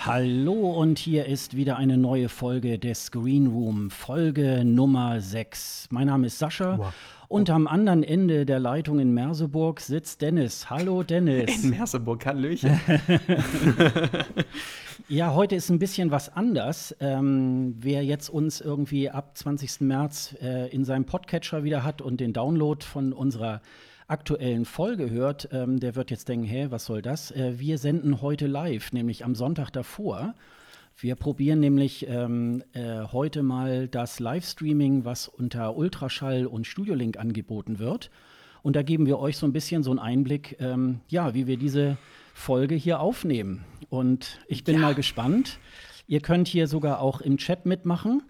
Hallo und hier ist wieder eine neue Folge des Green Room, Folge Nummer 6. Mein Name ist Sascha Wow. und am anderen Ende der Leitung in Merseburg sitzt Dennis. Hallo Dennis. In Merseburg, Hallöchen. Ja, heute ist ein bisschen was anders. Ähm, wer jetzt uns irgendwie ab 20. März äh, in seinem Podcatcher wieder hat und den Download von unserer aktuellen Folge hört, ähm, der wird jetzt denken, hä, was soll das? Äh, wir senden heute live, nämlich am Sonntag davor. Wir probieren nämlich ähm, äh, heute mal das Livestreaming, was unter Ultraschall und Studiolink angeboten wird. Und da geben wir euch so ein bisschen so einen Einblick, ähm, ja, wie wir diese Folge hier aufnehmen. Und ich bin mal gespannt. Ihr könnt hier sogar auch im Chat mitmachen.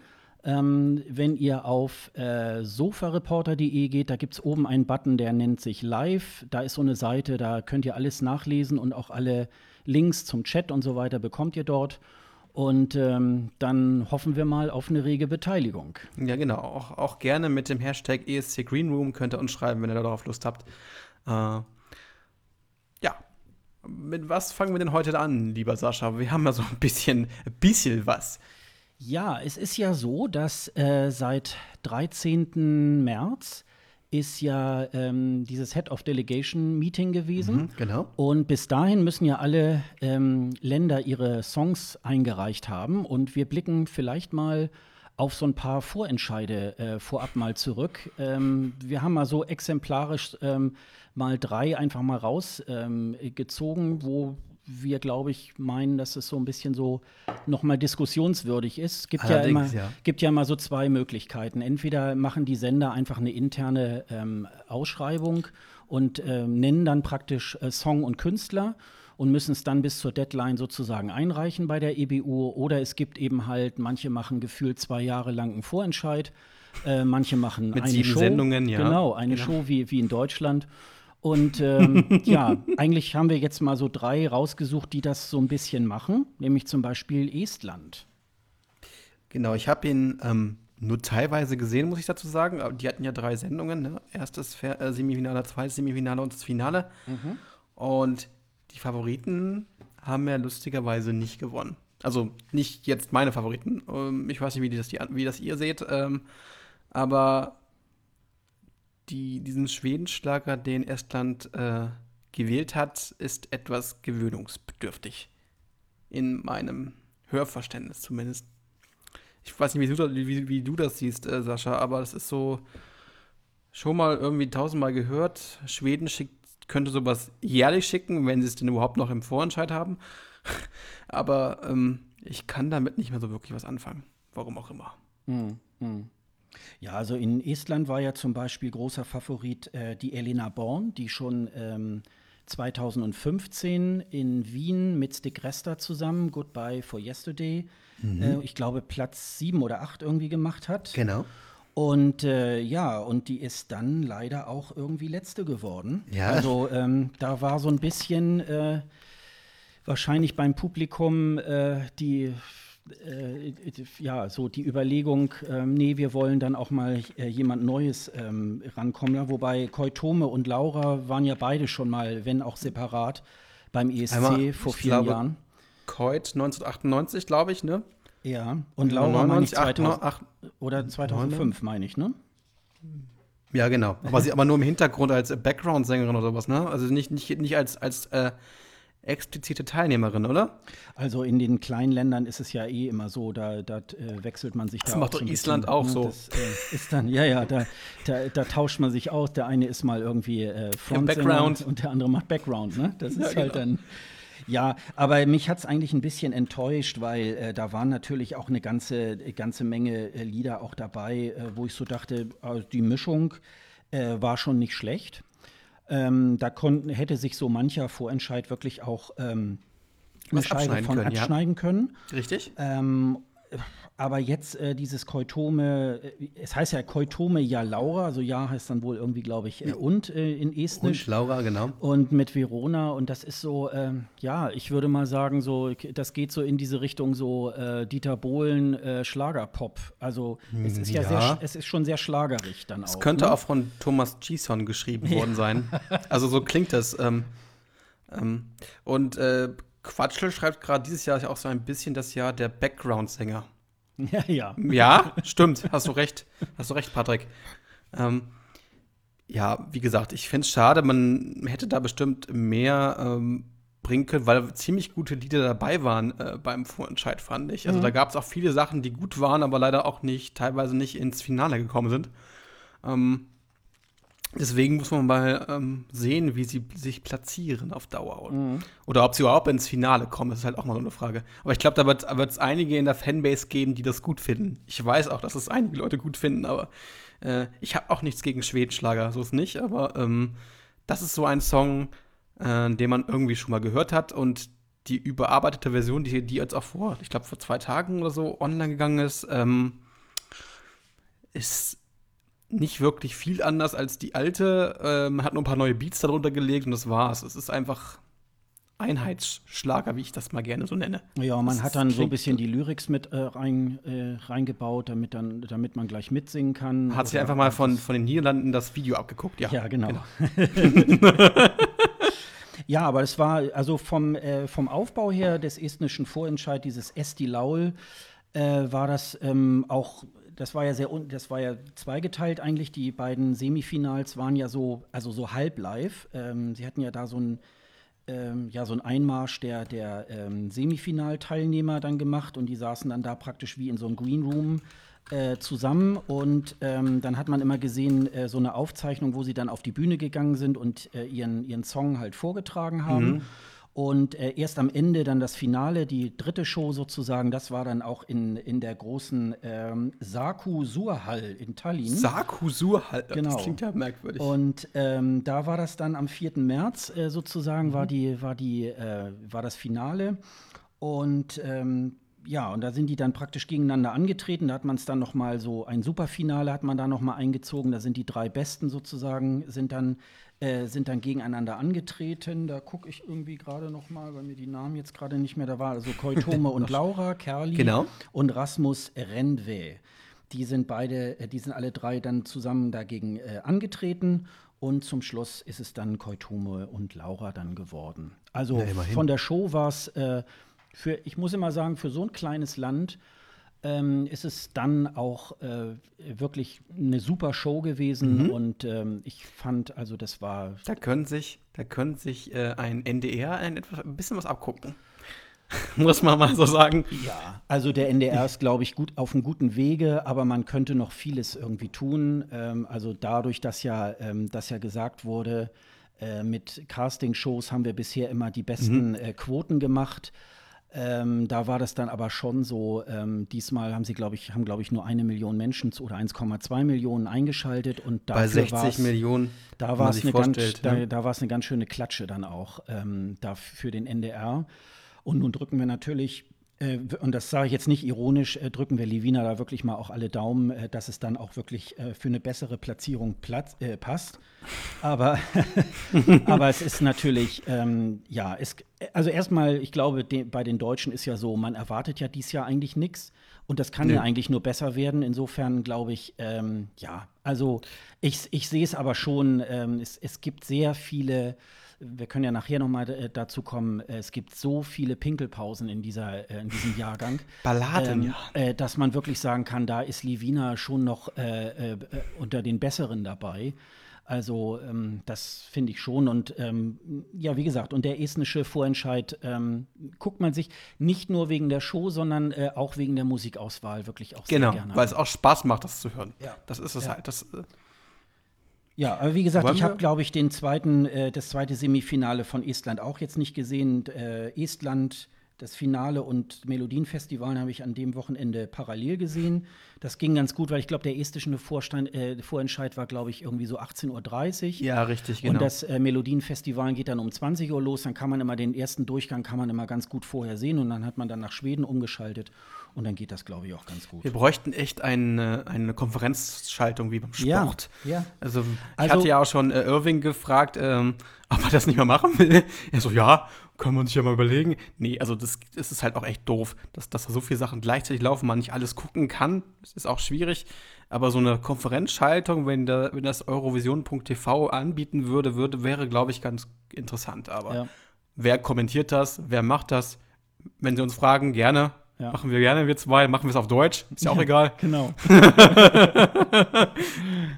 Ähm, wenn ihr auf äh, sofareporter.de geht, da gibt es oben einen Button, der nennt sich Live. Da ist so eine Seite, da könnt ihr alles nachlesen und auch alle Links zum Chat und so weiter bekommt ihr dort. Und ähm, dann hoffen wir mal auf eine rege Beteiligung. Ja, genau. Auch, auch gerne mit dem Hashtag ESC Greenroom könnt ihr uns schreiben, wenn ihr darauf Lust habt. Äh, ja. Mit was fangen wir denn heute an, lieber Sascha? Wir haben ja so ein bisschen, ein bisschen was. Ja, es ist ja so, dass äh, seit 13. März ist ja ähm, dieses Head of Delegation Meeting gewesen. genau. Und bis dahin müssen ja alle ähm, Länder ihre Songs eingereicht haben. Und wir blicken vielleicht mal auf so ein paar Vorentscheide äh, vorab mal zurück. Ähm, wir haben mal so exemplarisch ähm, mal drei einfach mal rausgezogen, gezogen, wo wir, glaube ich, meinen, dass es so ein bisschen so nochmal diskussionswürdig ist. Es gibt ja, immer, ja. gibt ja immer so zwei Möglichkeiten. Entweder machen die Sender einfach eine interne ähm, Ausschreibung und ähm, nennen dann praktisch äh, Song und Künstler und müssen es dann bis zur Deadline sozusagen einreichen bei der EBU. Oder es gibt eben halt, manche machen gefühlt zwei Jahre lang einen Vorentscheid, äh, manche machen Mit eine sieben Show. Sendungen, ja. Genau, eine Genau. Show wie, wie in Deutschland. Und ähm, ja, eigentlich haben wir jetzt mal so drei rausgesucht, die das so ein bisschen machen, nämlich zum Beispiel Estland. Genau, ich habe ihn ähm, nur teilweise gesehen, muss ich dazu sagen. Aber Die hatten ja drei Sendungen. Ne? Erstes Fer äh, Semifinale, zweites Semifinale und das Finale. Und die Favoriten haben ja lustigerweise nicht gewonnen. Also nicht jetzt meine Favoriten. Ähm, ich weiß nicht, wie, das, die, wie das ihr seht. Ähm, aber die, diesen Schwedenschlager, den Estland äh, gewählt hat, ist etwas gewöhnungsbedürftig. In meinem Hörverständnis zumindest. Ich weiß nicht, wie du, wie, wie du das siehst, äh, Sascha, aber das ist so schon mal irgendwie tausendmal gehört. Schweden schickt, könnte sowas jährlich schicken, wenn sie es denn überhaupt noch im Vorentscheid haben. aber ähm, ich kann damit nicht mehr so wirklich was anfangen. Warum auch immer. Ja, also in Estland war ja zum Beispiel großer Favorit äh, die Elena Born, die schon ähm, 2015 in Wien mit Stick Resta zusammen Goodbye for Yesterday, äh, ich glaube Platz sieben oder acht irgendwie gemacht hat. Genau. Und äh, ja, und die ist dann leider auch irgendwie letzte geworden. Ja. Also ähm, da war so ein bisschen äh, wahrscheinlich beim Publikum äh, die äh, ja, so die Überlegung, ähm, nee, wir wollen dann auch mal äh, jemand Neues ähm, rankommen. Ja, wobei Koitome und Laura waren ja beide schon mal, wenn auch separat, beim ESC Einmal, vor vielen glaube, Jahren. Keut 1998, glaube ich, ne? Ja, und Laura meine ich 99, 2000, 8, oder 2005, meine ich, ne? Ja, genau. Aber sie aber nur im Hintergrund als Background-Sängerin oder sowas, ne? Also nicht, nicht, nicht als, als äh, explizite Teilnehmerin, oder? Also in den kleinen Ländern ist es ja eh immer so, da, da äh, wechselt man sich Das da macht auch doch so Island bisschen, auch ne? so. Das äh, ist dann, ja, ja, da, da, da tauscht man sich aus. Der eine ist mal irgendwie äh, Frontsänger Background. und der andere macht Background, ne? Das ist Ja, halt genau. dann. Ja, aber mich hat es eigentlich ein bisschen enttäuscht, weil äh, da waren natürlich auch eine ganze, ganze Menge äh, Lieder auch dabei, äh, wo ich so dachte, äh, die Mischung äh, war schon nicht schlecht. Ähm, da konnten, hätte sich so mancher Vorentscheid wirklich auch ähm, eine Scheibe abschneiden von können, ja. abschneiden können. Richtig? Ähm, aber jetzt äh, dieses Koitome, äh, es heißt ja Koitome ja Laura, also ja heißt dann wohl irgendwie, glaube ich, äh, und äh, in Estnisch. Laura, genau. Und mit Verona und das ist so, ähm, ja, ich würde mal sagen, so, das geht so in diese Richtung so äh, Dieter Bohlen äh, Schlagerpop. Also es ist ja, Ja. sehr, es ist schon sehr schlagerig dann auch. Es könnte ne? auch von Thomas Gison geschrieben worden sein. Also so klingt das. Ähm, ähm, und Quatschel schreibt gerade, dieses Jahr auch so ein bisschen das Jahr der Background-Sänger. Ja, ja. Ja, stimmt. Hast du recht. Hast du recht, Patrick. Ähm, ja, wie gesagt, ich finde es schade, man hätte da bestimmt mehr ähm, bringen können, weil ziemlich gute Lieder dabei waren äh, beim Vorentscheid, fand ich. Also Mhm. da gab es auch viele Sachen, die gut waren, aber leider auch nicht, teilweise nicht ins Finale gekommen sind. Ähm, deswegen muss man mal ähm, sehen, wie sie sich platzieren auf Dauer. Mhm. Oder ob sie überhaupt ins Finale kommen, das ist halt auch mal so eine Frage. Aber ich glaube, da wird es einige in der Fanbase geben, die das gut finden. Ich weiß auch, dass es einige Leute gut finden, aber äh, ich habe auch nichts gegen Schwedenschlager, so ist nicht. Aber ähm, das ist so ein Song, äh, den man irgendwie schon mal gehört hat und die überarbeitete Version, die, die jetzt auch vor, ich glaube, vor zwei Tagen oder so online gegangen ist, ähm, ist nicht wirklich viel anders als die alte. Ähm, hat nur ein paar neue Beats darunter gelegt und das war's. Es ist einfach Einheitsschlager, wie ich das mal gerne so nenne. Ja, man Das hat dann so ein bisschen die Lyrics mit äh, rein, äh, reingebaut, damit, dann, damit man gleich mitsingen kann. Hat sich einfach mal von, von den Niederlanden das Video abgeguckt, ja. Ja, genau. Ja, aber es war also vom, äh, vom Aufbau her des estnischen Vorentscheid, dieses Esti Laul, äh, war das ähm, auch, das war ja sehr, das war ja zweigeteilt eigentlich. Die beiden Semifinals waren ja so, also so halb live. Ähm, sie hatten ja da so ein ähm, ja, so ein Einmarsch der, der ähm, Semifinalteilnehmer dann gemacht und die saßen dann da praktisch wie in so einem Green Room äh, zusammen und ähm, dann hat man immer gesehen, äh, so eine Aufzeichnung, wo sie dann auf die Bühne gegangen sind und äh, ihren, ihren Song halt vorgetragen haben. Und äh, erst am Ende dann das Finale, die dritte Show sozusagen, das war dann auch in, in der großen ähm, Saku Surhall in Tallinn. Sakusur halt. Genau. Das klingt ja merkwürdig. Und ähm, da war das dann am 4. März äh, sozusagen, war, die, war, die, äh, war das Finale. Und ähm, ja, und da sind die dann praktisch gegeneinander angetreten. Da hat man es dann noch mal so, ein Superfinale hat man da noch mal eingezogen. Da sind die drei Besten sozusagen, sind dann, äh, sind dann gegeneinander angetreten. Da gucke ich irgendwie gerade noch mal, weil mir die Namen jetzt gerade nicht mehr da waren. Also Koitome und Laura, Kerli Genau. und Rasmus Rendve. Die sind beide, äh, die sind alle drei dann zusammen dagegen äh, angetreten. Und zum Schluss ist es dann Koitume und Laura dann geworden. Also Na, von der Show war es äh, für, ich muss immer sagen, für so ein kleines Land ähm, ist es dann auch äh, wirklich eine super Show gewesen. Mhm. Und ähm, ich fand, also das war da können sich, da können sich äh, ein NDR ein, etwas, ein bisschen was abgucken. Muss man mal so sagen. Ja, also der NDR ist, glaube ich, gut auf einem guten Wege, aber man könnte noch vieles irgendwie tun. Ähm, also dadurch, dass ja, ähm, dass ja gesagt wurde, äh, mit Casting-Shows haben wir bisher immer die besten äh, Quoten gemacht. Ähm, da war das dann aber schon so, ähm, diesmal haben sie, glaube ich, haben, glaube ich, nur eine Million Menschen zu- oder 1,2 Millionen eingeschaltet und Bei dafür 60 war's- Millionen, da war es eine, ganz, da, ne? da war's eine ganz schöne Klatsche dann auch ähm, da für den NDR. Und nun drücken wir natürlich, äh, und das sage ich jetzt nicht ironisch, äh, drücken wir Livina da wirklich mal auch alle Daumen, äh, dass es dann auch wirklich für eine bessere Platzierung Platz, passt. Aber, aber es ist natürlich, ähm, ja, es, also erstmal, ich glaube, de, bei den Deutschen ist ja so, man erwartet ja dieses Jahr eigentlich nichts. Und das kann Nee. ja eigentlich nur besser werden. Insofern glaube ich, ähm, ja, also ich, ich sehe es aber schon, ähm, es, es gibt sehr viele, wir können ja nachher nochmal äh, dazu kommen, äh, es gibt so viele Pinkelpausen in, dieser, äh, in diesem Jahrgang. Balladen, ähm, ja. dass man wirklich sagen kann, da ist Livina schon noch unter den Besseren dabei. Also ähm, das finde ich schon. Und ähm, ja, wie gesagt, und der estnische Vorentscheid ähm, guckt man sich nicht nur wegen der Show, sondern äh, auch wegen der Musikauswahl wirklich auch Genau, sehr gerne. weil es auch Spaß macht, das zu hören. Ja. Das ist es Ja. halt. Das, äh, Ja, aber wie gesagt, Wollen ich habe, glaube ich, den zweiten, äh, das zweite Semifinale von Estland auch jetzt nicht gesehen. Äh, Estland, das Finale und Melodienfestival habe ich an dem Wochenende parallel gesehen. Das ging ganz gut, weil ich glaube, der estische Vorstand, äh, Vorentscheid war, glaube ich, irgendwie so 18.30 Uhr. ja, richtig, genau. Und das äh, Melodienfestival geht dann um 20 Uhr los. Dann kann man immer den ersten Durchgang kann man immer ganz gut vorher sehen und dann hat man dann nach Schweden umgeschaltet und dann geht das, glaube ich, auch ganz gut. wir bräuchten echt eine, eine Konferenzschaltung wie beim Ja, Sport. ja. Also, ich Also- hatte ja auch schon äh, Irving gefragt, ähm, ob er das nicht mehr machen will. Er so, ja, können wir uns ja mal überlegen. Nee, also das, das ist halt auch echt doof, dass, dass da so viele Sachen gleichzeitig laufen, man nicht alles gucken kann. Das ist auch schwierig. Aber so eine Konferenzschaltung, wenn, da, wenn das Eurovision.tv anbieten würde, würde wäre, glaube ich, ganz interessant. Aber Ja. wer kommentiert das, wer macht das. Wenn Sie uns fragen, gerne. Ja. Machen wir gerne, wir zwei. Machen wir es auf Deutsch. Ist ja auch egal. Genau.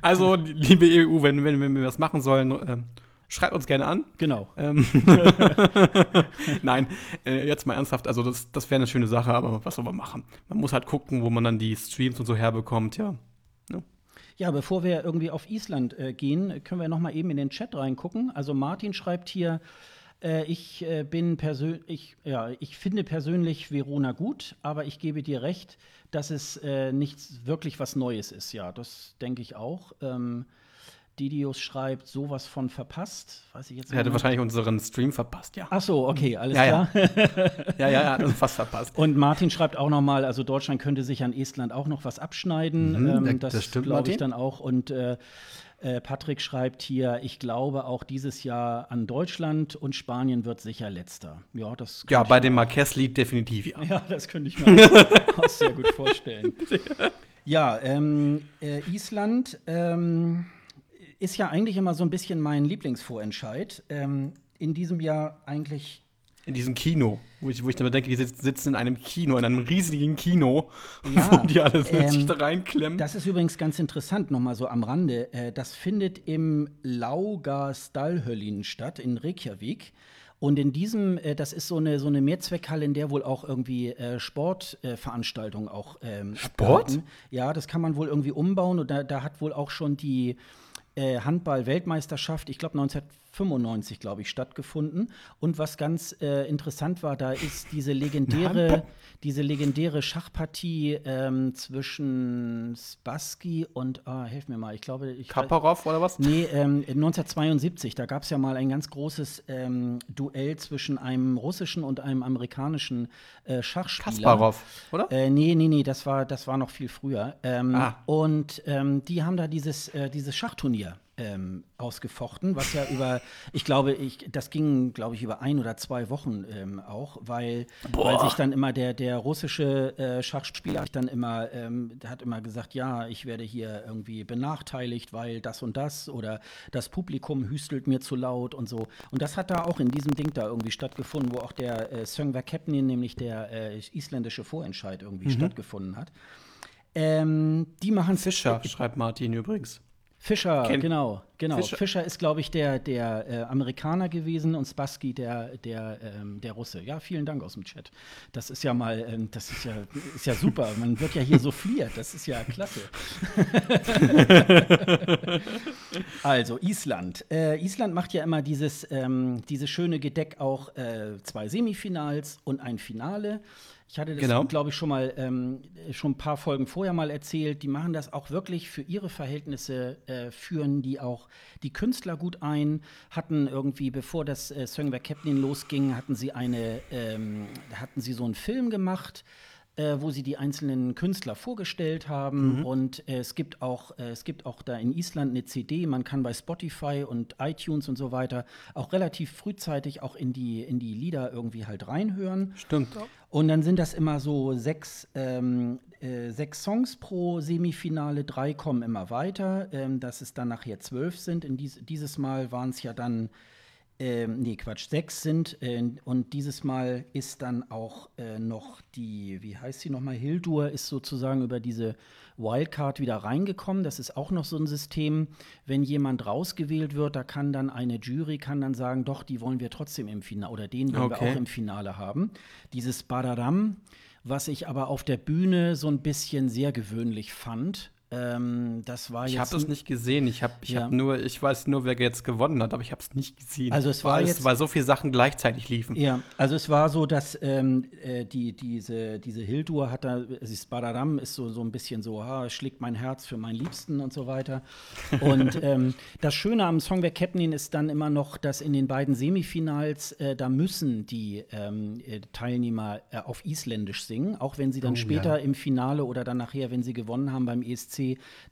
Also, liebe EU, wenn, wenn, wenn wir was machen sollen, ähm, schreibt uns gerne an. Genau. Ähm, Nein, äh, jetzt mal ernsthaft, also das, das wäre eine schöne Sache, aber was soll man machen? Man muss halt gucken, wo man dann die Streams und so herbekommt, ja. Ja, bevor wir irgendwie auf Island äh, gehen, können wir noch mal eben in den Chat reingucken. Also Martin schreibt hier, äh, ich äh, bin persönlich, ja, ich finde persönlich Verona gut, aber ich gebe dir recht, dass es äh, nichts wirklich was Neues ist. Ja, das denke ich auch. Ähm, Didius schreibt sowas von verpasst. Weiß ich jetzt Er nicht. wahrscheinlich unseren Stream verpasst, ja. Ach so, okay, alles Ja, klar. ja. Ja, ja, hat uns fast verpasst. Und Martin schreibt auch noch mal, also Deutschland könnte sich an Estland auch noch was abschneiden. Mhm, ähm, da- das das stimmt, glaube ich Martin. dann auch. Und äh, äh, Patrick schreibt hier, ich glaube auch dieses Jahr an Deutschland und Spanien wird sicher letzter. Ja, das Ja, bei dem Marquez-Lied definitiv, ja. Ja, das könnte ich mir auch sehr gut vorstellen. Ja, ähm, äh, Island ähm, ist ja eigentlich immer so ein bisschen mein Lieblingsvorentscheid. Ähm, in diesem Jahr eigentlich In diesem Kino, wo ich, wo ich dann denke, die sitz- sitzen in einem Kino, in einem riesigen Kino, Ja, wo die alle ähm, sich da reinklemmen. Das ist übrigens ganz interessant, nochmal so am Rande. Äh, das findet im Laugastalhöllin statt, in Reykjavik. Und in diesem, äh, das ist so eine, so eine Mehrzweckhalle, in der wohl auch irgendwie äh, Sportveranstaltungen Veranstaltungen auch ähm, Sport? abgehalten. Ja, das kann man wohl irgendwie umbauen. Und da, da hat wohl auch schon die Handball-Weltmeisterschaft, ich glaube 1995, glaube ich, stattgefunden. Und was ganz äh, interessant war, da ist diese legendäre, diese legendäre Schachpartie ähm, zwischen Spassky und, ah, helf mir mal, ich glaube, ich Kaparov oder was? Nee, ähm, 1972, da gab es ja mal ein ganz großes ähm, Duell zwischen einem russischen und einem amerikanischen äh, Schachspieler. Kasparov, oder? Äh, nee, nee, nee, das war, das war noch viel früher. Ähm, Ah. Und ähm, die haben da dieses, äh, dieses Schachturnier ähm, ausgefochten, was ja über, ich glaube, ich, das ging, glaube ich, über ein oder zwei Wochen ähm, auch, weil, weil sich dann immer der, der russische äh, Schachspieler hat dann immer, ähm, hat immer gesagt, ja, ich werde hier irgendwie benachteiligt, weil das und das oder das Publikum hüstelt mir zu laut und so. Und das hat da auch in diesem Ding da irgendwie stattgefunden, wo auch der äh, Söngvar Kepnin, nämlich der äh, isländische Vorentscheid irgendwie Mhm. stattgefunden hat. Ähm, die machen Fischer, schreibt Martin übrigens. Fischer, Kennt- genau, genau. Fischer, Fischer. ist, glaube ich, der, der äh, Amerikaner gewesen und Spassky der, der, ähm, der Russe. Ja, vielen Dank aus dem Chat. Das ist ja mal, ähm, das ist ja, ist ja super. Man wird ja hier so fliert. Das ist ja klasse. also, Island. Äh, Island macht ja immer dieses, ähm, dieses schöne Gedeck auch äh, zwei Semifinals und ein Finale. Ich hatte das, Genau. glaube ich, schon mal ähm, schon ein paar Folgen vorher mal erzählt. Die machen das auch wirklich für ihre Verhältnisse, äh, führen die auch die Künstler gut ein. Hatten irgendwie, bevor das äh, Söngvar Kepnin losging, hatten sie eine, ähm, hatten sie so einen Film gemacht. Äh, wo sie die einzelnen Künstler vorgestellt haben. Und äh, es gibt auch, äh, es gibt auch da in Island eine CD. Man kann bei Spotify und iTunes und so weiter auch relativ frühzeitig auch in die, in die Lieder irgendwie halt reinhören. Stimmt. Und dann sind das immer so sechs, ähm, äh, sechs Songs pro Semifinale, drei kommen immer weiter, ähm, dass es dann nachher zwölf sind. In dies, dieses Mal waren es ja dann, ähm, nee, Quatsch, sechs sind. Äh, und dieses Mal ist dann auch äh, noch die, wie heißt sie nochmal, Hildur ist sozusagen über diese Wildcard wieder reingekommen. Das ist auch noch so ein System, wenn jemand rausgewählt wird, da kann dann eine Jury kann dann sagen, doch, die wollen wir trotzdem im Finale oder den wollen wir Okay. auch im Finale haben. Dieses Badaram, was ich aber auf der Bühne so ein bisschen sehr gewöhnlich fand. Ähm, das war Ich habe es nicht gesehen. Ich habe ich Ja. hab nur, ich weiß nur, wer jetzt gewonnen hat, aber ich habe es nicht gesehen. Also es war weil jetzt- weil so viele Sachen gleichzeitig liefen. Ja, also es war so, dass ähm, äh, die, diese, diese Hildur hat da, es ist Badaram ist so, so ein bisschen so, ha, schlägt mein Herz für meinen Liebsten und so weiter. Und ähm, das Schöne am Song Wer Kepnin ist dann immer noch, dass in den beiden Semifinals, äh, da müssen die ähm, äh, Teilnehmer äh, auf Isländisch singen, auch wenn sie dann Oh, später ja. im Finale oder dann nachher, wenn sie gewonnen haben beim ESC,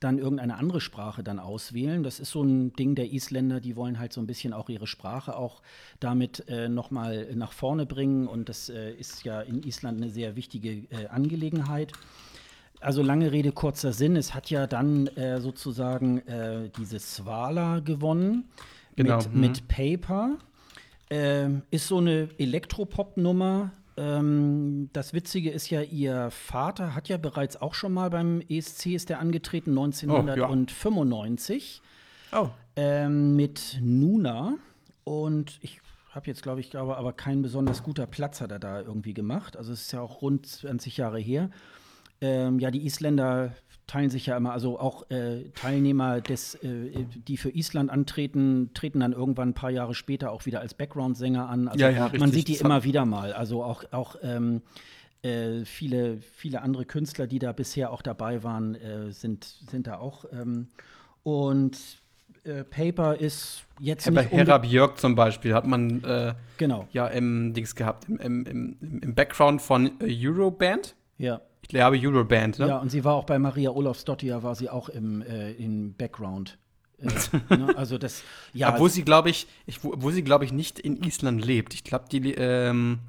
dann irgendeine andere Sprache dann auswählen. Das ist so ein Ding der Isländer, die wollen halt so ein bisschen auch ihre Sprache auch damit äh, nochmal nach vorne bringen. Und das äh, ist ja in Island eine sehr wichtige äh, Angelegenheit. Also lange Rede, kurzer Sinn. Es hat ja dann äh, sozusagen äh, diese Svala gewonnen Genau, mit, mhm. mit Paper. Ähm, ist so eine Elektropop-Nummer. Ähm, das Witzige ist ja, ihr Vater hat ja bereits auch schon mal beim ESC ist der angetreten, 1995. Oh, ja. oh. Ähm, mit Nuna. Und ich habe jetzt, glaube ich, glaube, aber kein besonders guter Platz hat er da irgendwie gemacht. Also es ist ja auch rund 20 Jahre her. Ähm, ja, die Isländer teilen sich ja immer, also auch äh, Teilnehmer, des, äh, die für Island antreten, treten dann irgendwann ein paar Jahre später auch wieder als Background-Sänger an. Also ja, ja, man sieht die immer wieder mal. Also auch, auch ähm, äh, viele, viele andere Künstler, die da bisher auch dabei waren, äh, sind, sind da auch. Ähm, und äh, Paper ist jetzt ja. Bei Hera Björk zum Beispiel hat man äh, genau. ja im Dings gehabt, im, im, im, im Background von Euroband. Ja. Ich glaube Euroband, ne? Ja, und sie war auch bei Maria Olofsdottir, war sie auch im, äh, im Background. Äh, ne? Also das, ja. Obwohl sie, glaube ich, ich, wo sie, glaube ich, nicht in Island lebt. Ich glaube, die, ähm,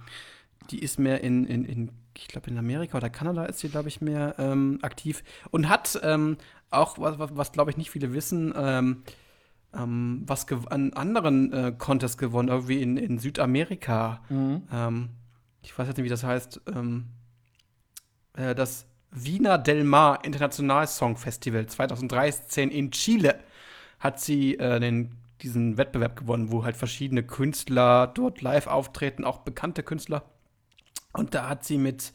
die ist mehr in, in, in ich glaube, in Amerika oder Kanada ist sie, glaube ich, mehr ähm, aktiv. Und hat ähm, auch, was, was, was glaube ich, nicht viele wissen, ähm, ähm, was an anderen äh, Contests gewonnen, irgendwie in, in Südamerika. Mhm. Ähm, ich weiß jetzt nicht, wie das heißt. Ähm, äh, das Wiener Del Mar International Song Festival 2013 in Chile hat sie äh, den, diesen Wettbewerb gewonnen, wo halt verschiedene Künstler dort live auftreten, auch bekannte Künstler. Und da hat sie mit,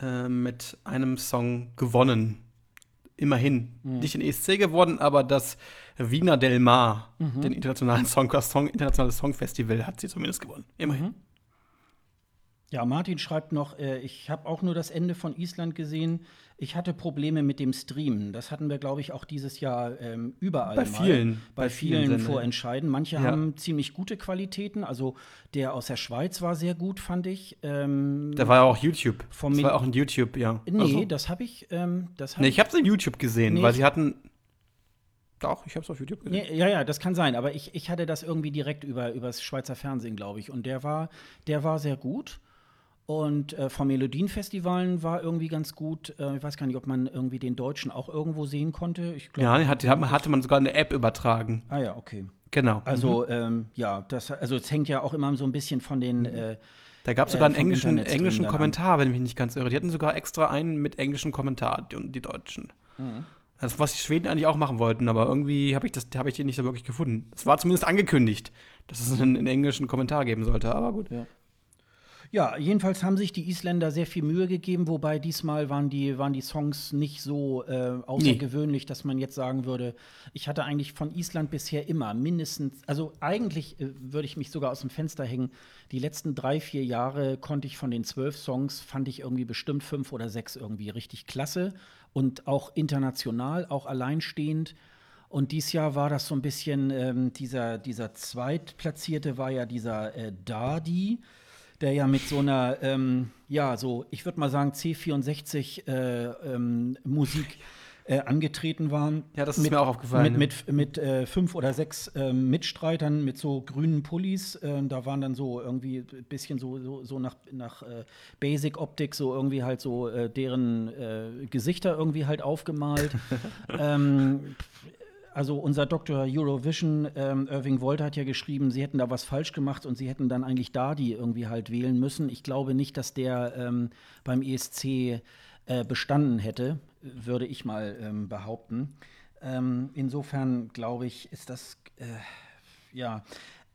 äh, mit einem Song gewonnen. Immerhin. Mhm. Nicht den ESC gewonnen, aber das Wiener Del Mar, mhm. den internationalen Song, Song, internationales Songfestival, hat sie zumindest gewonnen. Immerhin. Mhm. Ja, Martin schreibt noch, äh, ich habe auch nur das Ende von Island gesehen. Ich hatte Probleme mit dem Streamen. Das hatten wir, glaube ich, auch dieses Jahr ähm, überall. Bei vielen. Bei, bei vielen, vielen vorentscheiden. Manche ja. haben ziemlich gute Qualitäten. Also der aus der Schweiz war sehr gut, fand ich. Ähm, da war ja auch YouTube. das war auch ein YouTube, ja. Nee, also. das habe ich. Ähm, hab nee, ich habe es in YouTube gesehen, nee, weil sie hatten. Doch, ich habe es auf YouTube gesehen. Nee, ja, ja, das kann sein. Aber ich, ich hatte das irgendwie direkt über das Schweizer Fernsehen, glaube ich. Und der war, der war sehr gut. Und äh, vom Melodienfestivalen war irgendwie ganz gut. Äh, ich weiß gar nicht, ob man irgendwie den Deutschen auch irgendwo sehen konnte. Ich glaub, ja, hatte, hatte man sogar eine App übertragen. Ah ja, okay. Genau. Also mhm. ähm, ja, das, also es hängt ja auch immer so ein bisschen von den. Mhm. Äh, da gab es sogar einen äh, englischen, englischen Kommentar, wenn ich mich nicht ganz irre. Die hatten sogar extra einen mit englischem Kommentar, die, die Deutschen. Mhm. Das, was die Schweden eigentlich auch machen wollten, aber irgendwie habe ich, das, hab ich den nicht so wirklich gefunden. Es war zumindest angekündigt, dass es einen, einen englischen Kommentar geben sollte, aber gut. Ja. Ja, jedenfalls haben sich die Isländer sehr viel Mühe gegeben, wobei diesmal waren die, waren die Songs nicht so äh, außergewöhnlich, nee. dass man jetzt sagen würde, ich hatte eigentlich von Island bisher immer mindestens, also eigentlich äh, würde ich mich sogar aus dem Fenster hängen, die letzten drei, vier Jahre konnte ich von den zwölf Songs, fand ich irgendwie bestimmt fünf oder sechs irgendwie richtig klasse und auch international, auch alleinstehend. Und dieses Jahr war das so ein bisschen, ähm, dieser, dieser Zweitplatzierte war ja dieser äh, Dardi der ja mit so einer, ähm, ja, so, ich würde mal sagen, C64 äh, ähm, Musik äh, angetreten waren. Ja, das ist mit, mir auch aufgefallen. Mit, mit, mit äh, fünf oder sechs ähm, Mitstreitern mit so grünen Pullis. Äh, da waren dann so irgendwie ein bisschen so, so, so nach, nach äh, Basic-Optik, so irgendwie halt so äh, deren Gesichter irgendwie halt aufgemalt. ähm, also unser Doktor Eurovision, ähm, Irving Wolter, hat ja geschrieben, sie hätten da was falsch gemacht und sie hätten dann eigentlich Dardi irgendwie halt wählen müssen. Ich glaube nicht, dass der ähm, beim ESC äh, bestanden hätte, würde ich mal ähm, behaupten. Ähm, insofern glaube ich, ist das äh, ja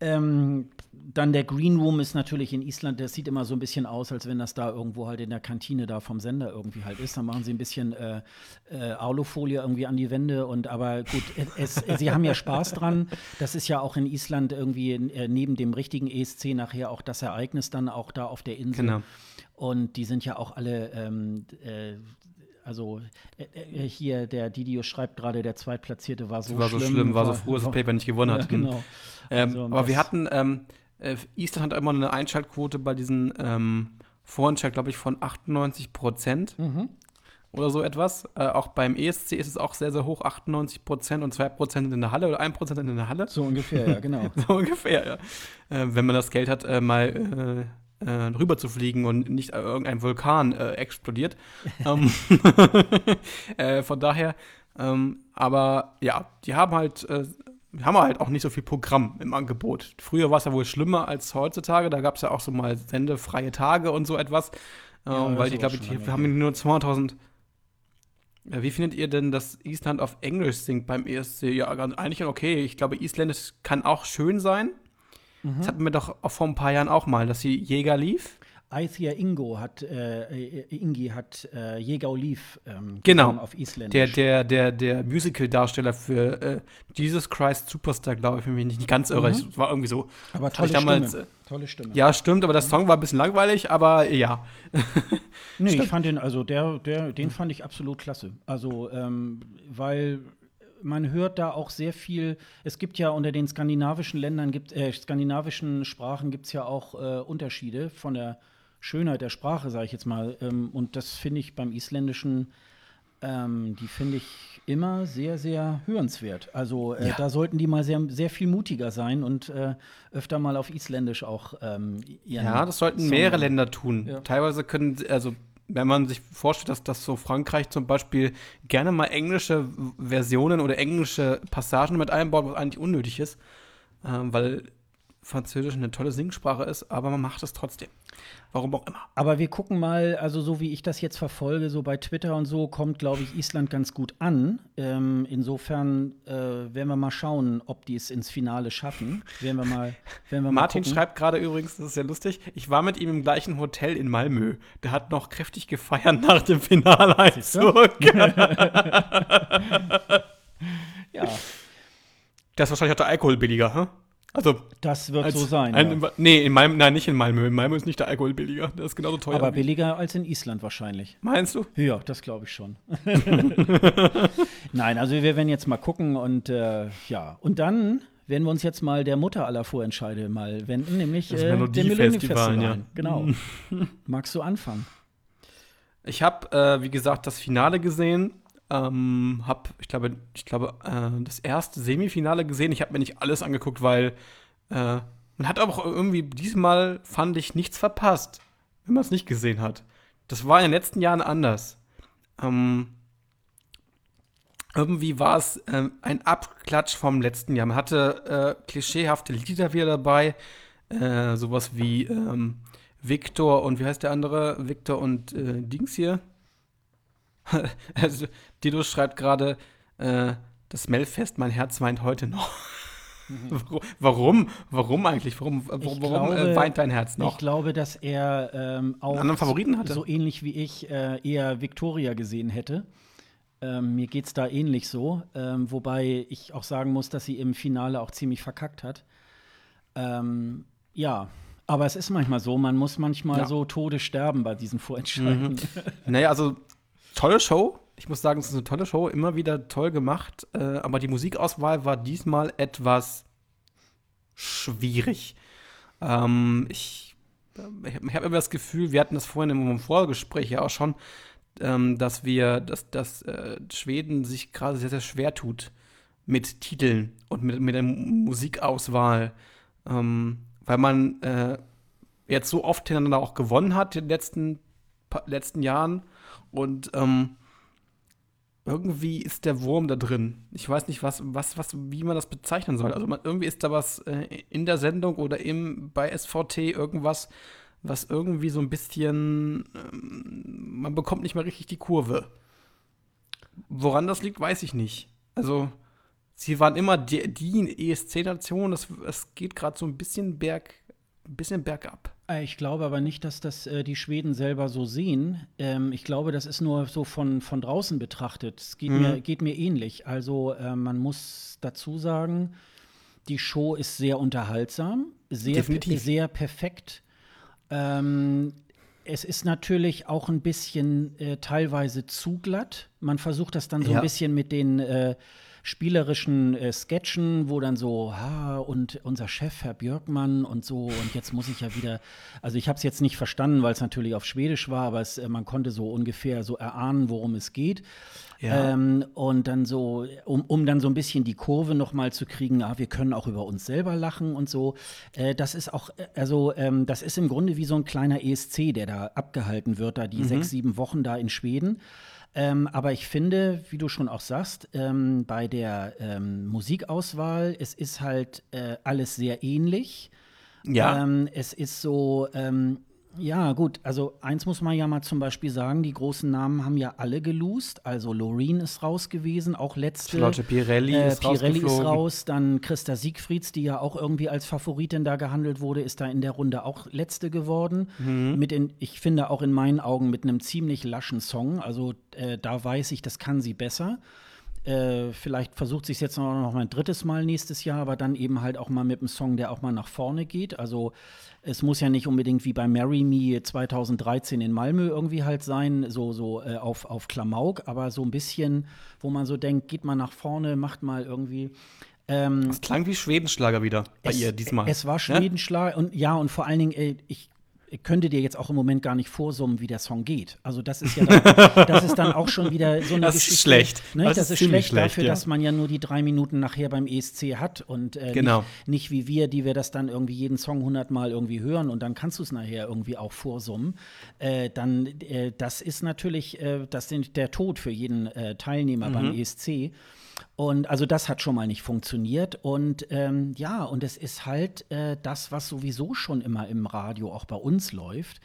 ähm, dann der Green Room ist natürlich in Island, das sieht immer so ein bisschen aus, als wenn das da irgendwo halt in der Kantine da vom Sender irgendwie halt ist. Dann machen sie ein bisschen äh, äh, Alufolie irgendwie an die Wände und aber gut, es, sie haben ja Spaß dran. Das ist ja auch in Island irgendwie äh, neben dem richtigen ESC nachher auch das Ereignis dann auch da auf der Insel. Genau. Und die sind ja auch alle ähm, äh, also äh, äh, hier, der Didio schreibt gerade, der Zweitplatzierte war so war schlimm. War so schlimm, war so froh, dass das Paper nicht gewonnen hat. Ja, genau. Ähm, also, aber wir hatten, ähm, äh, Eastern hat immer eine Einschaltquote bei diesen ähm, Vorentscheid, glaube ich, von 98 Prozent. Mhm. Oder so etwas. Äh, auch beim ESC ist es auch sehr, sehr hoch, 98 Prozent und 2 Prozent in der Halle oder 1 Prozent in der Halle. So ungefähr, ja, genau. so ungefähr, ja. Äh, wenn man das Geld hat, äh, mal äh, rüber zu fliegen und nicht äh, irgendein Vulkan äh, explodiert. ähm, äh, von daher, ähm, aber ja, die haben halt äh, haben wir halt auch nicht so viel Programm im Angebot. Früher war es ja wohl schlimmer als heutzutage. Da gab es ja auch so mal sendefreie Tage und so etwas. Ja, ähm, weil ich glaube, wir haben nur 200.000. Ja, wie findet ihr denn, dass Island auf Englisch singt beim ESC? Ja, eigentlich okay. Ich glaube, Isländisch kann auch schön sein. Mhm. Das hatten wir doch vor ein paar Jahren auch mal, dass sie Jäger lief. Aithia Ingo hat, äh, Ingi hat äh, Jäger Oliv ähm, genau. auf Isländisch. Der, der, der, der Musical-Darsteller für äh, Jesus Christ Superstar, glaube ich, wenn mich nicht ganz irre. Mhm. war irgendwie so. Aber tolle damals, Stimme. Tolle Stimme. Ja, stimmt, aber der Song war ein bisschen langweilig, aber ja. nee, ich fand den, also der, der, den fand ich absolut klasse. Also, ähm, weil man hört da auch sehr viel. Es gibt ja unter den skandinavischen Ländern, gibt, äh, skandinavischen Sprachen gibt es ja auch äh, Unterschiede von der Schönheit der Sprache, sage ich jetzt mal. Ähm, und das finde ich beim Isländischen, ähm, die finde ich immer sehr, sehr hörenswert. Also äh, ja. da sollten die mal sehr, sehr viel mutiger sein und äh, öfter mal auf Isländisch auch ähm, ihren Ja, das sollten Song mehrere Länder tun. Ja. Teilweise können, also wenn man sich vorstellt, dass, dass so Frankreich zum Beispiel gerne mal englische Versionen oder englische Passagen mit einbaut, was eigentlich unnötig ist, ähm, weil Französisch eine tolle Singsprache ist, aber man macht es trotzdem. Warum auch immer. Aber wir gucken mal, also so wie ich das jetzt verfolge, so bei Twitter und so, kommt, glaube ich, Island ganz gut an. Ähm, insofern äh, werden wir mal schauen, ob die es ins Finale schaffen. Werden wir mal, werden wir Martin mal schreibt gerade übrigens, das ist sehr lustig, ich war mit ihm im gleichen Hotel in Malmö. Der hat noch kräftig gefeiert nach dem Finaleinzug. ja. Das ist wahrscheinlich auch der Alkohol billiger, hm? Also, das wird so sein. Ein, ja. Nee, in Malmö, nein, nicht in Malmö. In Malmö ist nicht der Alkohol billiger. Der ist genauso teuer. Aber billiger als in Island wahrscheinlich. Meinst du? Ja, das glaube ich schon. nein, also wir werden jetzt mal gucken und äh, ja. Und dann werden wir uns jetzt mal der Mutter aller Vorentscheide mal wenden, nämlich äh, dem Millennium Ja. Genau. Magst du anfangen? Ich habe, äh, wie gesagt, das Finale gesehen ähm, hab, ich glaube, ich glaube, äh, das erste Semifinale gesehen. Ich habe mir nicht alles angeguckt, weil äh, man hat auch irgendwie diesmal fand ich nichts verpasst, wenn man es nicht gesehen hat. Das war in den letzten Jahren anders. Ähm, irgendwie war es äh, ein Abklatsch vom letzten Jahr. Man hatte äh, klischeehafte Lieder wieder dabei, äh, sowas wie ähm, Victor und wie heißt der andere? Victor und äh, Dings hier. also, Dido schreibt gerade, äh, das Melfest, mein Herz weint heute noch. Mhm. warum? Warum eigentlich? Warum, warum, äh, weint dein Herz noch? Ich glaube, dass er ähm, auch anderen Favoriten hatte. so ähnlich wie ich äh, eher Victoria gesehen hätte. Ähm, mir geht es da ähnlich so, ähm, wobei ich auch sagen muss, dass sie im Finale auch ziemlich verkackt hat. Ähm, ja, aber es ist manchmal so, man muss manchmal ja. so Tode sterben bei diesen Vorentscheiden. Mhm. Naja, also tolle Show. Ich muss sagen, es ist eine tolle Show, immer wieder toll gemacht. Äh, aber die Musikauswahl war diesmal etwas schwierig. Ähm, ich ich habe immer das Gefühl, wir hatten das vorhin im Vorgespräch ja auch schon, ähm, dass wir, dass, dass äh, Schweden sich gerade sehr, sehr schwer tut mit Titeln und mit, mit der Musikauswahl. Ähm, weil man äh, jetzt so oft hintereinander auch gewonnen hat in den letzten, letzten Jahren und ähm, irgendwie ist der Wurm da drin. Ich weiß nicht, was, was, was, wie man das bezeichnen soll. Also man, irgendwie ist da was äh, in der Sendung oder im, bei SVT irgendwas, was irgendwie so ein bisschen, ähm, man bekommt nicht mehr richtig die Kurve. Woran das liegt, weiß ich nicht. Also, sie waren immer die, die ESC-Nation, es geht gerade so ein bisschen berg, ein bisschen bergab. Äh, ich glaube aber nicht, dass das äh, die Schweden selber so sehen. Ähm, ich glaube, das ist nur so von, von draußen betrachtet. Es geht, mhm. mir, geht mir ähnlich. Also äh, man muss dazu sagen, die Show ist sehr unterhaltsam, sehr, sehr perfekt. Ähm, es ist natürlich auch ein bisschen äh, teilweise zu glatt. Man versucht das dann so ja. ein bisschen mit den äh, spielerischen äh, Sketchen, wo dann so, ha, und unser Chef, Herr Björkmann und so, und jetzt muss ich ja wieder, also ich habe es jetzt nicht verstanden, weil es natürlich auf Schwedisch war, aber es, äh, man konnte so ungefähr so erahnen, worum es geht. Ja. Ähm, und dann so, um, um dann so ein bisschen die Kurve nochmal zu kriegen, ah, wir können auch über uns selber lachen und so. Äh, das ist auch, äh, also ähm, das ist im Grunde wie so ein kleiner ESC, der da abgehalten wird, da die mhm. sechs, sieben Wochen da in Schweden. Ähm, aber ich finde, wie du schon auch sagst, ähm, bei der ähm, Musikauswahl, es ist halt äh, alles sehr ähnlich. Ja. Ähm, es ist so, ähm, ja, gut. Also, eins muss man ja mal zum Beispiel sagen: Die großen Namen haben ja alle gelost. Also, Loreen ist raus gewesen, auch letzte. Charlotte Pirelli äh, ist Pirelli ist raus. Dann Christa Siegfrieds, die ja auch irgendwie als Favoritin da gehandelt wurde, ist da in der Runde auch letzte geworden. Mhm. Mit in, ich finde auch in meinen Augen mit einem ziemlich laschen Song. Also, äh, da weiß ich, das kann sie besser. Äh, vielleicht versucht es jetzt noch, noch mal ein drittes Mal nächstes Jahr, aber dann eben halt auch mal mit einem Song, der auch mal nach vorne geht. Also es muss ja nicht unbedingt wie bei Marry Me 2013 in Malmö irgendwie halt sein, so, so äh, auf, auf Klamauk, aber so ein bisschen, wo man so denkt, geht mal nach vorne, macht mal irgendwie. Ähm, Das klang wie Schwedenschlager wieder bei es, ihr diesmal. Es war Ne? Schwedenschlag und ja, und vor allen Dingen, ey, ich könnte dir jetzt auch im Moment gar nicht vorsummen, wie der Song geht. Also das ist ja dann, das ist dann auch schon wieder so eine Das ist Geschichte. schlecht. Ne? Das Das, ist ist schlecht, schlecht, dafür, ja. dass man ja nur die drei Minuten nachher beim ESC hat und äh, Genau. nicht, nicht wie wir, die wir das dann irgendwie jeden Song hundertmal irgendwie hören und dann kannst du es nachher irgendwie auch vorsummen. Äh, dann, äh, das ist natürlich, äh, das sind der Tod für jeden äh, Teilnehmer beim Mhm. ESC. Und also das hat schon mal nicht funktioniert. Und ähm, ja, und es ist halt äh, das, was sowieso schon immer im Radio auch bei uns läuft.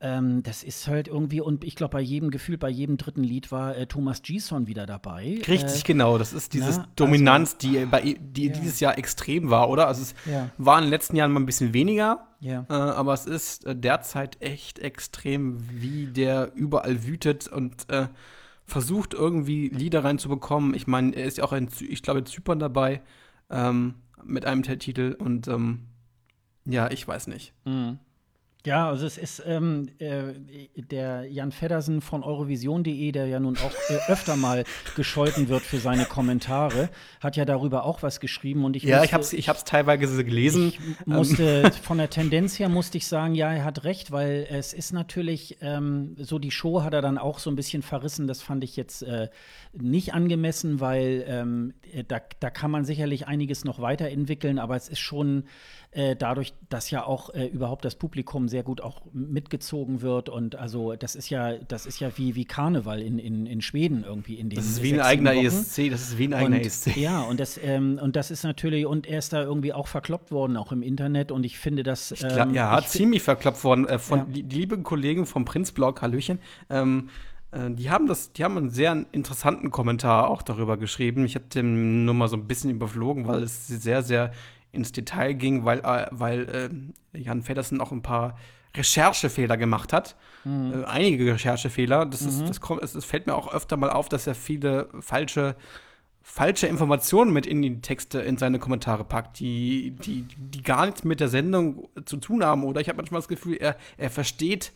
Ähm, das ist halt irgendwie, und ich glaube, bei jedem Gefühl, bei jedem dritten Lied war äh, Thomas Gison wieder dabei. Richtig, Äh, genau. Das ist diese na, Dominanz, die, bei, die Ja. dieses Jahr extrem war, oder? Also es Ja. war in den letzten Jahren mal ein bisschen weniger, Ja. äh, aber es ist äh, derzeit echt extrem, wie der überall wütet und äh, versucht irgendwie Lieder reinzubekommen. Ich meine, er ist ja auch in, ich glaube, in Zypern dabei ähm, mit einem Titel und ähm, ja, ich weiß nicht. Mhm. Ja, also es ist ähm, äh, der Jan Feddersen von Eurovision.de, der ja nun auch äh, öfter mal gescholten wird für seine Kommentare, hat ja darüber auch was geschrieben und ich Ja, musste- ich habe es ich hab's teilweise gelesen. Ich musste von der Tendenz her musste ich sagen, ja, er hat recht, weil es ist natürlich ähm, so die Show hat er dann auch so ein bisschen verrissen. Das fand ich jetzt äh, nicht angemessen, weil ähm, äh, da, da kann man sicherlich einiges noch weiterentwickeln, aber es ist schon äh, dadurch, dass ja auch äh, überhaupt das Publikum sehr gut auch mitgezogen wird und also das ist ja das ist ja wie wie Karneval in, in, in Schweden irgendwie in den Das ist wie ein eigener Wochen. ESC, das ist wie ein eigener Und, ESC. Ja, und das, ähm, und das ist natürlich, und er ist da irgendwie auch verkloppt worden, auch im Internet. Und ich finde das. Ich glaub, ähm, ja, ziemlich verkloppt worden äh, von Ja. die, die lieben Kollegen vom Prinzblog, Hallöchen. Ähm, äh, die haben das, die haben einen sehr interessanten Kommentar auch darüber geschrieben. Ich habe den nur mal so ein bisschen überflogen, weil es sehr, sehr ins Detail ging, weil, äh, weil äh, Jan Feddersen auch ein paar Recherchefehler gemacht hat. Äh, einige Recherchefehler. Das, ist, das, kommt, es, es fällt mir auch öfter mal auf, dass er viele falsche falsche Informationen mit in die Texte, in seine Kommentare packt, die, die, die gar nichts mit der Sendung zu tun haben. Oder ich habe manchmal das Gefühl, er, er versteht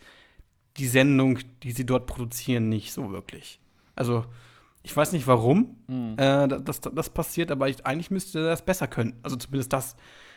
die Sendung, die sie dort produzieren, nicht so wirklich. Also, ich weiß nicht warum äh, das, das passiert, aber ich, eigentlich müsste er das besser können. Also zumindest das.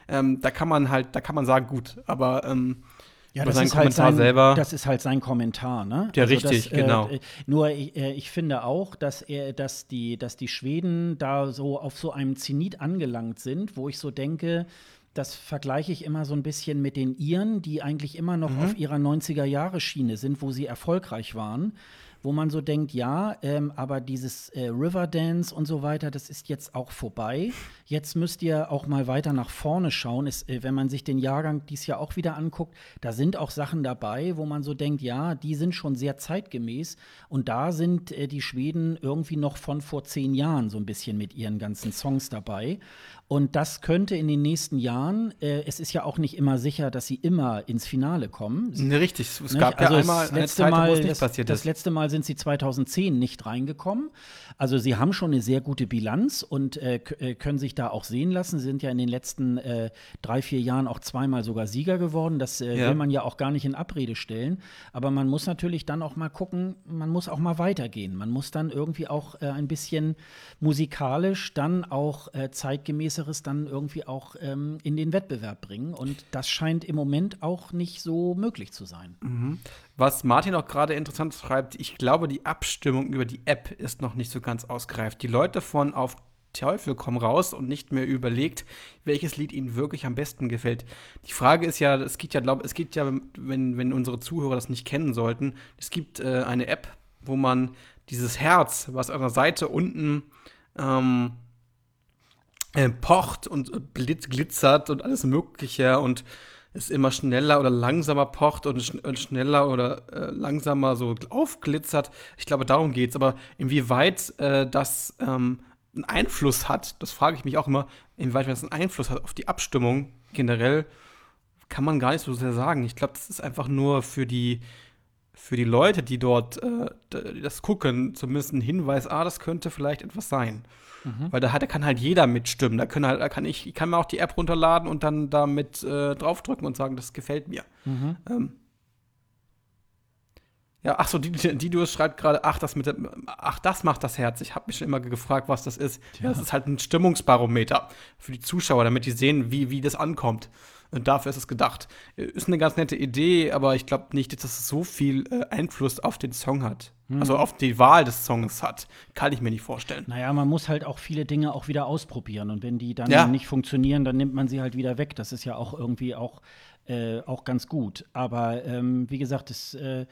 Ähm, da kann man halt, da kann man sagen, gut, aber ähm, ja, das ist halt Kommentar sein, selber. Das ist halt sein Kommentar, ne? Ja, richtig, das, genau. Äh, nur ich, äh, ich finde auch, dass er, dass die, dass die Schweden da so auf so einem Zenit angelangt sind, wo ich so denke, das vergleiche ich immer so ein bisschen mit den Iren, die eigentlich immer noch Mhm. auf ihrer 90er-Jahre-Schiene sind, wo sie erfolgreich waren. Wo man so denkt, ja, ähm, aber dieses äh, Riverdance und so weiter, das ist jetzt auch vorbei. Jetzt müsst ihr auch mal weiter nach vorne schauen. Es, äh, wenn man sich den Jahrgang dies Jahr auch wieder anguckt, da sind auch Sachen dabei, wo man so denkt, ja, die sind schon sehr zeitgemäß. Und da sind äh, die Schweden irgendwie noch von vor zehn Jahren so ein bisschen mit ihren ganzen Songs dabei. Und das könnte in den nächsten Jahren, äh, es ist ja auch nicht immer sicher, dass sie immer ins Finale kommen. ne, richtig. Es Nicht? gab also ja einmal das eine letzte Zeit, wo Mal, es nicht das, passiert das ist. letzte Mal sind sie 2010 nicht reingekommen. Also sie haben schon eine sehr gute Bilanz und äh, äh, können sich da auch sehen lassen. Sie sind ja in den letzten äh, drei, vier Jahren auch zweimal sogar Sieger geworden. Das äh, Ja. will man ja auch gar nicht in Abrede stellen. Aber man muss natürlich dann auch mal gucken, man muss auch mal weitergehen. Man muss dann irgendwie auch äh, ein bisschen musikalisch dann auch äh, zeitgemäßeres dann irgendwie auch ähm, in den Wettbewerb bringen. Und das scheint im Moment auch nicht so möglich zu sein. Was Martin auch gerade interessant schreibt, ich glaube, die Abstimmung über die App ist noch nicht so ganz ausgereift. Die Leute von auf Teufel kommen raus und nicht mehr überlegt, welches Lied ihnen wirklich am besten gefällt. Die Frage ist ja, es geht ja, glaube es geht ja, wenn, wenn unsere Zuhörer das nicht kennen sollten, es gibt äh, eine App wo man dieses Herz, was an der Seite unten ähm, äh, pocht und blitz, glitzert und alles Mögliche und es immer schneller oder langsamer pocht und, schn schneller oder äh, langsamer so aufglitzert. Ich glaube, darum geht es. Aber inwieweit äh, das ähm, einen Einfluss hat, das frage ich mich auch immer, inwieweit das einen Einfluss hat auf die Abstimmung generell, kann man gar nicht so sehr sagen. Ich glaube, das ist einfach nur für die, für die Leute, die dort äh, das gucken, zumindest ein Hinweis, ah, das könnte vielleicht etwas sein. Mhm. Weil da, hat, da kann halt jeder mitstimmen. Da, können halt, da kann ich, ich kann mir auch die App runterladen und dann damit äh, draufdrücken und sagen, das gefällt mir. Mhm. Ähm, ja, ach so, du schreibt gerade, ach, das mit ach, das macht das Herz. Ich habe mich schon immer gefragt, was das ist. Ja. Das ist halt ein Stimmungsbarometer für die Zuschauer, damit die sehen, wie, wie das ankommt. Und dafür ist es gedacht. Ist eine ganz nette Idee, aber ich glaube nicht, dass es so viel äh, Einfluss auf den Song hat. Mhm. Also auf die Wahl des Songs hat. Kann ich mir nicht vorstellen. Naja, man muss halt auch viele Dinge auch wieder ausprobieren. Und wenn die dann ja. nicht funktionieren, dann nimmt man sie halt wieder weg. Das ist ja auch irgendwie auch, äh, auch ganz gut. Aber ähm, wie gesagt, es äh,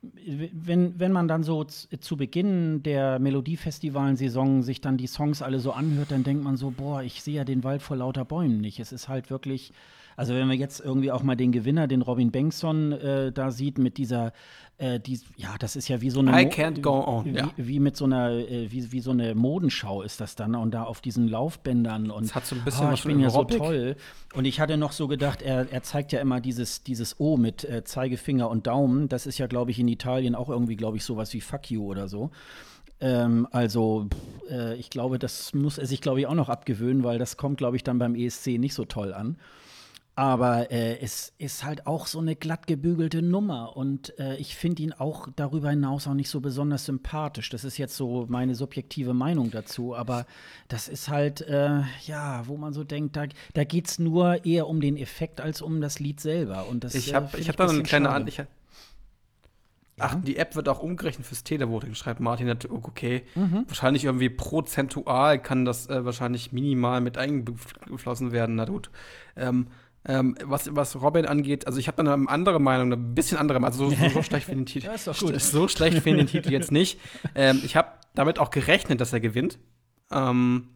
wenn, wenn man dann so zu Beginn der Melodiefestivalen-Saison sich dann die Songs alle so anhört, dann denkt man so, boah, ich sehe ja den Wald vor lauter Bäumen nicht. Es ist halt wirklich, also wenn man jetzt irgendwie auch mal den Gewinner, den Robin Bengtson, äh, da sieht mit dieser äh, die, ja, das ist ja wie so eine I can't go on. Wie, ja. wie mit so einer, äh, wie, wie so eine Modenschau ist das dann und da auf diesen Laufbändern und das hat so ein bisschen oh, ich bin ja so toll. Und ich hatte noch so gedacht, er, er zeigt ja immer dieses, dieses O mit äh, Zeigefinger und Daumen. Das ist ja, glaube ich, in Italien auch irgendwie, glaube ich, sowas wie Fuck you oder so. Ähm, also, äh, ich glaube, das muss er sich, glaube ich, auch noch abgewöhnen, weil das kommt, glaube ich, dann beim ESC nicht so toll an. Aber äh, es ist halt auch so eine glatt gebügelte Nummer und äh, ich finde ihn auch darüber hinaus auch nicht so besonders sympathisch. Das ist jetzt so meine subjektive Meinung dazu, aber das ist halt, äh, ja, wo man so denkt, da, da geht es nur eher um den Effekt als um das Lied selber. Und das, ich habe äh, ich hab da eine kleine An ich, Ach, die App wird auch umgerechnet fürs Televoting, schreibt Martin. Okay, mhm. wahrscheinlich irgendwie prozentual kann das äh, wahrscheinlich minimal mit eingeflossen werden. Na gut. Ähm, ähm, was, was Robin angeht, also ich habe da eine andere Meinung, ein bisschen andere Meinung. Also so, so schlecht finde ich den Titel. ist doch gut. So schlecht finde den Titel jetzt nicht. Ähm, ich habe damit auch gerechnet, dass er gewinnt. Ähm,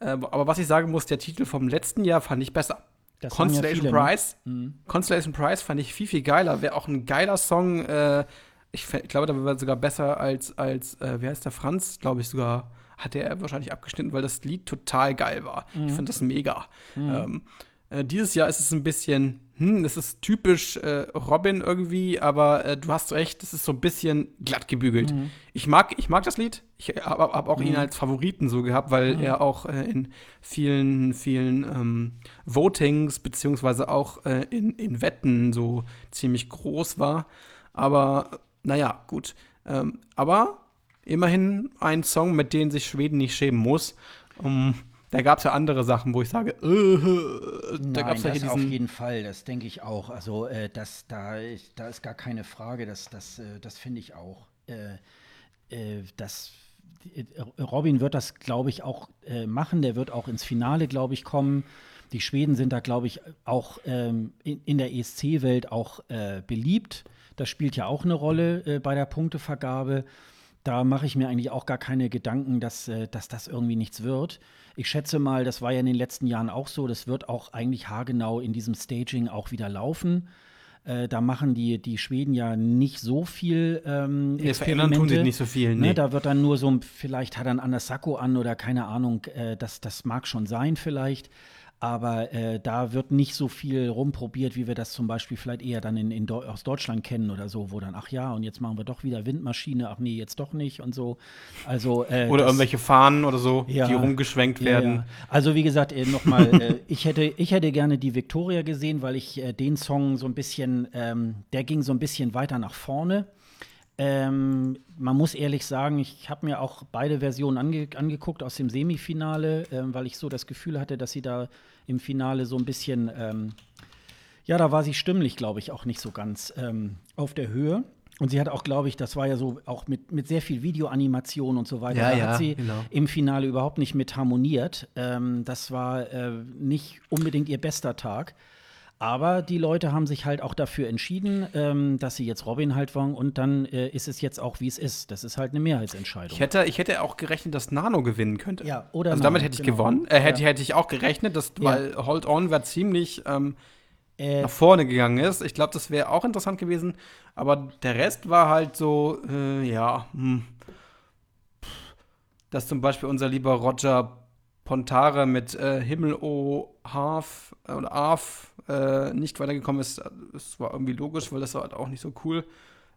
äh, aber was ich sagen muss, der Titel vom letzten Jahr fand ich besser. Das Constellation ja viele? Prize. Ne? Constellation Prize fand ich viel, viel geiler. Wäre auch ein geiler Song. Äh, ich, ich, glaube, da wäre sogar besser als, als äh, wie heißt der Franz, glaube ich sogar, hat er wahrscheinlich abgeschnitten, weil das Lied total geil war. Mhm. Ich finde das mega. Mhm. Ähm, äh, dieses Jahr ist es ein bisschen, hm, das ist typisch äh, Robin irgendwie, aber äh, du hast recht, es ist so ein bisschen glatt gebügelt. Mhm. Ich, mag, ich mag das Lied. Ich habe hab auch mhm. ihn als Favoriten so gehabt, weil mhm. er auch äh, in vielen, vielen ähm, Votings beziehungsweise auch äh, in, in Wetten so ziemlich groß war. Aber naja, gut. Ähm, aber immerhin ein Song, mit dem sich Schweden nicht schämen muss. Um, da gab es ja andere Sachen, wo ich sage, äh, da gab es ja diesen. Auf jeden Fall, das denke ich auch. Also, äh, das, da, da ist gar keine Frage, das, das, äh, das finde ich auch. Äh, äh, das, äh, Robin wird das, glaube ich, auch machen. Der wird auch ins Finale, glaube ich, kommen. Die Schweden sind da, glaube ich, auch ähm, in, in, der ESC-Welt auch beliebt. Das spielt ja auch eine Rolle bei der Punktevergabe. Da mache ich mir eigentlich auch gar keine Gedanken, dass, dass das irgendwie nichts wird. Ich schätze mal, das war ja in den letzten Jahren auch so. Das wird auch eigentlich haargenau in diesem Staging auch wieder laufen. Äh, da machen die, die Schweden ja nicht so viel ähm, Experimente. tun sie nicht so viel. Ne, nee. Ne, da wird dann nur so, vielleicht hat er ein anderes Sakko an oder keine Ahnung. Äh, das, das mag schon sein vielleicht. Aber äh, da wird nicht so viel rumprobiert, wie wir das zum Beispiel vielleicht eher dann in, in Do aus Deutschland kennen oder so, wo dann, ach ja, und jetzt machen wir doch wieder Windmaschine, ach nee, jetzt doch nicht und so. Also, äh, oder das, irgendwelche Fahnen oder so, ja, die rumgeschwenkt werden. Ja. Also wie gesagt, äh, nochmal, äh, ich, hätte, ich hätte gerne die Victoria gesehen, weil ich äh, den Song so ein bisschen, ähm, der ging so ein bisschen weiter nach vorne. Ähm, man muss ehrlich sagen, ich habe mir auch beide Versionen ange angeguckt aus dem Semifinale, ähm, weil ich so das Gefühl hatte, dass sie da im Finale so ein bisschen, ähm, ja, da war sie stimmlich, glaube ich, auch nicht so ganz ähm, auf der Höhe. Und sie hat auch, glaube ich, das war ja so auch mit, mit sehr viel Videoanimation und so weiter. Ja, da ja, hat sie genau. im Finale überhaupt nicht mit harmoniert. Ähm, das war äh, nicht unbedingt ihr bester Tag. Aber die Leute haben sich halt auch dafür entschieden, ähm, dass sie jetzt Robin halt wollen und dann äh, ist es jetzt auch, wie es ist. Das ist halt eine Mehrheitsentscheidung. Ich hätte, ich hätte auch gerechnet, dass Nano gewinnen könnte. Ja, oder Also Nano, damit hätte ich genau. gewonnen. Äh, hätte, Ja. hätte ich auch gerechnet, dass, Ja. weil Hold On war ziemlich ähm, Äh, nach vorne gegangen ist. Ich glaube, das wäre auch interessant gewesen. Aber der Rest war halt so, äh, ja, hm. dass zum Beispiel unser lieber Roger Pontare mit äh, Himmel O Half äh, oder Arf äh, nicht weitergekommen ist. Das war irgendwie logisch, weil das war halt auch nicht so cool.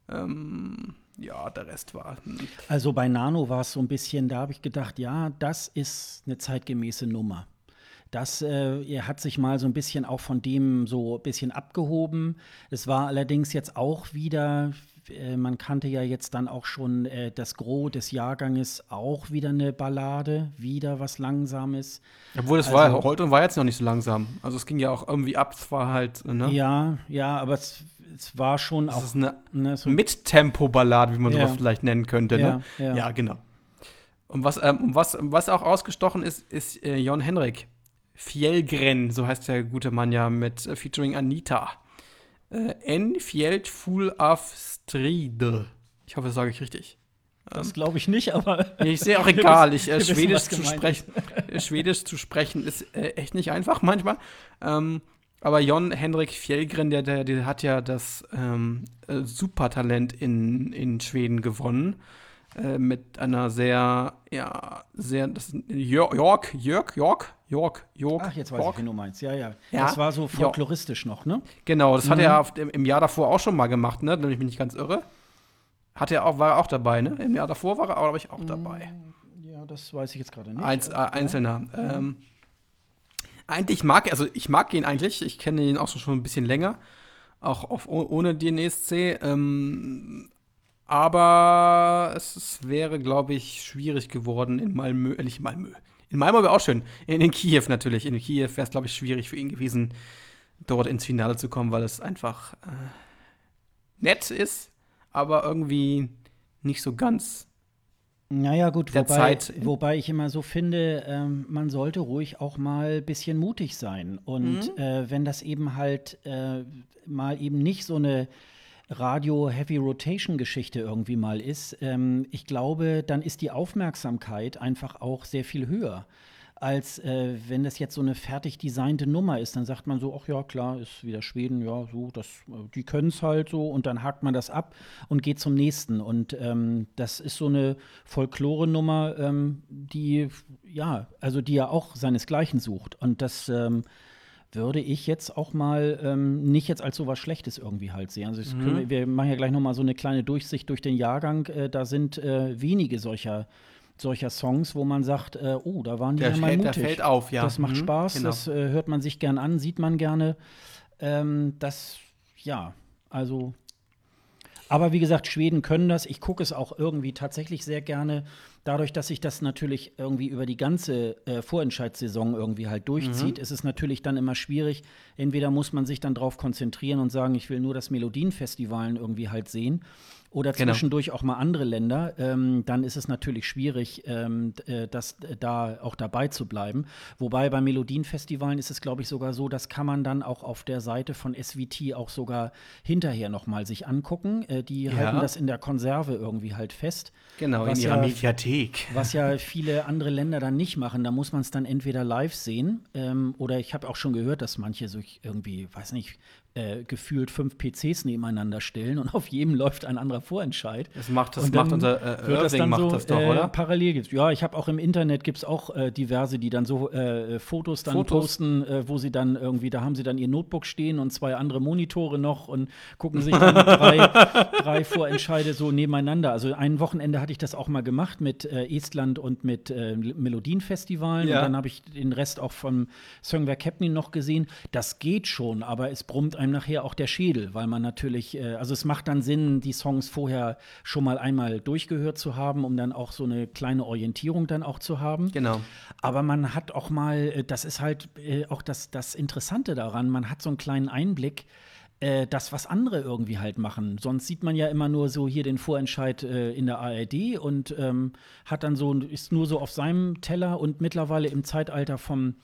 Ähm, ja, der Rest war. Hm. Also bei Nano war es so ein bisschen, da habe ich gedacht, ja, das ist eine zeitgemäße Nummer. Das äh, er hat sich mal so ein bisschen auch von dem so ein bisschen abgehoben. Es war allerdings jetzt auch wieder, äh, man kannte ja jetzt dann auch schon äh, das Gros des Jahrganges auch wieder eine Ballade, wieder was Langsames. Obwohl, es Also- war, On war jetzt noch nicht so langsam. Also es ging ja auch irgendwie ab. Es war halt, ne? Ja, ja, aber es, es war schon Das auch ist eine ne, so, Mittempo-Ballade, wie man Ja. sowas vielleicht nennen könnte. Ja, ne? ja. genau. Und was, ähm, und was, was auch ausgestochen ist, ist äh, Jon Henrik. Fjellgren, so heißt der gute Mann ja, mit äh, featuring Anita. Äh, en fjeld full af stride. Ich hoffe, das sage ich richtig. das glaube ich nicht, aber Nee, ist ja auch egal. Ich, äh, wissen, Schwedisch, zu sprechen, äh, Schwedisch zu sprechen ist äh, echt nicht einfach manchmal. Ähm, aber Jon Henrik Fjellgren, der, der, der hat ja das ähm, äh, Supertalent in, in Schweden gewonnen. Äh, mit einer sehr, ja, sehr, das ist Jörg, Jörg, Jörg, Jörg, Jörg, Jörg. Ach, jetzt weiß Jörg. ich, wie du meinst. Ja, ja. Ja. Das war so folkloristisch noch, ne? Genau, das hat Mhm. er auf dem, im Jahr davor auch schon mal gemacht, ne? Wenn ich mich nicht ganz irre. Hat er auch, war er auch dabei, ne? Im Jahr davor war er, glaube ich, auch dabei. Ja, das weiß ich jetzt gerade nicht. Einz, äh, Ja. Einzelner. Ähm, eigentlich mag, also ich mag ihn eigentlich, ich kenne ihn auch schon, schon ein bisschen länger, auch auf, oh- ohne den ESC. Ähm, aber es, es wäre, glaube ich, schwierig geworden in Malmö, äh, nicht Malmö. In Malmö wäre auch schön. In, in Kiew natürlich. In Kiew wäre es, glaube ich, schwierig für ihn gewesen, dort ins Finale zu kommen, weil es einfach äh, nett ist, aber irgendwie nicht so ganz Naja, gut, der wobei, Zeit- wobei ich immer so finde, ähm, man sollte ruhig auch mal ein bisschen mutig sein. Und Mhm. äh, wenn das eben halt äh, mal eben nicht so eine Radio-Heavy-Rotation-Geschichte irgendwie mal ist, ähm, ich glaube, dann ist die Aufmerksamkeit einfach auch sehr viel höher. Als äh, wenn das jetzt so eine fertig designte Nummer ist, dann sagt man so, ach ja, klar, ist wieder Schweden, ja, so, das, äh, die können es halt so und dann hakt man das ab und geht zum nächsten. Und ähm, das ist so eine Folklore-Nummer, ähm, die, ja, also die ja auch seinesgleichen sucht. Und das ähm, würde ich jetzt auch mal ähm, nicht jetzt als so was Schlechtes irgendwie halt sehen. Also können wir, wir machen ja gleich noch mal so eine kleine Durchsicht durch den Jahrgang. Äh, da sind äh, wenige solcher solcher Songs, wo man sagt, äh, oh, da waren die Der ja mal fällt- der mutig. fällt auf, ja. Das macht Mhm, Spaß, genau. das äh, hört man sich gern an, sieht man gerne. Ähm, das, ja, also. Aber wie gesagt, Schweden können das. Ich gucke es auch irgendwie tatsächlich sehr gerne. Dadurch, dass sich das natürlich irgendwie über die ganze äh, Vorentscheidssaison irgendwie halt durchzieht, Mhm. ist es natürlich dann immer schwierig. Entweder muss man sich dann darauf konzentrieren und sagen, ich will nur das Melodienfestivalen irgendwie halt sehen. Oder Genau. zwischendurch auch mal andere Länder, ähm, dann ist es natürlich schwierig, ähm, äh, das äh, da auch dabei zu bleiben. Wobei bei Melodienfestivalen ist es, glaube ich, sogar so, das kann man dann auch auf der Seite von SVT auch sogar hinterher nochmal sich angucken. Äh, die Ja. halten das in der Konserve irgendwie halt fest. Genau, in ihrer ja- Mediathek. Was ja viele andere Länder dann nicht machen. Da muss man es dann entweder live sehen ähm, oder ich habe auch schon gehört, dass manche so irgendwie, weiß nicht, äh, gefühlt fünf PCs nebeneinander stellen und auf jedem läuft ein anderer Vorentscheid. Das macht, das macht unser äh, das Irving dann macht so das doch, äh, oder? parallel gibt. Ja, ich habe auch im Internet gibt es auch äh, diverse, die dann so äh, Fotos dann Fotos? posten, äh, wo sie dann irgendwie, da haben sie dann ihr Notebook stehen und zwei andere Monitore noch und gucken sich dann drei, drei Vorentscheide so nebeneinander. Also ein Wochenende hatte ich das auch mal gemacht mit äh, Estland und mit äh, Melodienfestivalen Ja. und dann habe ich den Rest auch vom Songwerk Captain noch gesehen. Das geht schon, aber es brummt einem nachher auch der Schädel, weil man natürlich, äh, also es macht dann Sinn, die Songs vorher schon mal einmal durchgehört zu haben, um dann auch so eine kleine Orientierung dann auch zu haben. Genau. Aber man hat auch mal, äh, das ist halt äh, auch das, das Interessante daran, man hat so einen kleinen Einblick, äh, das, was andere irgendwie halt machen. Sonst sieht man ja immer nur so hier den Vorentscheid äh, in der ARD und ähm, hat dann so, ist nur so auf seinem Teller und mittlerweile im Zeitalter vom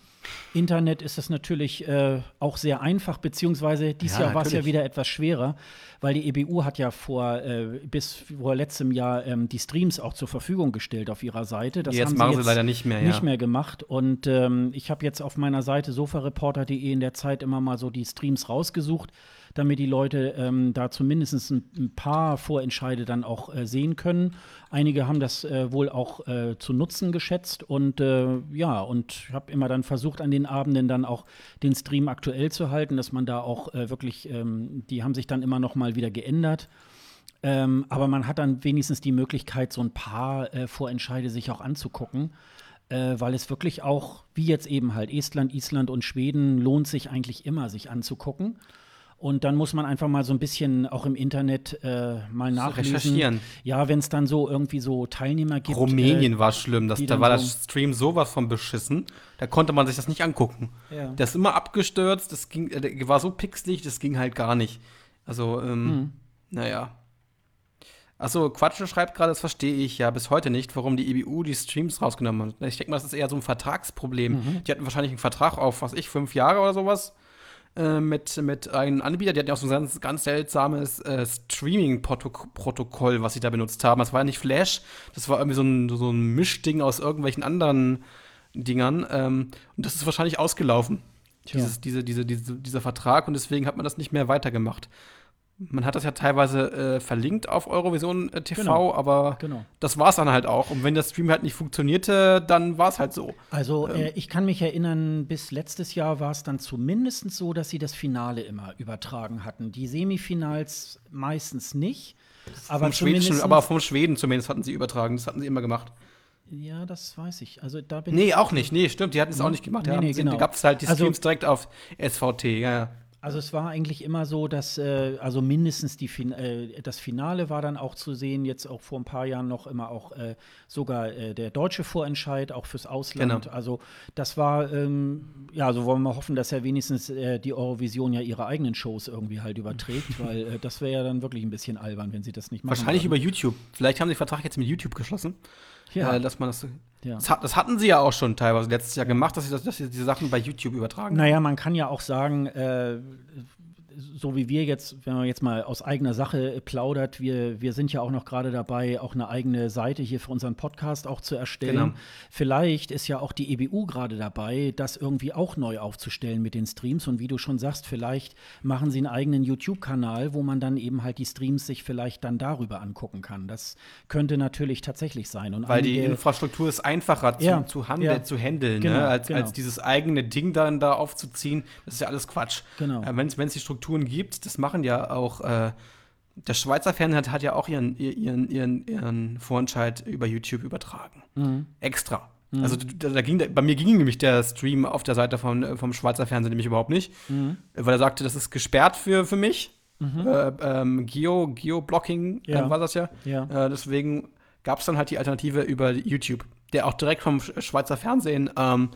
Internet ist das natürlich äh, auch sehr einfach, beziehungsweise dieses Ja, Jahr war es ja wieder etwas schwerer, weil die EBU hat ja vor äh, bis vor letztem Jahr ähm, die Streams auch zur Verfügung gestellt auf ihrer Seite. Das Jetzt haben machen sie leider nicht mehr, ja. Nicht mehr gemacht. Und ähm, ich habe jetzt auf meiner Seite sofareporter.de in der Zeit immer mal so die Streams rausgesucht, damit die Leute ähm, da zumindest ein, ein paar Vorentscheide dann auch äh, sehen können. Einige haben das äh, wohl auch äh, zu nutzen geschätzt und äh, ja, und habe immer dann versucht, an den Abenden dann auch den Stream aktuell zu halten, dass man da auch äh, wirklich, ähm, die haben sich dann immer noch mal wieder geändert. Ähm, aber man hat dann wenigstens die Möglichkeit, so ein paar äh, Vorentscheide sich auch anzugucken, äh, weil es wirklich auch, wie jetzt eben halt Estland, Island und Schweden, lohnt sich eigentlich immer, sich anzugucken. Und dann muss man einfach mal so ein bisschen auch im Internet äh, mal nachlesen. recherchieren. Ja, wenn es dann so irgendwie so Teilnehmer gibt. Rumänien äh, war schlimm. Das, da war der so- Stream sowas von beschissen. Da konnte man sich das nicht angucken. Ja. Der ist immer abgestürzt. Das ging, äh, der war so pixelig, das ging halt gar nicht. Also, ähm, Mhm. naja. Achso, Quatsche schreibt gerade, das verstehe ich ja bis heute nicht, warum die EBU die Streams rausgenommen hat. Ich denke mal, das ist eher so ein Vertragsproblem. Mhm. Die hatten wahrscheinlich einen Vertrag auf, was ich, fünf Jahre oder sowas äh, mit, mit einem Anbieter. Die hatten ja auch so ein ganz, ganz seltsames äh, Streaming-Protokoll, was sie da benutzt haben. Das war ja nicht Flash, das war irgendwie so ein, so ein Mischding aus irgendwelchen anderen Dingern. Ähm, und das ist wahrscheinlich ausgelaufen, dieses, diese, diese, diese, dieser Vertrag. Und deswegen hat man das nicht mehr weitergemacht. Man hat das ja teilweise äh, verlinkt auf Eurovision äh, TV, Genau. aber Genau. das war es dann halt auch. Und wenn der Stream halt nicht funktionierte, dann war es halt so. Also Ähm. äh, ich kann mich erinnern, bis letztes Jahr war es dann zumindest so, dass sie das Finale immer übertragen hatten. Die Semifinals meistens nicht. Aber vom aber vom Schweden zumindest hatten sie übertragen. Das hatten sie immer gemacht. ja, das weiß ich. Also da bin Nee, auch nicht. Nee, stimmt. Die hatten es auch nicht gemacht. Nee, nee, genau. Da gab es halt die Also- Streams direkt auf SVT. Ja, ja. Also es war eigentlich immer so, dass äh, also mindestens die fin äh, das Finale war dann auch zu sehen, jetzt auch vor ein paar Jahren noch immer auch äh, sogar äh, der deutsche Vorentscheid, auch fürs Ausland. Genau. Also das war, ähm, ja, so wollen wir hoffen, dass ja wenigstens äh, die Eurovision ja ihre eigenen Shows irgendwie halt überträgt, weil äh, das wäre ja dann wirklich ein bisschen albern, wenn sie das nicht machen. Wahrscheinlich würden. über YouTube. Vielleicht haben sie den Vertrag jetzt mit YouTube geschlossen. Ja. Dass man das, Ja. das, hat, das hatten sie ja auch schon teilweise letztes Jahr gemacht, dass sie, das, dass sie diese Sachen bei YouTube übertragen. Naja, man kann ja auch sagen, äh, so wie wir jetzt, wenn man jetzt mal aus eigener Sache plaudert, wir, wir sind ja auch noch gerade dabei, auch eine eigene Seite hier für unseren Podcast auch zu erstellen. Genau. Vielleicht ist ja auch die EBU gerade dabei, das irgendwie auch neu aufzustellen mit den Streams. Und wie du schon sagst, vielleicht machen sie einen eigenen YouTube-Kanal, wo man dann eben halt die Streams sich vielleicht dann darüber angucken kann. Das könnte natürlich tatsächlich sein. Und Weil die Infrastruktur ist einfacher zu, Ja, zu, handeln, ja. zu handeln, Genau, ne? als, genau. als dieses eigene Ding dann da aufzuziehen. Das ist ja alles Quatsch. Genau. Äh, Wenn es die Strukturen gibt, das machen ja auch. Äh, der Schweizer Fernsehen hat, hat ja auch ihren, ihren, ihren, ihren Vorentscheid über YouTube übertragen. Mhm. Extra. Also da, da ging, bei mir ging nämlich der Stream auf der Seite von, äh, vom Schweizer Fernsehen nämlich überhaupt nicht, Mhm. weil er sagte, das ist gesperrt für, für mich. Äh, ähm, Geo, Geo-Blocking Ja. äh, war das ja. Ja. Äh, deswegen gab es dann halt die Alternative über YouTube, der auch direkt vom Sch- Schweizer Fernsehen ähm, äh,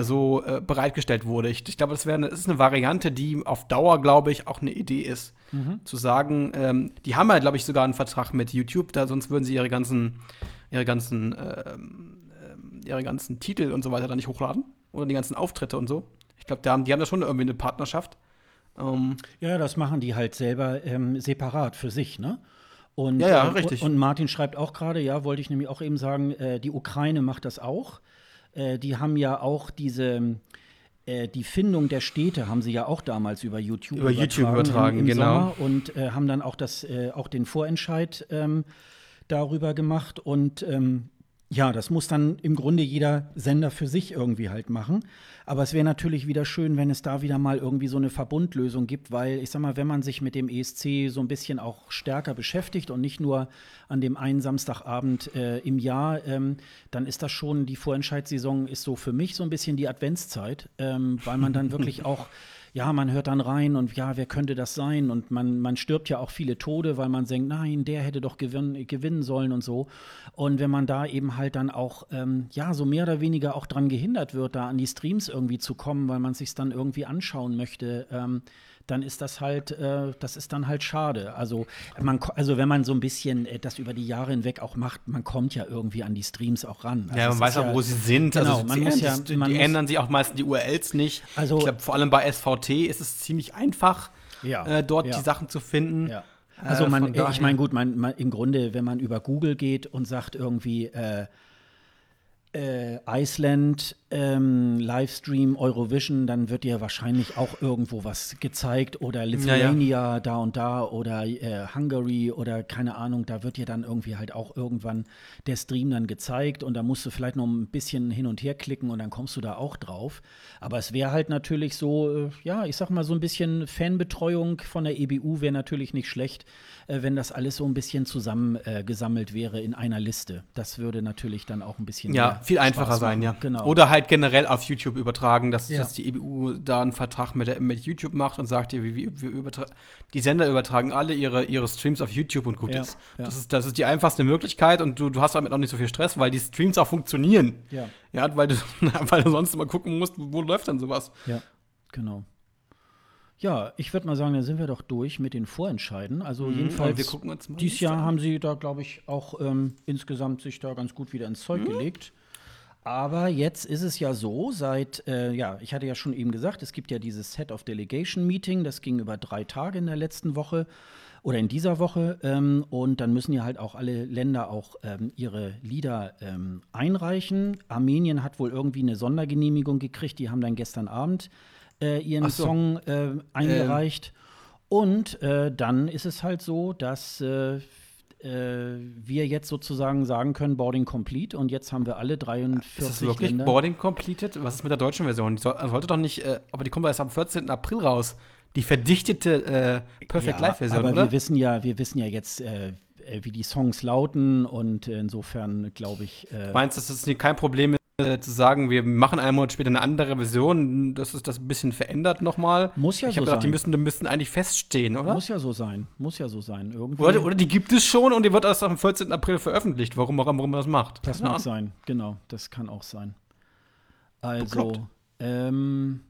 so äh, bereitgestellt wurde. Ich, ich glaube, das, wäre eine- das ist eine Variante, die auf Dauer, glaube ich, auch eine Idee ist. Zu sagen, ähm, die haben ja, glaube ich, sogar einen Vertrag mit YouTube, da sonst würden sie ihre ganzen, ihre ganzen, ähm, ihre ganzen Titel und so weiter da nicht hochladen. Oder die ganzen Auftritte und so. Ich glaube, die haben, die haben da schon irgendwie eine Partnerschaft. Ähm, Ja, das machen die halt selber ähm, separat für sich, ne? Und, Ja, ja, ähm, richtig. Und, und Martin schreibt auch gerade, ja, wollte ich nämlich auch eben sagen, äh, die Ukraine macht das auch. Äh, die haben ja auch diese, äh, die Findung der Städte haben sie ja auch damals über YouTube Über YouTube übertragen, im, im genau. Sommer und äh, haben dann auch das, äh, auch den Vorentscheid ähm, darüber gemacht und ähm, ja, das muss dann im Grunde jeder Sender für sich irgendwie halt machen. Aber es wäre natürlich wieder schön, wenn es da wieder mal irgendwie so eine Verbundlösung gibt, weil ich sag mal, wenn man sich mit dem ESC so ein bisschen auch stärker beschäftigt und nicht nur an dem einen Samstagabend äh, im Jahr, ähm, dann ist das schon, die Vorentscheidssaison ist so für mich so ein bisschen die Adventszeit, ähm, weil man dann wirklich auch ja, man hört dann rein und ja, wer könnte das sein? Und man, man stirbt ja auch viele Tode, weil man denkt, nein, der hätte doch gewinn, gewinnen sollen und so. Und wenn man da eben halt dann auch, ähm, ja, so mehr oder weniger auch dran gehindert wird, da an die Streams irgendwie zu kommen, weil man sich dann irgendwie anschauen möchte, ähm, dann ist das halt, äh, das ist dann halt schade. Also, man, also wenn man so ein bisschen äh, das über die Jahre hinweg auch macht, man kommt ja irgendwie an die Streams auch ran. Also ja, man weiß auch, ja, wo sie sind. Genau, also man muss ja, die, man die muss, ändern sich auch meistens die URLs nicht. Also, ich glaube, vor allem bei SVT ist es ziemlich einfach, ja, äh, dort ja. die Sachen zu finden. Ja. Also Äh, man, von ich meine, gut, man, man, im Grunde, wenn man über Google geht und sagt irgendwie äh, äh, Iceland, ähm, Livestream, Eurovision, dann wird dir wahrscheinlich auch irgendwo was gezeigt oder Lithuania da und da oder äh, Hungary oder keine Ahnung, da wird dir dann irgendwie halt auch irgendwann der Stream dann gezeigt und da musst du vielleicht noch ein bisschen hin und her klicken und dann kommst du da auch drauf. Aber es wäre halt natürlich so, äh, ja, ich sag mal so ein bisschen Fanbetreuung von der EBU wäre natürlich nicht schlecht, äh, wenn das alles so ein bisschen zusammengesammelt äh, wäre in einer Liste. Das würde natürlich dann auch ein bisschen Ja, mehr viel einfacher Spaß sein, machen. ja. Genau. Oder halt generell auf YouTube übertragen, dass, Ja. dass die EBU da einen Vertrag mit, der, mit YouTube macht und sagt, wir, wir, wir die Sender übertragen alle ihre, ihre Streams auf YouTube und gut Ja, ist. ja. Das ist. Das ist die einfachste Möglichkeit und du, du hast damit auch nicht so viel Stress, weil die Streams auch funktionieren. ja, Ja, weil du, weil du sonst immer gucken musst, wo läuft denn sowas. ja, genau. Ja, ich würde mal sagen, dann sind wir doch durch mit den Vorentscheiden. Also jedenfalls Mhm, mal dieses die Jahr haben sie da, glaube ich, auch ähm, insgesamt sich da ganz gut wieder ins Mhm. Zeug gelegt. Aber jetzt ist es ja so, seit, äh, ja, ich hatte ja schon eben gesagt, es gibt ja dieses Set of Delegation Meeting, das ging über drei Tage in der letzten Woche oder in dieser Woche. Ähm, und dann müssen ja halt auch alle Länder auch ähm, ihre Lieder ähm, einreichen. Armenien hat wohl irgendwie eine Sondergenehmigung gekriegt, die haben dann gestern Abend äh, ihren so. Song äh, eingereicht. Und äh, dann ist es halt so, dass äh, wir jetzt sozusagen sagen können, Boarding complete. Und jetzt haben wir alle 43 Ist das wirklich Länder. Boarding completed? Was ist mit der deutschen Version? Die soll, sollte doch nicht, äh, aber die kommt erst am 14. April raus. Die verdichtete äh, Perfect Ja, Live Version, aber oder? wir wissen ja, wir wissen ja jetzt, äh, äh, wie die Songs lauten und äh, insofern glaube ich. Äh, Meinst du, dass es nicht kein Problem ist, äh, zu sagen, wir machen einen Monat später eine andere Version, dass es das ein bisschen verändert nochmal? Muss ja ich so habe gedacht, die sein. müssen, die müssen eigentlich feststehen, oder? muss ja so sein, muss ja so sein. Irgendwie. Oder, oder die gibt es schon und die wird erst am 14. April veröffentlicht, warum auch immer man das macht. Das Keine mag sein, genau, das kann auch sein. Also, ähm,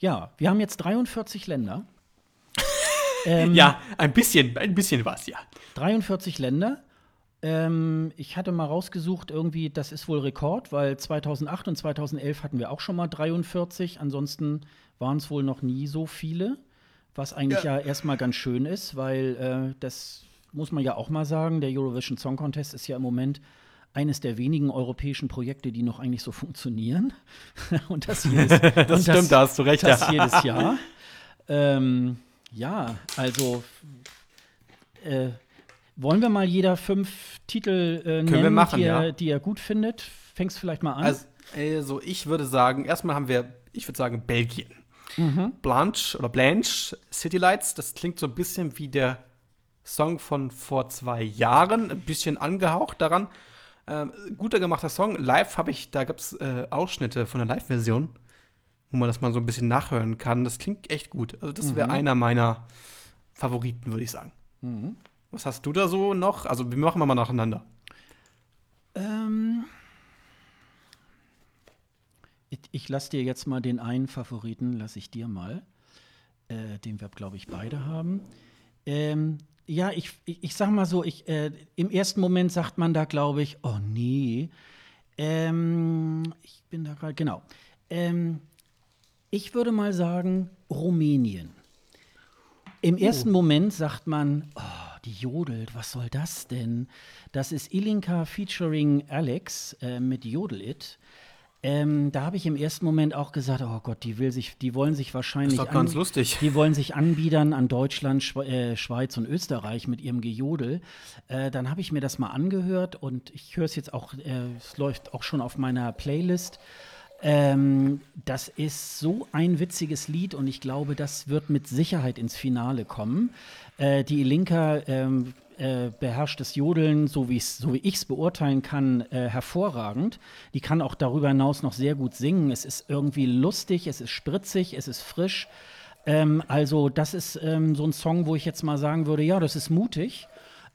ja, wir haben jetzt 43 Länder. ähm, Ja, ein bisschen, ein bisschen was, ja. 43 Länder. Ähm, ich hatte mal rausgesucht, irgendwie, das ist wohl Rekord, weil 2008 und 2011 hatten wir auch schon mal 43. Ansonsten waren es wohl noch nie so viele, was eigentlich ja, erstmal ganz schön ist, weil äh, das muss man ja auch mal sagen, der Eurovision Song Contest ist ja im Moment eines der wenigen europäischen Projekte, die noch eigentlich so funktionieren. und das jedes, Das und stimmt, da hast du recht. das ja. jedes Jahr. Ähm, ja, also äh, wollen wir mal jeder fünf Titel äh, nennen, machen, die, er, ja. die er gut findet? Fängst vielleicht mal an. Also, also, ich würde sagen, erstmal haben wir, ich würde sagen, Belgien. Mhm. Blanche oder Blanche City Lights, das klingt so ein bisschen wie der Song von vor zwei Jahren, ein bisschen angehaucht daran. Ähm, guter gemachter Song. Live habe ich, da gibt es äh, Ausschnitte von der Live-Version, wo man das mal so ein bisschen nachhören kann. Das klingt echt gut. Also, das wäre einer meiner Favoriten, würde ich sagen. Was hast du da so noch? Also, wir machen wir mal nacheinander. Ähm, ich ich lasse dir jetzt mal den einen Favoriten, lasse ich dir mal, äh, den wir, glaube ich, beide haben. Ähm, ja, ich, ich, ich sag mal so, ich, äh, im ersten Moment sagt man da, glaube ich, oh nee. Ähm, ich bin da gerade, genau. Ähm, ich würde mal sagen, Rumänien. Im ersten Moment sagt man, oh, die jodelt, was soll das denn? Das ist Ilinka featuring Alex äh, mit Jodel It. Ähm, da habe ich im ersten Moment auch gesagt, oh Gott, die will sich, die wollen sich wahrscheinlich Ist doch ganz lustig. die wollen sich anbiedern an Deutschland, Schwe äh, Schweiz und Österreich mit ihrem Gejodel. Äh, dann habe ich mir das mal angehört und ich höre es jetzt auch, äh, es läuft auch schon auf meiner Playlist. Ähm, das ist so ein witziges Lied und ich glaube, das wird mit Sicherheit ins Finale kommen. Äh, die Ilinka ähm, äh, beherrscht das Jodeln, so wie so wie ich es beurteilen kann, äh, hervorragend. Die kann auch darüber hinaus noch sehr gut singen. Es ist irgendwie lustig, es ist spritzig, es ist frisch. Ähm, also das ist ähm, so ein Song, wo ich jetzt mal sagen würde, ja, das ist mutig.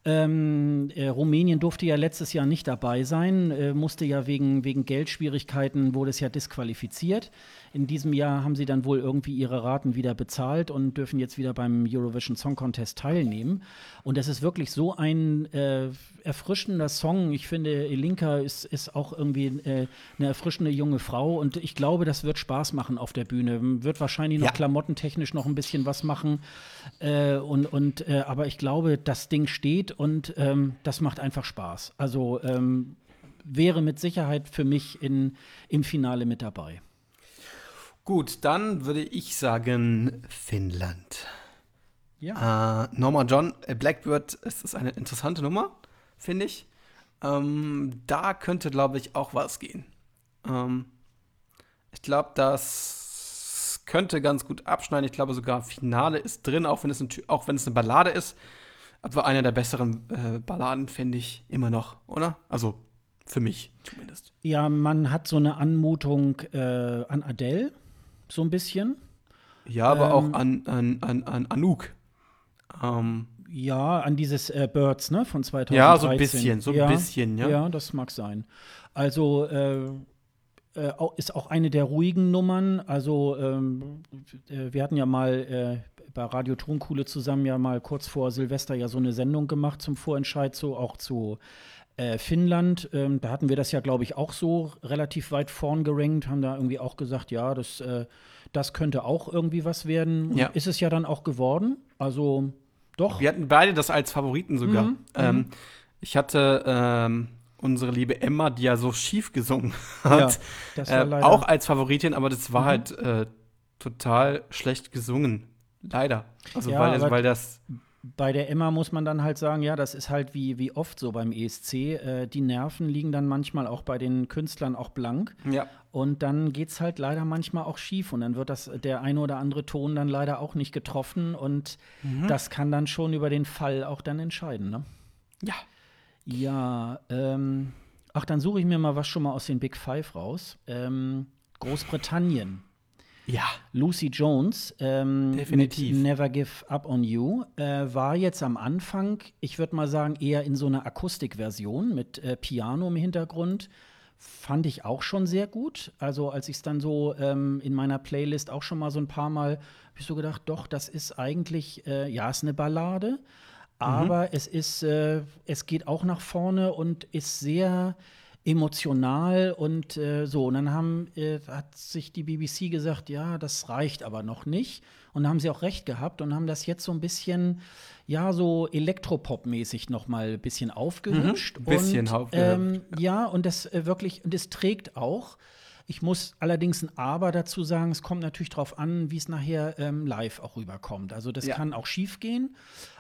Ähm, äh, Rumänien durfte ja letztes Jahr nicht dabei sein, äh, musste ja wegen, wegen Geldschwierigkeiten, wurde es ja disqualifiziert. In diesem Jahr haben sie dann wohl irgendwie ihre Raten wieder bezahlt und dürfen jetzt wieder beim Eurovision Song Contest teilnehmen. Und es ist wirklich so ein äh, erfrischender Song. Ich finde, Elinka ist, ist auch irgendwie äh, eine erfrischende junge Frau und ich glaube, das wird Spaß machen auf der Bühne. Wird wahrscheinlich noch ja. klamottentechnisch noch ein bisschen was machen. Äh, und, und, äh, aber ich glaube, das Ding steht und ähm, das macht einfach Spaß. Also ähm, wäre mit Sicherheit für mich in, im Finale mit dabei. Gut, dann würde ich sagen Finnland. Ja. Äh, Norma John, äh, Blackbird, es ist eine interessante Nummer, finde ich. Ähm, da könnte, glaube ich, auch was gehen. Ähm, ich glaube, das könnte ganz gut abschneiden. Ich glaube sogar Finale ist drin, auch wenn es, ein, auch wenn es eine Ballade ist. Aber eine der besseren äh, Balladen finde ich immer noch, oder? Also für mich zumindest. Ja, man hat so eine Anmutung äh, an Adele so ein bisschen. Ja, aber ähm, auch an, an, an, an Anouk. Ähm, ja, an dieses äh, Birds, ne, von 2013. Ja, so ein bisschen, so ein ja, bisschen, ja. Ja, das mag sein. Also, äh, äh, ist auch eine der ruhigen Nummern. Also, ähm, äh, wir hatten ja mal äh, bei Radio Tonkuhle zusammen ja mal kurz vor Silvester ja so eine Sendung gemacht zum Vorentscheid, so auch zu äh, Finnland, ähm, da hatten wir das ja, glaube ich, auch so relativ weit vorn gerankt, haben da irgendwie auch gesagt, ja, das, äh, das könnte auch irgendwie was werden. Ja. Ist es ja dann auch geworden. Also doch. Wir hatten beide das als Favoriten sogar. Mhm. Ähm, mhm. ich hatte ähm, unsere liebe Emma, die ja so schief gesungen hat, ja, äh, auch als Favoritin, aber das war mhm. halt äh, total schlecht gesungen. Leider. Also ja, weil, weil das bei der Emma muss man dann halt sagen, ja, das ist halt wie, wie oft so beim ESC. Äh, die Nerven liegen dann manchmal auch bei den Künstlern auch blank. Ja. Und dann geht es halt leider manchmal auch schief. Und dann wird das der eine oder andere Ton dann leider auch nicht getroffen. Und mhm. das kann dann schon über den Fall auch dann entscheiden, ne? Ja. Ja, ähm, ach, dann suche ich mir mal was schon mal aus den Big Five raus. Ähm, Großbritannien. Ja. Lucy Jones ähm, Definitiv. mit Never Give Up on You äh, war jetzt am Anfang, ich würde mal sagen, eher in so einer Akustikversion mit äh, Piano im Hintergrund. Fand ich auch schon sehr gut. Also, als ich es dann so ähm, in meiner Playlist auch schon mal so ein paar Mal, habe ich so gedacht, doch, das ist eigentlich, äh, ja, ist eine Ballade, mhm. aber mhm. es ist, äh, es geht auch nach vorne und ist sehr emotional und äh, so. Und dann haben, äh, hat sich die BBC gesagt, ja, das reicht aber noch nicht. Und da haben sie auch recht gehabt und haben das jetzt so ein bisschen, ja, so Elektropop-mäßig noch mal ein bisschen aufgehübscht. Mhm, bisschen und, ähm, ja, und das äh, wirklich, und es trägt auch. Ich muss allerdings ein Aber dazu sagen, es kommt natürlich darauf an, wie es nachher ähm, live auch rüberkommt. Also das ja. kann auch schief gehen.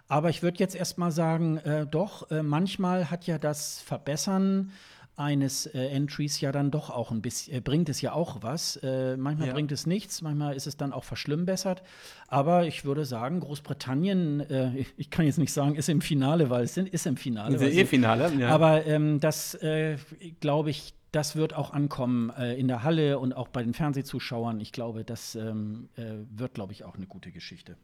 Aber ich würde jetzt erst mal sagen, äh, doch, äh, manchmal hat ja das Verbessern eines äh, Entries ja dann doch auch ein bisschen, äh, bringt es ja auch was. Äh, manchmal ja. bringt es nichts, manchmal ist es dann auch verschlimmbessert. Aber ich würde sagen, Großbritannien, äh, ich, kann jetzt nicht sagen, ist im Finale, weil es ist im Finale. Ist eh Finale, ja. Aber ähm, das äh, glaube ich, das wird auch ankommen äh, in der Halle und auch bei den Fernsehzuschauern. Ich glaube, das ähm, wird, glaube ich, auch eine gute Geschichte.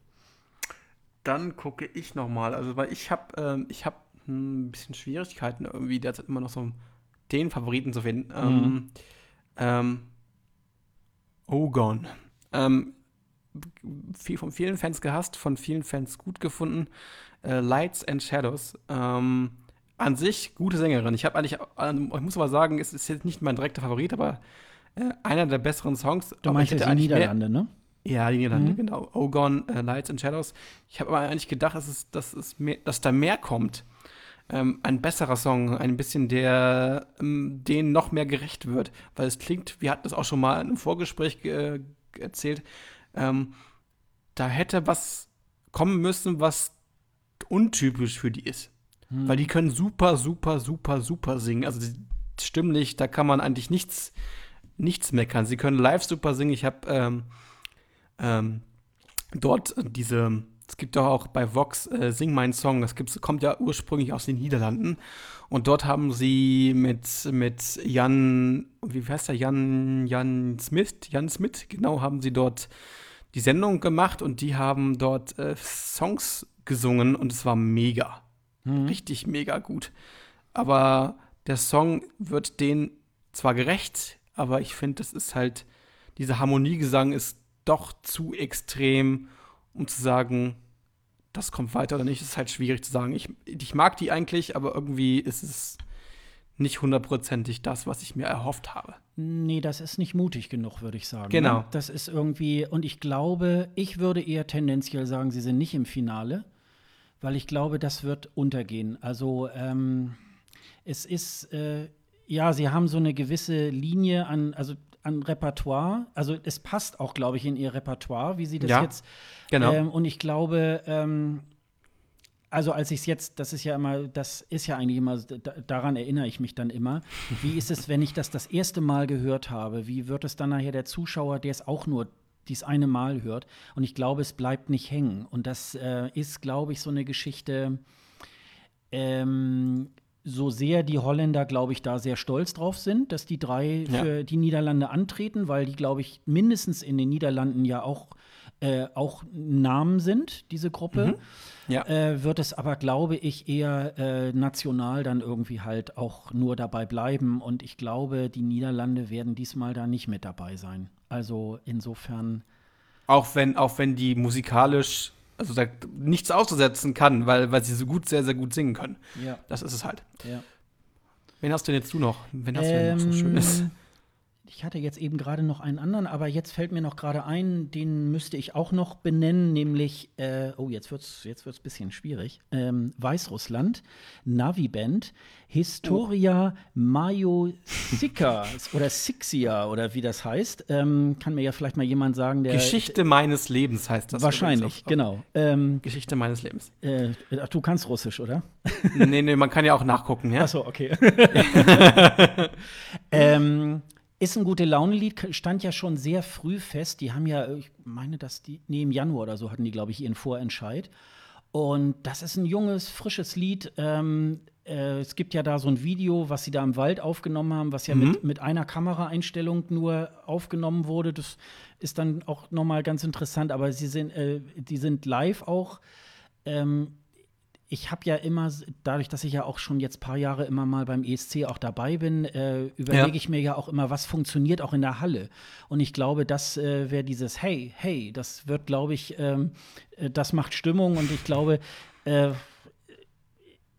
Dann gucke ich noch mal, also weil ich habe ähm, ich habe ein bisschen Schwierigkeiten irgendwie derzeit immer noch so den Favoriten zu finden. Mhm. Ähm, ähm, Ogon. Ähm, viel, von vielen Fans gehasst, von vielen Fans gut gefunden. Äh, Lights and Shadows. Ähm, an sich gute Sängerin. Ich habe eigentlich, äh, ich muss aber sagen, es ist jetzt nicht mein direkter Favorit, aber äh, einer der besseren Songs. Du meinst jetzt die Niederlande, mehr, ne? Ja, die Niederlande, mhm. genau. Ogon, äh, Lights and Shadows. Ich habe aber eigentlich gedacht, dass, es, dass, es mehr, dass da mehr kommt ähm, ein besserer Song, ein bisschen, der ähm, denen noch mehr gerecht wird. Weil es klingt, wir hatten es auch schon mal einem Vorgespräch äh, erzählt, ähm, da hätte was kommen müssen, was untypisch für die ist. Hm. Weil die können super, super, super, super singen. Also stimmlich, da kann man eigentlich nichts, nichts meckern. Sie können live super singen. Ich habe ähm, ähm, dort diese es gibt doch auch bei Vox äh, Sing Mein Song, das gibt's, kommt ja ursprünglich aus den Niederlanden. Und dort haben sie mit, mit Jan, wie heißt der, Jan, Jan Smith, Jan Smith, genau, haben sie dort die Sendung gemacht und die haben dort äh, Songs gesungen und es war mega. mhm. richtig mega gut. Aber der Song wird denen zwar gerecht, aber ich finde, das ist halt, dieser Harmoniegesang ist doch zu extrem, um zu sagen, das kommt weiter oder nicht. Ist halt schwierig zu sagen. Ich, ich mag die eigentlich, aber irgendwie ist es nicht hundertprozentig das, was ich mir erhofft habe. Nee, das ist nicht mutig genug, würde ich sagen. Genau. Ne? Das ist irgendwie, und ich glaube, ich würde eher tendenziell sagen, sie sind nicht im Finale, weil ich glaube, das wird untergehen. Also, ähm, es ist, äh, ja, sie haben so eine gewisse Linie an, also an Repertoire. Also es passt auch, glaube ich, in ihr Repertoire, wie sie das ja, jetzt. Genau. Ähm, und ich glaube, ähm, also als ich es jetzt, das ist ja immer, das ist ja eigentlich immer, daran erinnere ich mich dann immer. Wie ist es, wenn ich das das erste Mal gehört habe? Wie wird es dann nachher der Zuschauer, der es auch nur dies eine Mal hört? Und ich glaube, es bleibt nicht hängen. Und das äh, ist, glaube ich, so eine Geschichte. Ähm, so sehr die Holländer, glaube ich, da sehr stolz drauf sind, dass die drei ja. für die Niederlande antreten, weil die, glaube ich, mindestens in den Niederlanden ja auch, äh, auch Namen sind, diese Gruppe. Mhm. Ja. Äh, wird es aber, glaube ich, eher äh, national dann irgendwie halt auch nur dabei bleiben. Und ich glaube, die Niederlande werden diesmal da nicht mit dabei sein. Also insofern. Auch wenn, auch wenn die musikalisch also da nichts auszusetzen kann, weil, weil sie so gut, sehr, sehr gut singen können. Ja. Das ist es halt. Ja. Wen hast du denn jetzt du noch? Wen hast ähm, du denn noch so ähm, Schönes? Ich hatte jetzt eben gerade noch einen anderen, aber jetzt fällt mir noch gerade ein, den müsste ich auch noch benennen, nämlich, äh, oh, jetzt wird es jetzt wird's ein bisschen schwierig. Ähm, Weißrussland, Navi-Band, Historia oh. Majosika oder Sixia oder wie das heißt. Ähm, kann mir ja vielleicht mal jemand sagen, der. Geschichte meines Lebens heißt das. Wahrscheinlich, genau. Ähm, Geschichte meines Lebens. Äh, ach, du kannst Russisch, oder? nee, nee, man kann ja auch nachgucken, ja? Achso, okay. ähm, ist ein gute Laune-Lied, stand ja schon sehr früh fest. Die haben ja, ich meine, dass die, nee, im Januar oder so hatten die, glaube ich, ihren Vorentscheid. Und das ist ein junges, frisches Lied. Ähm, äh, es gibt ja da so ein Video, was sie da im Wald aufgenommen haben, was ja mhm. mit, mit einer Kameraeinstellung nur aufgenommen wurde. Das ist dann auch nochmal ganz interessant. Aber sie sind, äh, die sind live auch. Ähm, ich habe ja immer, dadurch, dass ich ja auch schon jetzt ein paar Jahre immer mal beim ESC auch dabei bin, äh, überlege ja. ich mir ja auch immer, was funktioniert auch in der Halle. Und ich glaube, das äh, wäre dieses Hey, hey, das wird, glaube ich, ähm, äh, das macht Stimmung. Und ich glaube, äh,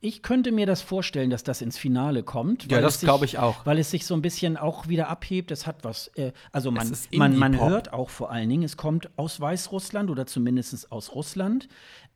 ich könnte mir das vorstellen, dass das ins Finale kommt. Ja, das glaube ich auch. Weil es sich so ein bisschen auch wieder abhebt. Es hat was, äh, also man, man, man hört auch vor allen Dingen, es kommt aus Weißrussland oder zumindest aus Russland.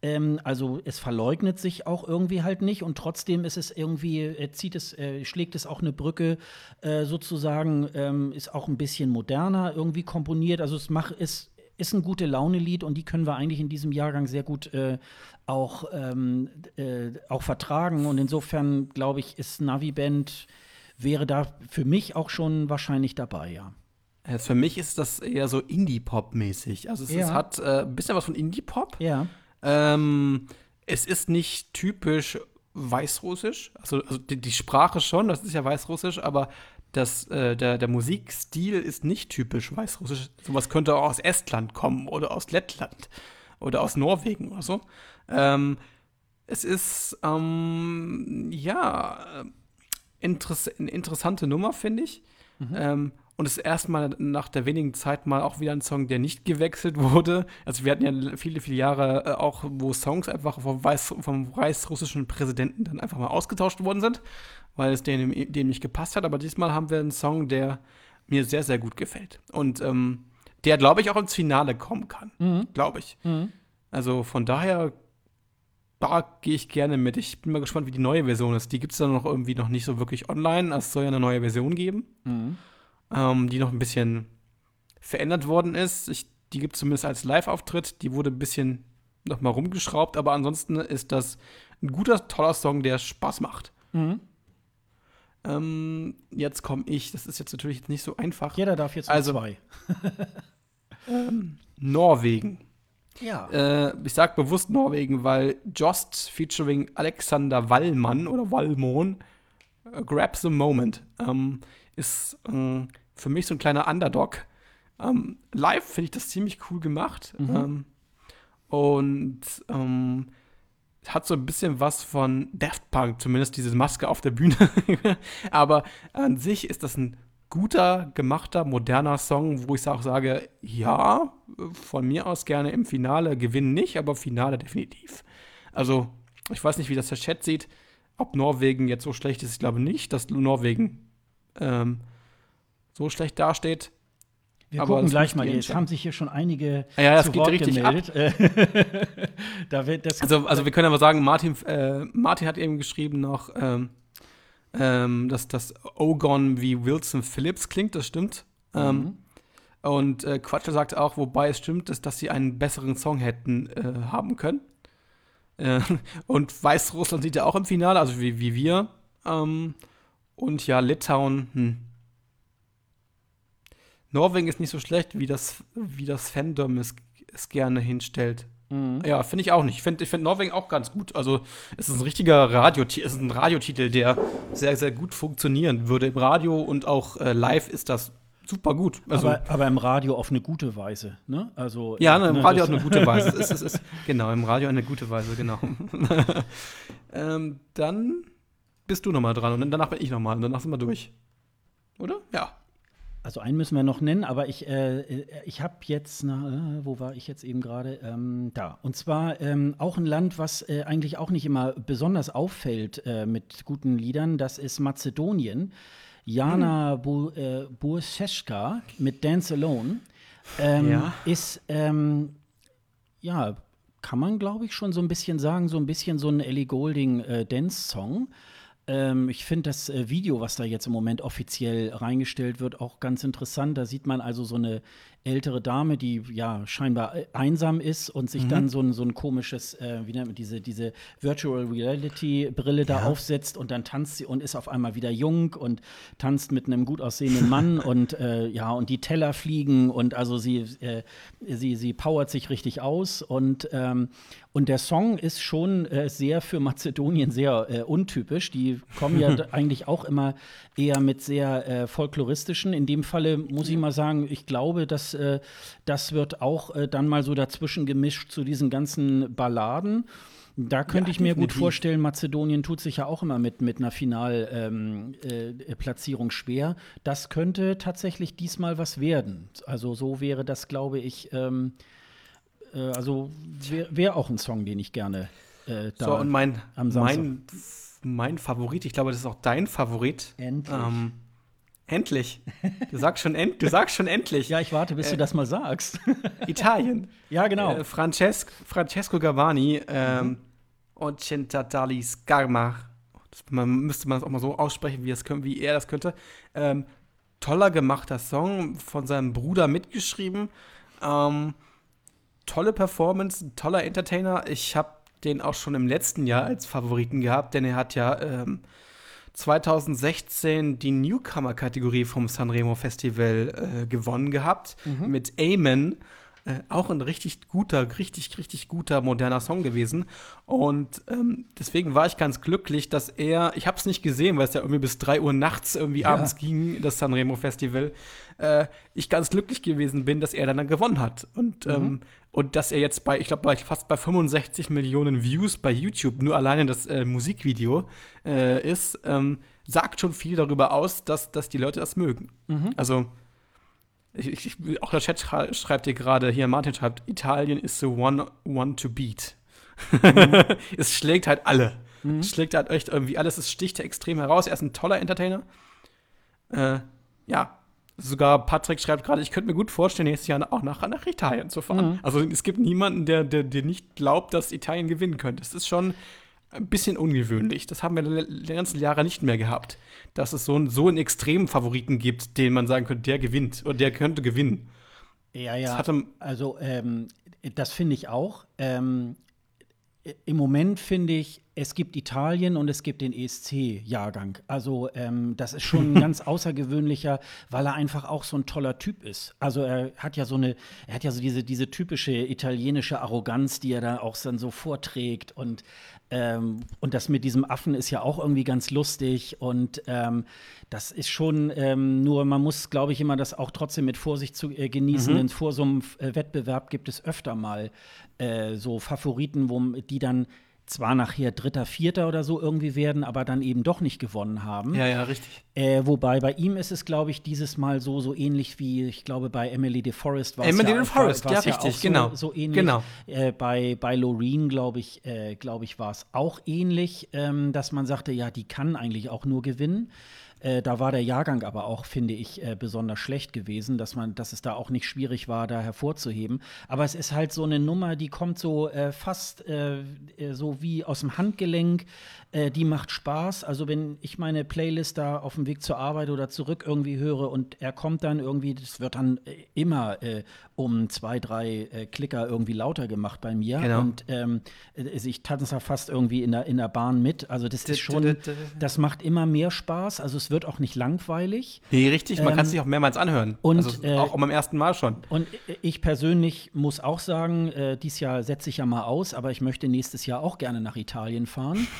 Ähm, also es verleugnet sich auch irgendwie halt nicht und trotzdem ist es irgendwie, äh, zieht es, äh, schlägt es auch eine Brücke äh, sozusagen, ähm, ist auch ein bisschen moderner irgendwie komponiert. Also es macht, es ist ein gute Laune-Lied und die können wir eigentlich in diesem Jahrgang sehr gut äh, auch, ähm, äh, auch vertragen. Und insofern, glaube ich, ist Navi-Band wäre da für mich auch schon wahrscheinlich dabei, ja. Also für mich ist das eher so Indie-Pop-mäßig. Also es, ja. es hat äh, ein bisschen was von Indie-Pop. Ja. Ähm, es ist nicht typisch weißrussisch. Also, also die, die, Sprache schon, das ist ja weißrussisch, aber das, äh, der, der Musikstil ist nicht typisch weißrussisch. Sowas könnte auch aus Estland kommen oder aus Lettland oder aus Norwegen oder so. Ähm, es ist, ähm, ja, interess eine interessante Nummer, finde ich. Mhm. Ähm, und es ist erstmal nach der wenigen Zeit mal auch wieder ein Song, der nicht gewechselt wurde. Also wir hatten ja viele, viele Jahre äh, auch, wo Songs einfach vom, Weiß, vom weißrussischen Präsidenten dann einfach mal ausgetauscht worden sind weil es dem, dem nicht gepasst hat. Aber diesmal haben wir einen Song, der mir sehr, sehr gut gefällt. Und ähm, der, glaube ich, auch ins Finale kommen kann. Mhm. Glaube ich. Mhm. Also von daher, da gehe ich gerne mit. Ich bin mal gespannt, wie die neue Version ist. Die gibt es dann noch irgendwie noch nicht so wirklich online. Es soll ja eine neue Version geben, mhm. ähm, die noch ein bisschen verändert worden ist. Ich, die gibt es zumindest als Live-Auftritt. Die wurde ein bisschen noch mal rumgeschraubt, aber ansonsten ist das ein guter, toller Song, der Spaß macht. Mhm. Ähm, jetzt komme ich. Das ist jetzt natürlich nicht so einfach. Jeder darf jetzt also, zwei. ähm, Norwegen. Ja. Äh, ich sage bewusst Norwegen, weil Jost featuring Alexander Wallmann oder Wallmon äh, Grab the Moment ähm, ist äh, für mich so ein kleiner Underdog. Ähm, live finde ich das ziemlich cool gemacht. Mhm. Ähm, und ähm, hat so ein bisschen was von Daft Punk, zumindest diese Maske auf der Bühne. Aber an sich ist das ein guter, gemachter, moderner Song, wo ich auch sage, ja, von mir aus gerne im Finale gewinnen nicht, aber Finale definitiv. Also, ich weiß nicht, wie das der Chat sieht, ob Norwegen jetzt so schlecht ist. Ich glaube nicht, dass Norwegen ähm, so schlecht dasteht. Wir aber gucken gleich mal. Jetzt haben sich hier schon einige ja, ja, das zu geht Wort richtig gemeldet. da also, also wir können aber sagen, Martin, äh, Martin hat eben geschrieben noch, ähm, ähm, dass das Ogon wie Wilson Phillips klingt. Das stimmt. Ähm, mhm. und äh, Quatsche sagt auch, wobei es stimmt, ist, dass sie einen besseren Song hätten äh, haben können. Äh, und Weißrussland sieht ja auch im Finale, also wie, wie wir. Ähm, und ja, Litauen, hm Norwegen ist nicht so schlecht, wie das, wie das Fandom es, es gerne hinstellt. Mhm. Ja, finde ich auch nicht. Ich finde find Norwegen auch ganz gut. Also, es ist ein richtiger Radiotitel, es ist ein Radiotitel, der sehr, sehr gut funktionieren würde. Im Radio und auch äh, live ist das super gut. Also, aber, aber, im Radio auf eine gute Weise, ne? Also, ja, ne, im ne, Radio auf eine gute Weise. es ist, es ist, genau, im Radio eine gute Weise, genau. ähm, dann bist du noch mal dran und danach bin ich noch mal und danach sind wir durch. Oder? Ja. Also einen müssen wir noch nennen, aber ich, äh, ich habe jetzt, na, äh, wo war ich jetzt eben gerade? Ähm, da. Und zwar ähm, auch ein Land, was äh, eigentlich auch nicht immer besonders auffällt äh, mit guten Liedern, das ist Mazedonien. Jana hm. Bu, äh, Burseschka mit Dance Alone ähm, ja. ist, ähm, ja, kann man glaube ich schon so ein bisschen sagen, so ein bisschen so ein Ellie Golding äh, Dance-Song. Ähm, ich finde das äh, Video, was da jetzt im Moment offiziell reingestellt wird, auch ganz interessant. Da sieht man also so eine ältere Dame, die ja scheinbar äh, einsam ist und sich mhm. dann so ein, so ein komisches, äh, wie nennt man diese, diese Virtual Reality Brille da ja. aufsetzt und dann tanzt sie und ist auf einmal wieder jung und tanzt mit einem gut aussehenden Mann und äh, ja, und die Teller fliegen und also sie, äh, sie, sie powert sich richtig aus und ähm, und der Song ist schon äh, sehr für Mazedonien sehr äh, untypisch. Die kommen ja eigentlich auch immer eher mit sehr folkloristischen. In dem Falle muss ich mal sagen, ich glaube, dass äh, das wird auch äh, dann mal so dazwischen gemischt zu diesen ganzen Balladen. Da könnte ja, ich mir gut vorstellen, Mazedonien tut sich ja auch immer mit, mit einer Finalplatzierung ähm, äh, schwer. Das könnte tatsächlich diesmal was werden. Also so wäre das, glaube ich, ähm, äh, also wäre wär auch ein Song, den ich gerne äh, da so, und mein, am Mein, mein Favorit, ich glaube, das ist auch dein Favorit. Endlich. Ähm, endlich. Du sagst schon, end, du sagst schon endlich. ja, ich warte, bis äh, du das mal sagst. Italien. Ja, genau. Äh, Francesc, Francesco Gavani ähm, mhm. und Centatali Scarma. Das, man müsste man das auch mal so aussprechen, wie, es, wie er das könnte. Ähm, toller gemachter Song, von seinem Bruder mitgeschrieben. Ähm, tolle Performance, toller Entertainer. Ich habe den auch schon im letzten Jahr als Favoriten gehabt, denn er hat ja ähm, 2016 die Newcomer-Kategorie vom Sanremo Festival äh, gewonnen gehabt mhm. mit Amen. Äh, auch ein richtig guter, richtig, richtig guter moderner Song gewesen. Und ähm, deswegen war ich ganz glücklich, dass er, ich habe es nicht gesehen, weil es ja irgendwie bis 3 Uhr nachts irgendwie ja. abends ging, das Sanremo Festival, äh, ich ganz glücklich gewesen bin, dass er dann, dann gewonnen hat. Und, mhm. ähm, und dass er jetzt bei, ich glaube, fast bei 65 Millionen Views bei YouTube nur alleine das äh, Musikvideo äh, ist, ähm, sagt schon viel darüber aus, dass, dass die Leute das mögen. Mhm. Also ich, ich, auch der Chat schreibt hier gerade, hier Martin schreibt, Italien ist the one, one to beat. Mhm. es schlägt halt alle. Mhm. Es schlägt halt echt irgendwie alles. Es sticht extrem heraus. Er ist ein toller Entertainer. Äh, ja, sogar Patrick schreibt gerade, ich könnte mir gut vorstellen, nächstes Jahr auch nach, nach Italien zu fahren. Mhm. Also es gibt niemanden, der, der, der nicht glaubt, dass Italien gewinnen könnte. Es ist schon ein bisschen ungewöhnlich. Das haben wir die ganzen Jahre nicht mehr gehabt. Dass es so, einen, so einen extremen Favoriten gibt, den man sagen könnte, der gewinnt oder der könnte gewinnen. Ja, ja. also, ähm, das finde ich auch. Ähm, Im Moment finde ich, es gibt Italien und es gibt den ESC-Jahrgang. Also ähm, das ist schon ein ganz außergewöhnlicher, weil er einfach auch so ein toller Typ ist. Also er hat ja so eine, er hat ja so diese, diese typische italienische Arroganz, die er da auch dann so vorträgt und ähm, und das mit diesem Affen ist ja auch irgendwie ganz lustig. Und ähm, das ist schon, ähm, nur man muss, glaube ich, immer das auch trotzdem mit Vorsicht zu äh, genießen. Mhm. Denn vor so einem äh, Wettbewerb gibt es öfter mal äh, so Favoriten, wo die dann zwar nachher Dritter, Vierter oder so irgendwie werden, aber dann eben doch nicht gewonnen haben. Ja, ja, richtig. Äh, wobei bei ihm ist es, glaube ich, dieses Mal so, so ähnlich wie, ich glaube, bei Emily de Forest war es Emily ja, de Forest, ja, richtig, so, genau. So ähnlich. Genau. Äh, bei, bei Loreen, glaube ich, äh, glaube ich, war es auch ähnlich, ähm, dass man sagte, ja, die kann eigentlich auch nur gewinnen. Äh, da war der Jahrgang aber auch, finde ich, äh, besonders schlecht gewesen, dass man, dass es da auch nicht schwierig war, da hervorzuheben. Aber es ist halt so eine Nummer, die kommt so äh, fast äh, äh, so wie aus dem Handgelenk. Die macht Spaß. Also wenn ich meine Playlist da auf dem Weg zur Arbeit oder zurück irgendwie höre und er kommt dann irgendwie, das wird dann immer um zwei, drei Klicker irgendwie lauter gemacht bei mir. Genau. Und ähm, ich tanze da fast irgendwie in der, in der Bahn mit. Also das ist schon, das macht immer mehr Spaß. Also es wird auch nicht langweilig. Nee, richtig, man ähm, kann es sich auch mehrmals anhören. Und, also, äh, auch beim ersten Mal schon. Und ich persönlich muss auch sagen, äh, dieses Jahr setze ich ja mal aus, aber ich möchte nächstes Jahr auch gerne nach Italien fahren.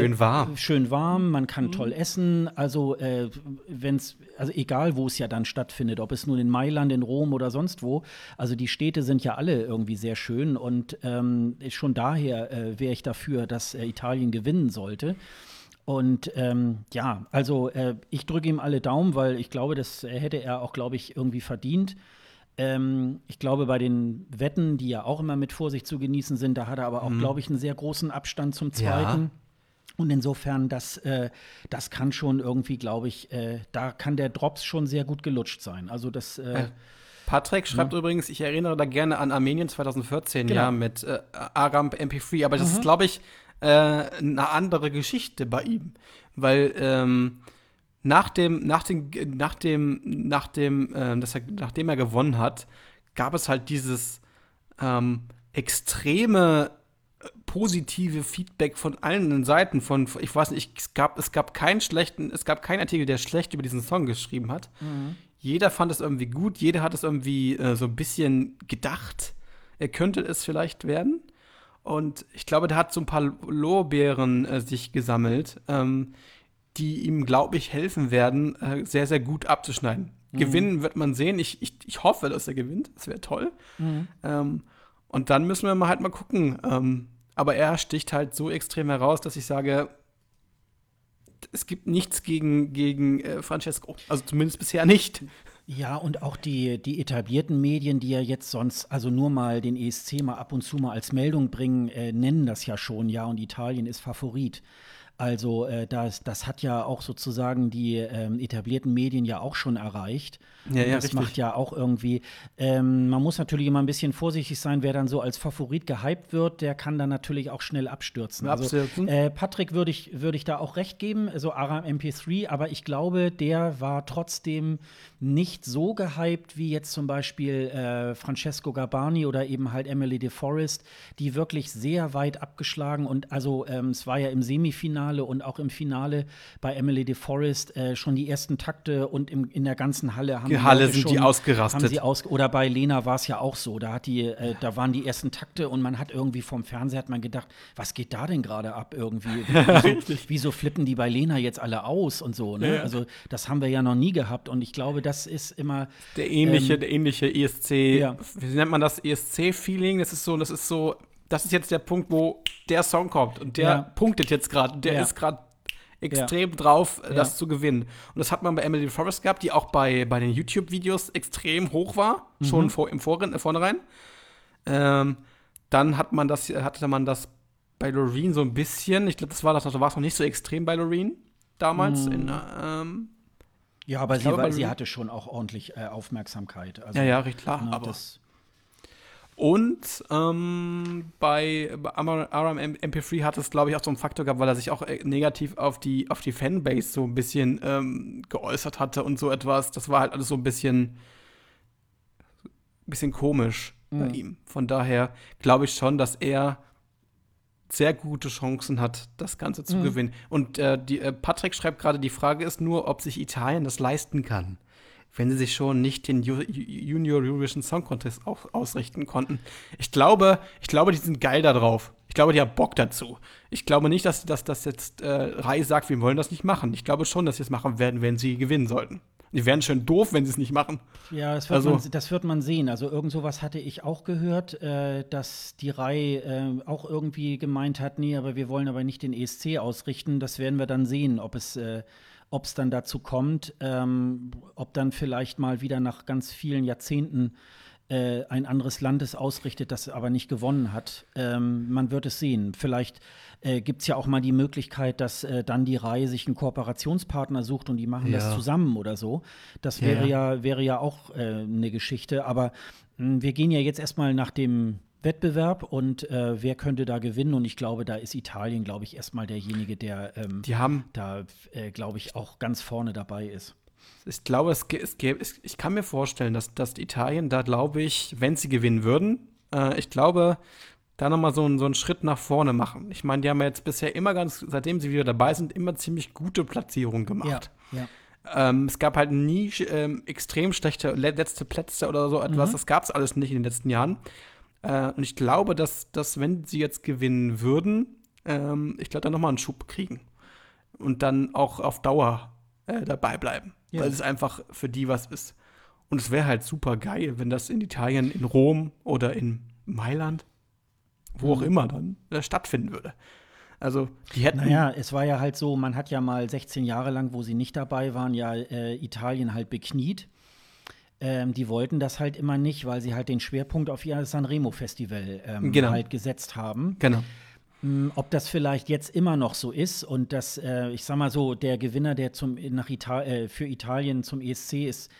schön warm. Schön warm, man kann mhm. toll essen. Also, äh, wenn es, also egal, wo es ja dann stattfindet, ob es nun in Mailand, in Rom oder sonst wo. Also, die Städte sind ja alle irgendwie sehr schön und ähm, schon daher äh, wäre ich dafür, dass äh, Italien gewinnen sollte. Und ähm, ja, also äh, ich drücke ihm alle Daumen, weil ich glaube, das hätte er auch, glaube ich, irgendwie verdient. Ähm, ich glaube, bei den Wetten, die ja auch immer mit Vorsicht zu genießen sind, da hat er aber auch, mhm. glaube ich, einen sehr großen Abstand zum zweiten. Ja. Und insofern, das, äh, das kann schon irgendwie, glaube ich, äh, da kann der Drops schon sehr gut gelutscht sein. Also das. Äh, Patrick schreibt ja. übrigens, ich erinnere da gerne an Armenien 2014, genau. ja, mit äh, Aramp MP3, aber das mhm. ist, glaube ich, äh, eine andere Geschichte bei ihm. Weil ähm, nach dem, nach dem, nach dem, nach dem, äh, dass er, nachdem er gewonnen hat, gab es halt dieses ähm, extreme äh, positive Feedback von allen Seiten von ich weiß nicht es gab es gab keinen schlechten es gab keinen Artikel der schlecht über diesen Song geschrieben hat mhm. jeder fand es irgendwie gut jeder hat es irgendwie äh, so ein bisschen gedacht er könnte es vielleicht werden und ich glaube, der hat so ein paar Lorbeeren äh, sich gesammelt, ähm, die ihm, glaube ich, helfen werden, äh, sehr, sehr gut abzuschneiden. Mhm. Gewinnen wird man sehen. Ich, ich, ich hoffe, dass er gewinnt. Das wäre toll. Mhm. Ähm, und dann müssen wir mal halt mal gucken. Ähm, aber er sticht halt so extrem heraus, dass ich sage, es gibt nichts gegen, gegen äh, Francesco. Also zumindest bisher nicht. Ja, und auch die, die etablierten Medien, die ja jetzt sonst also nur mal den ESC mal ab und zu mal als Meldung bringen, äh, nennen das ja schon, ja, und Italien ist Favorit. Also äh, das, das hat ja auch sozusagen die ähm, etablierten Medien ja auch schon erreicht. Ja, ja, das richtig. macht ja auch irgendwie, ähm, man muss natürlich immer ein bisschen vorsichtig sein, wer dann so als Favorit gehypt wird, der kann dann natürlich auch schnell abstürzen. Also, äh, Patrick würde ich, würd ich da auch recht geben, so Aram MP3, aber ich glaube, der war trotzdem nicht so gehypt wie jetzt zum Beispiel äh, Francesco Garbani oder eben halt Emily de Forest, die wirklich sehr weit abgeschlagen und also ähm, es war ja im Semifinale und auch im Finale bei Emily de Forest äh, schon die ersten Takte und im, in der ganzen Halle haben die Halle sind schon, die ausgerastet. Haben sie aus, oder bei Lena war es ja auch so, da hat die, äh, da waren die ersten Takte und man hat irgendwie vom Fernseher hat man gedacht, was geht da denn gerade ab irgendwie? Wieso, wieso, flippen die bei Lena jetzt alle aus und so? Ne? Ja. Also das haben wir ja noch nie gehabt und ich glaube, das ist immer der ähnliche, ähm, der ähnliche ESC. Ja. Wie nennt man das ESC-Feeling? Das ist so, das ist so, das ist jetzt der Punkt, wo der Song kommt und der ja. punktet jetzt gerade, der ist gerade extrem ja. drauf, ja. das zu gewinnen. Und das hat man bei Emily Forrest gehabt, die auch bei, bei den YouTube-Videos extrem hoch war, mhm. schon vor, im Vor äh, Vornherein. Ähm, dann hat man das, hatte man das bei Loreen so ein bisschen. Ich glaube, das war das, da war es noch nicht so extrem bei Loreen damals. Mhm. In, ähm, ja, aber sie, glaube, war, sie hatte schon auch ordentlich äh, Aufmerksamkeit. Also, ja, ja, richtig klar. Na, aber das und ähm, bei, Aram MP3 hat es, glaube ich, auch so einen Faktor gehabt, weil er sich auch äh, negativ auf die, auf die Fanbase so ein bisschen ähm, geäußert hatte und so etwas. Das war halt alles so ein bisschen, bisschen komisch mhm. bei ihm. Von daher glaube ich schon, dass er sehr gute Chancen hat, das Ganze zu mhm. gewinnen. Und äh, die, äh, Patrick schreibt gerade, die Frage ist nur, ob sich Italien das leisten kann wenn sie sich schon nicht den Junior Eurovision Song Contest ausrichten konnten. Ich glaube, ich glaube, die sind geil da drauf. Ich glaube, die haben Bock dazu. Ich glaube nicht, dass, das jetzt äh, Rai sagt, wir wollen das nicht machen. Ich glaube schon, dass sie es machen werden, wenn sie gewinnen sollten. Die wären schön doof, wenn sie es nicht machen. Ja, das wird, also, man, das wird man sehen. Also irgend sowas hatte ich auch gehört, äh, dass die Reihe äh, auch irgendwie gemeint hat, nee, aber wir wollen aber nicht den ESC ausrichten. Das werden wir dann sehen, ob es äh, ob es dann dazu kommt, ähm, ob dann vielleicht mal wieder nach ganz vielen Jahrzehnten äh, ein anderes Land es ausrichtet, das aber nicht gewonnen hat. Ähm, man wird es sehen. Vielleicht äh, gibt es ja auch mal die Möglichkeit, dass äh, dann die Reihe sich einen Kooperationspartner sucht und die machen ja. das zusammen oder so. Das wäre ja, ja wäre ja auch äh, eine Geschichte. Aber mh, hm, wir gehen ja jetzt erstmal nach dem Wettbewerb und äh, wer könnte da gewinnen? Und ich glaube, da ist Italien, glaube ich, erstmal derjenige, der ähm, die haben da, äh, glaube ich, auch ganz vorne dabei ist. Ich glaube, es, es, es, ich kann mir vorstellen, dass, dass Italien da, glaube ich, wenn sie gewinnen würden, äh, ich glaube, da nochmal so, so einen Schritt nach vorne machen. Ich meine, die haben ja jetzt bisher immer ganz, seitdem sie wieder dabei sind, immer ziemlich gute Platzierungen gemacht. Ja, ja. Ähm, es gab halt nie ähm, extrem schlechte letzte Plätze oder so etwas. Mhm. Das gab es alles nicht in den letzten Jahren. Äh, und ich glaube, dass, dass wenn sie jetzt gewinnen würden, ähm, ich glaube, dann nochmal einen Schub kriegen. Und dann auch auf Dauer äh, dabei bleiben. Ja. Weil es einfach für die was ist. Und es wäre halt super geil, wenn das in Italien, in Rom oder in Mailand, wo auch mhm. immer dann, äh, stattfinden würde. Also, die hätten. Naja, es war ja halt so, man hat ja mal 16 Jahre lang, wo sie nicht dabei waren, ja äh, Italien halt bekniet. Ähm, die wollten das halt immer nicht, weil sie halt den Schwerpunkt auf ihr Sanremo-Festival ähm, genau. halt gesetzt haben. Genau. Hm, ob das vielleicht jetzt immer noch so ist und dass, äh, ich sag mal so, der Gewinner, der zum, nach Ital äh, für Italien zum ESC ist,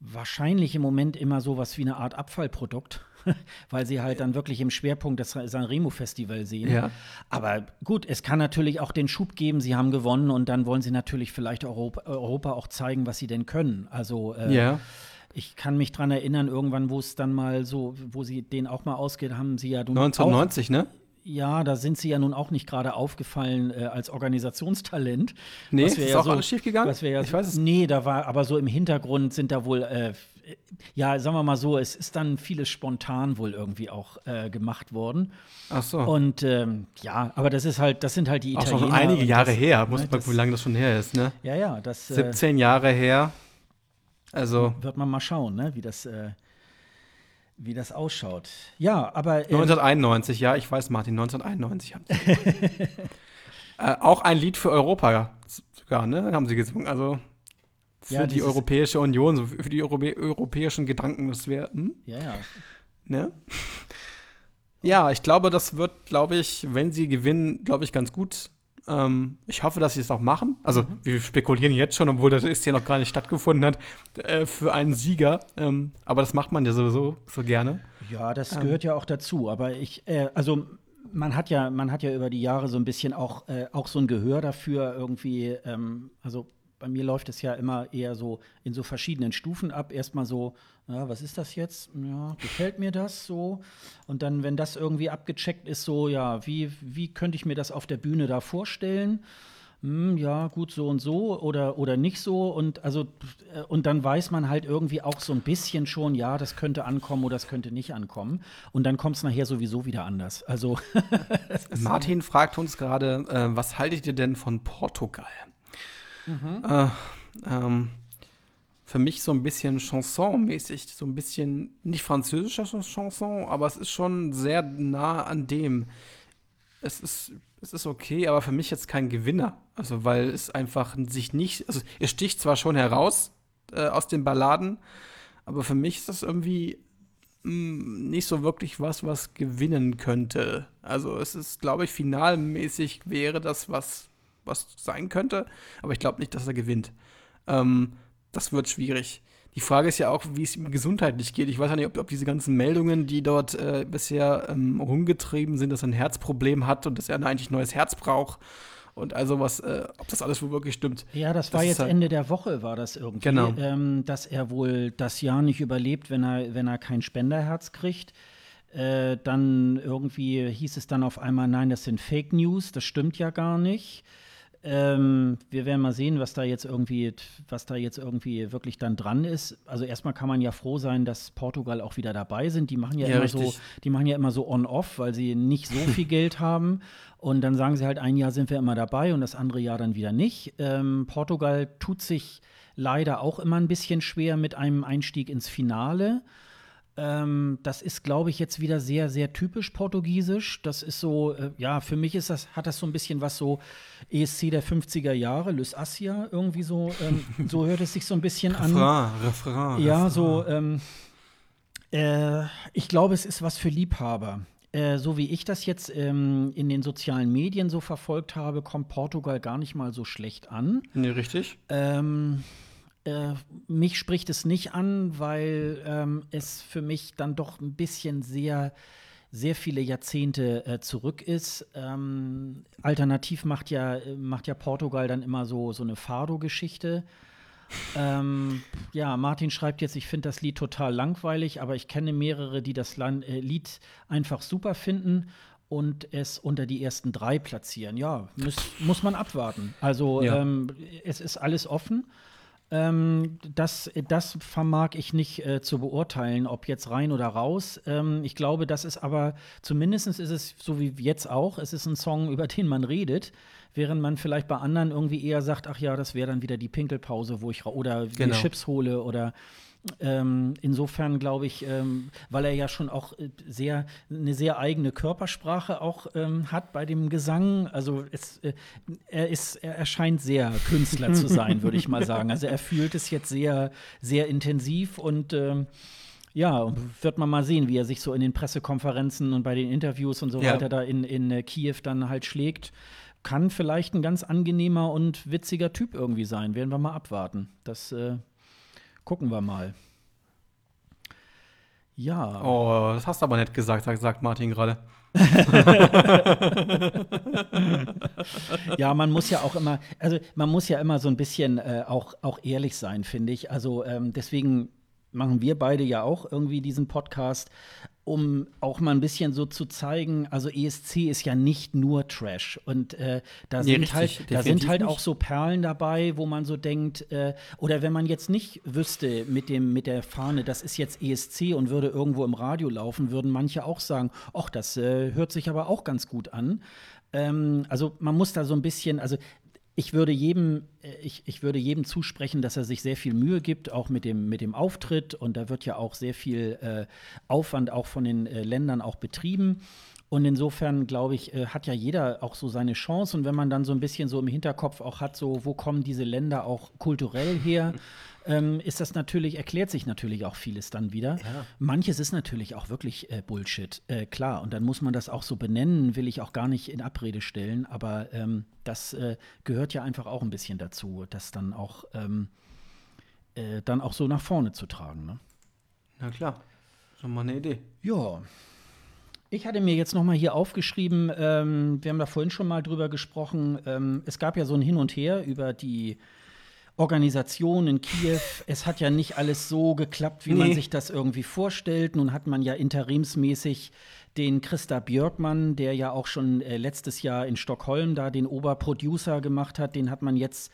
wahrscheinlich im Moment immer so was wie eine Art Abfallprodukt, weil sie halt dann wirklich im Schwerpunkt das Sanremo-Festival sehen. Ja. Aber gut, es kann natürlich auch den Schub geben, sie haben gewonnen und dann wollen sie natürlich vielleicht Europa, Europa auch zeigen, was sie denn können. Also äh, ja ich kann mich dran erinnern, irgendwann, wo es dann mal so, wo sie den auch mal ausgeht, haben sie ja 1990, auch, ne? Ja, da sind sie ja nun auch nicht gerade aufgefallen äh, als Organisationstalent. Nee, ist ja auch so, alles schief gegangen? Ja ich weiß es. Nee, da war, aber so im Hintergrund sind da wohl, äh, ja, sagen wir mal so, es ist dann vieles spontan wohl irgendwie auch äh, gemacht worden. Ach so. Und ähm, ja, aber das ist halt, das sind halt die Italiener. Auch schon einige Jahre das, her, muss man, wie lange das schon her ist, ne? Ja, ja, das. 17 äh, Jahre her. Also. Wird man mal schauen, ne, wie das äh, wie das ausschaut. Ja, aber. Ähm, 1991, ja, ich weiß, Martin, 1991 haben sie. äh, auch ein Lied für Europa sogar, ne? Haben sie gesungen. Also für ja, die Europäische Union, so für die Europä europäischen Gedanken, das wäre. Hm? Ja, ja. Ne? Ja, ich glaube, das wird, glaube ich, wenn sie gewinnen, glaube ich, ganz gut ähm, ich hoffe, dass sie es auch machen. Also, mhm. wir spekulieren jetzt schon, obwohl das ist ja noch gar nicht stattgefunden hat, äh, für einen Sieger. Ähm, aber das macht man ja sowieso so gerne. Ja, das ähm. gehört ja auch dazu. Aber ich, äh, also man hat ja, man hat ja über die Jahre so ein bisschen auch, äh, auch so ein Gehör dafür irgendwie, ähm, also bei mir läuft es ja immer eher so in so verschiedenen Stufen ab. Erstmal so, ja, was ist das jetzt? Ja, gefällt mir das so? Und dann, wenn das irgendwie abgecheckt ist, so, ja, wie, wie könnte ich mir das auf der Bühne da vorstellen? Hm, ja, gut, so und so oder, oder nicht so. Und also, äh, und dann weiß man halt irgendwie auch so ein bisschen schon, ja, das könnte ankommen oder das könnte nicht ankommen. Und dann kommt es nachher sowieso wieder anders. Also Martin fragt uns gerade, äh, was haltet ihr denn von Portugal? Mhm. Äh, ähm, für mich so ein bisschen Chanson-mäßig, so ein bisschen nicht französischer Chanson, aber es ist schon sehr nah an dem. Es ist, es ist okay, aber für mich jetzt kein Gewinner. Also, weil es einfach sich nicht, also es sticht zwar schon heraus äh, aus den Balladen, aber für mich ist das irgendwie mh, mm, nicht so wirklich was, was gewinnen könnte. Also, es ist, glaube ich, finalmäßig wäre das was, was sein könnte, aber ich glaube nicht, dass er gewinnt. Ähm, das wird schwierig. Die Frage ist ja auch, wie es ihm gesundheitlich geht. Ich weiß ja nicht, ob, ob diese ganzen Meldungen, die dort äh, bisher ähm, rumgetrieben sind, dass er ein Herzproblem hat und dass er eigentlich ein neues Herz braucht und also was, äh, ob das alles wohl wirklich stimmt. Ja, das, das war jetzt halt Ende der Woche, war das irgendwie, genau. ähm, dass er wohl das Jahr nicht überlebt, wenn er, wenn er kein Spenderherz kriegt. Äh, dann irgendwie hieß es dann auf einmal, nein, das sind Fake News, das stimmt ja gar nicht. Ähm, wir werden mal sehen, was da jetzt irgendwie, was da jetzt irgendwie wirklich dann dran ist. Also erstmal kann man ja froh sein, dass Portugal auch wieder dabei sind. Die machen ja, Ja, immer richtig. so, die machen ja immer so on-off, weil sie nicht so viel Geld haben. Und dann sagen sie halt, ein Jahr sind wir immer dabei und das andere Jahr dann wieder nicht. Ähm, Portugal tut sich leider auch immer ein bisschen schwer mit einem Einstieg ins Finale. Ähm, das ist, glaube ich, jetzt wieder sehr, sehr typisch portugiesisch. Das ist so, äh, ja, für mich ist das, hat das so ein bisschen was so ESC der 50er Jahre, Lys Assia, irgendwie so, ähm, so hört es sich so ein bisschen an. Refrain, Refrain. Ja, Refrain. so, ähm, äh, ich glaube, es ist was für Liebhaber. Äh, so wie ich das jetzt ähm, in den sozialen Medien so verfolgt habe, kommt Portugal gar nicht mal so schlecht an. Nee, richtig. Ähm, äh, mich spricht es nicht an, weil ähm, es für mich dann doch ein bisschen sehr, sehr viele Jahrzehnte äh, zurück ist. Ähm, alternativ macht ja, macht ja Portugal dann immer so, so eine Fado-Geschichte. Ähm, ja, Martin schreibt jetzt, ich finde das Lied total langweilig, aber ich kenne mehrere, die das Lan äh, Lied einfach super finden und es unter die ersten drei platzieren. Ja, muss, muss man abwarten. Also Ja. ähm, es ist alles offen. Ähm, das, das vermag ich nicht äh, zu beurteilen, ob jetzt rein oder raus. Ähm, ich glaube, das ist aber, zumindest ist es so wie jetzt auch, es ist ein Song, über den man redet, während man vielleicht bei anderen irgendwie eher sagt, ach ja, das wäre dann wieder die Pinkelpause, wo ich oder Genau. Chips hole oder ähm, insofern glaube ich, ähm, weil er ja schon auch äh, sehr eine sehr eigene Körpersprache auch ähm, hat bei dem Gesang. Also es, äh, er ist, er erscheint sehr Künstler zu sein, würde ich mal sagen. Also er fühlt es jetzt sehr, sehr intensiv und ähm, ja, wird man mal sehen, wie er sich so in den Pressekonferenzen und bei den Interviews und so Ja. weiter da in, in äh, Kiew dann halt schlägt. Kann vielleicht ein ganz angenehmer und witziger Typ irgendwie sein. Werden wir mal abwarten. Das äh, gucken wir mal. Ja. Oh, das hast du aber nett gesagt, sagt, sagt Martin gerade. Ja, man muss ja auch immer, also man muss ja immer so ein bisschen äh, auch, auch ehrlich sein, finde ich. Also ähm, deswegen machen wir beide ja auch irgendwie diesen Podcast, um auch mal ein bisschen so zu zeigen, also ESC ist ja nicht nur Trash. Und äh, da, Nee, sind richtig, halt, da sind halt auch nicht. so Perlen dabei, wo man so denkt, äh, oder wenn man jetzt nicht wüsste mit, dem, mit der Fahne, das ist jetzt ESC und würde irgendwo im Radio laufen, würden manche auch sagen, ach, das äh, hört sich aber auch ganz gut an. Ähm, also man muss da so ein bisschen, also ich würde jedem, äh, ich, ich würde jedem zusprechen, dass er sich sehr viel Mühe gibt, auch mit dem, mit dem Auftritt. Und da wird ja auch sehr viel äh, Aufwand auch von den äh, Ländern auch betrieben. Und insofern, glaube ich, äh, hat ja jeder auch so seine Chance. Und wenn man dann so ein bisschen so im Hinterkopf auch hat, so, wo kommen diese Länder auch kulturell her, ähm, ist das natürlich, erklärt sich natürlich auch vieles dann wieder. Manches ist natürlich auch wirklich äh, Bullshit, äh, klar. Und dann muss man das auch so benennen, will ich auch gar nicht in Abrede stellen. Aber ähm, das äh, gehört ja einfach auch ein bisschen dazu, das dann auch, ähm, äh, dann auch so nach vorne zu tragen. Ne? Na klar. Schon mal eine Idee. Ja. Ich hatte mir jetzt noch mal hier aufgeschrieben, ähm, wir haben da vorhin schon mal drüber gesprochen, ähm, es gab ja so ein Hin und Her über die Organisation in Kiew. Es hat ja nicht alles so geklappt, wie man Nee. sich das irgendwie vorstellt. Nun hat man ja interimsmäßig den Christa Björkmann, der ja auch schon äh, letztes Jahr in Stockholm da den Oberproducer gemacht hat, den hat man jetzt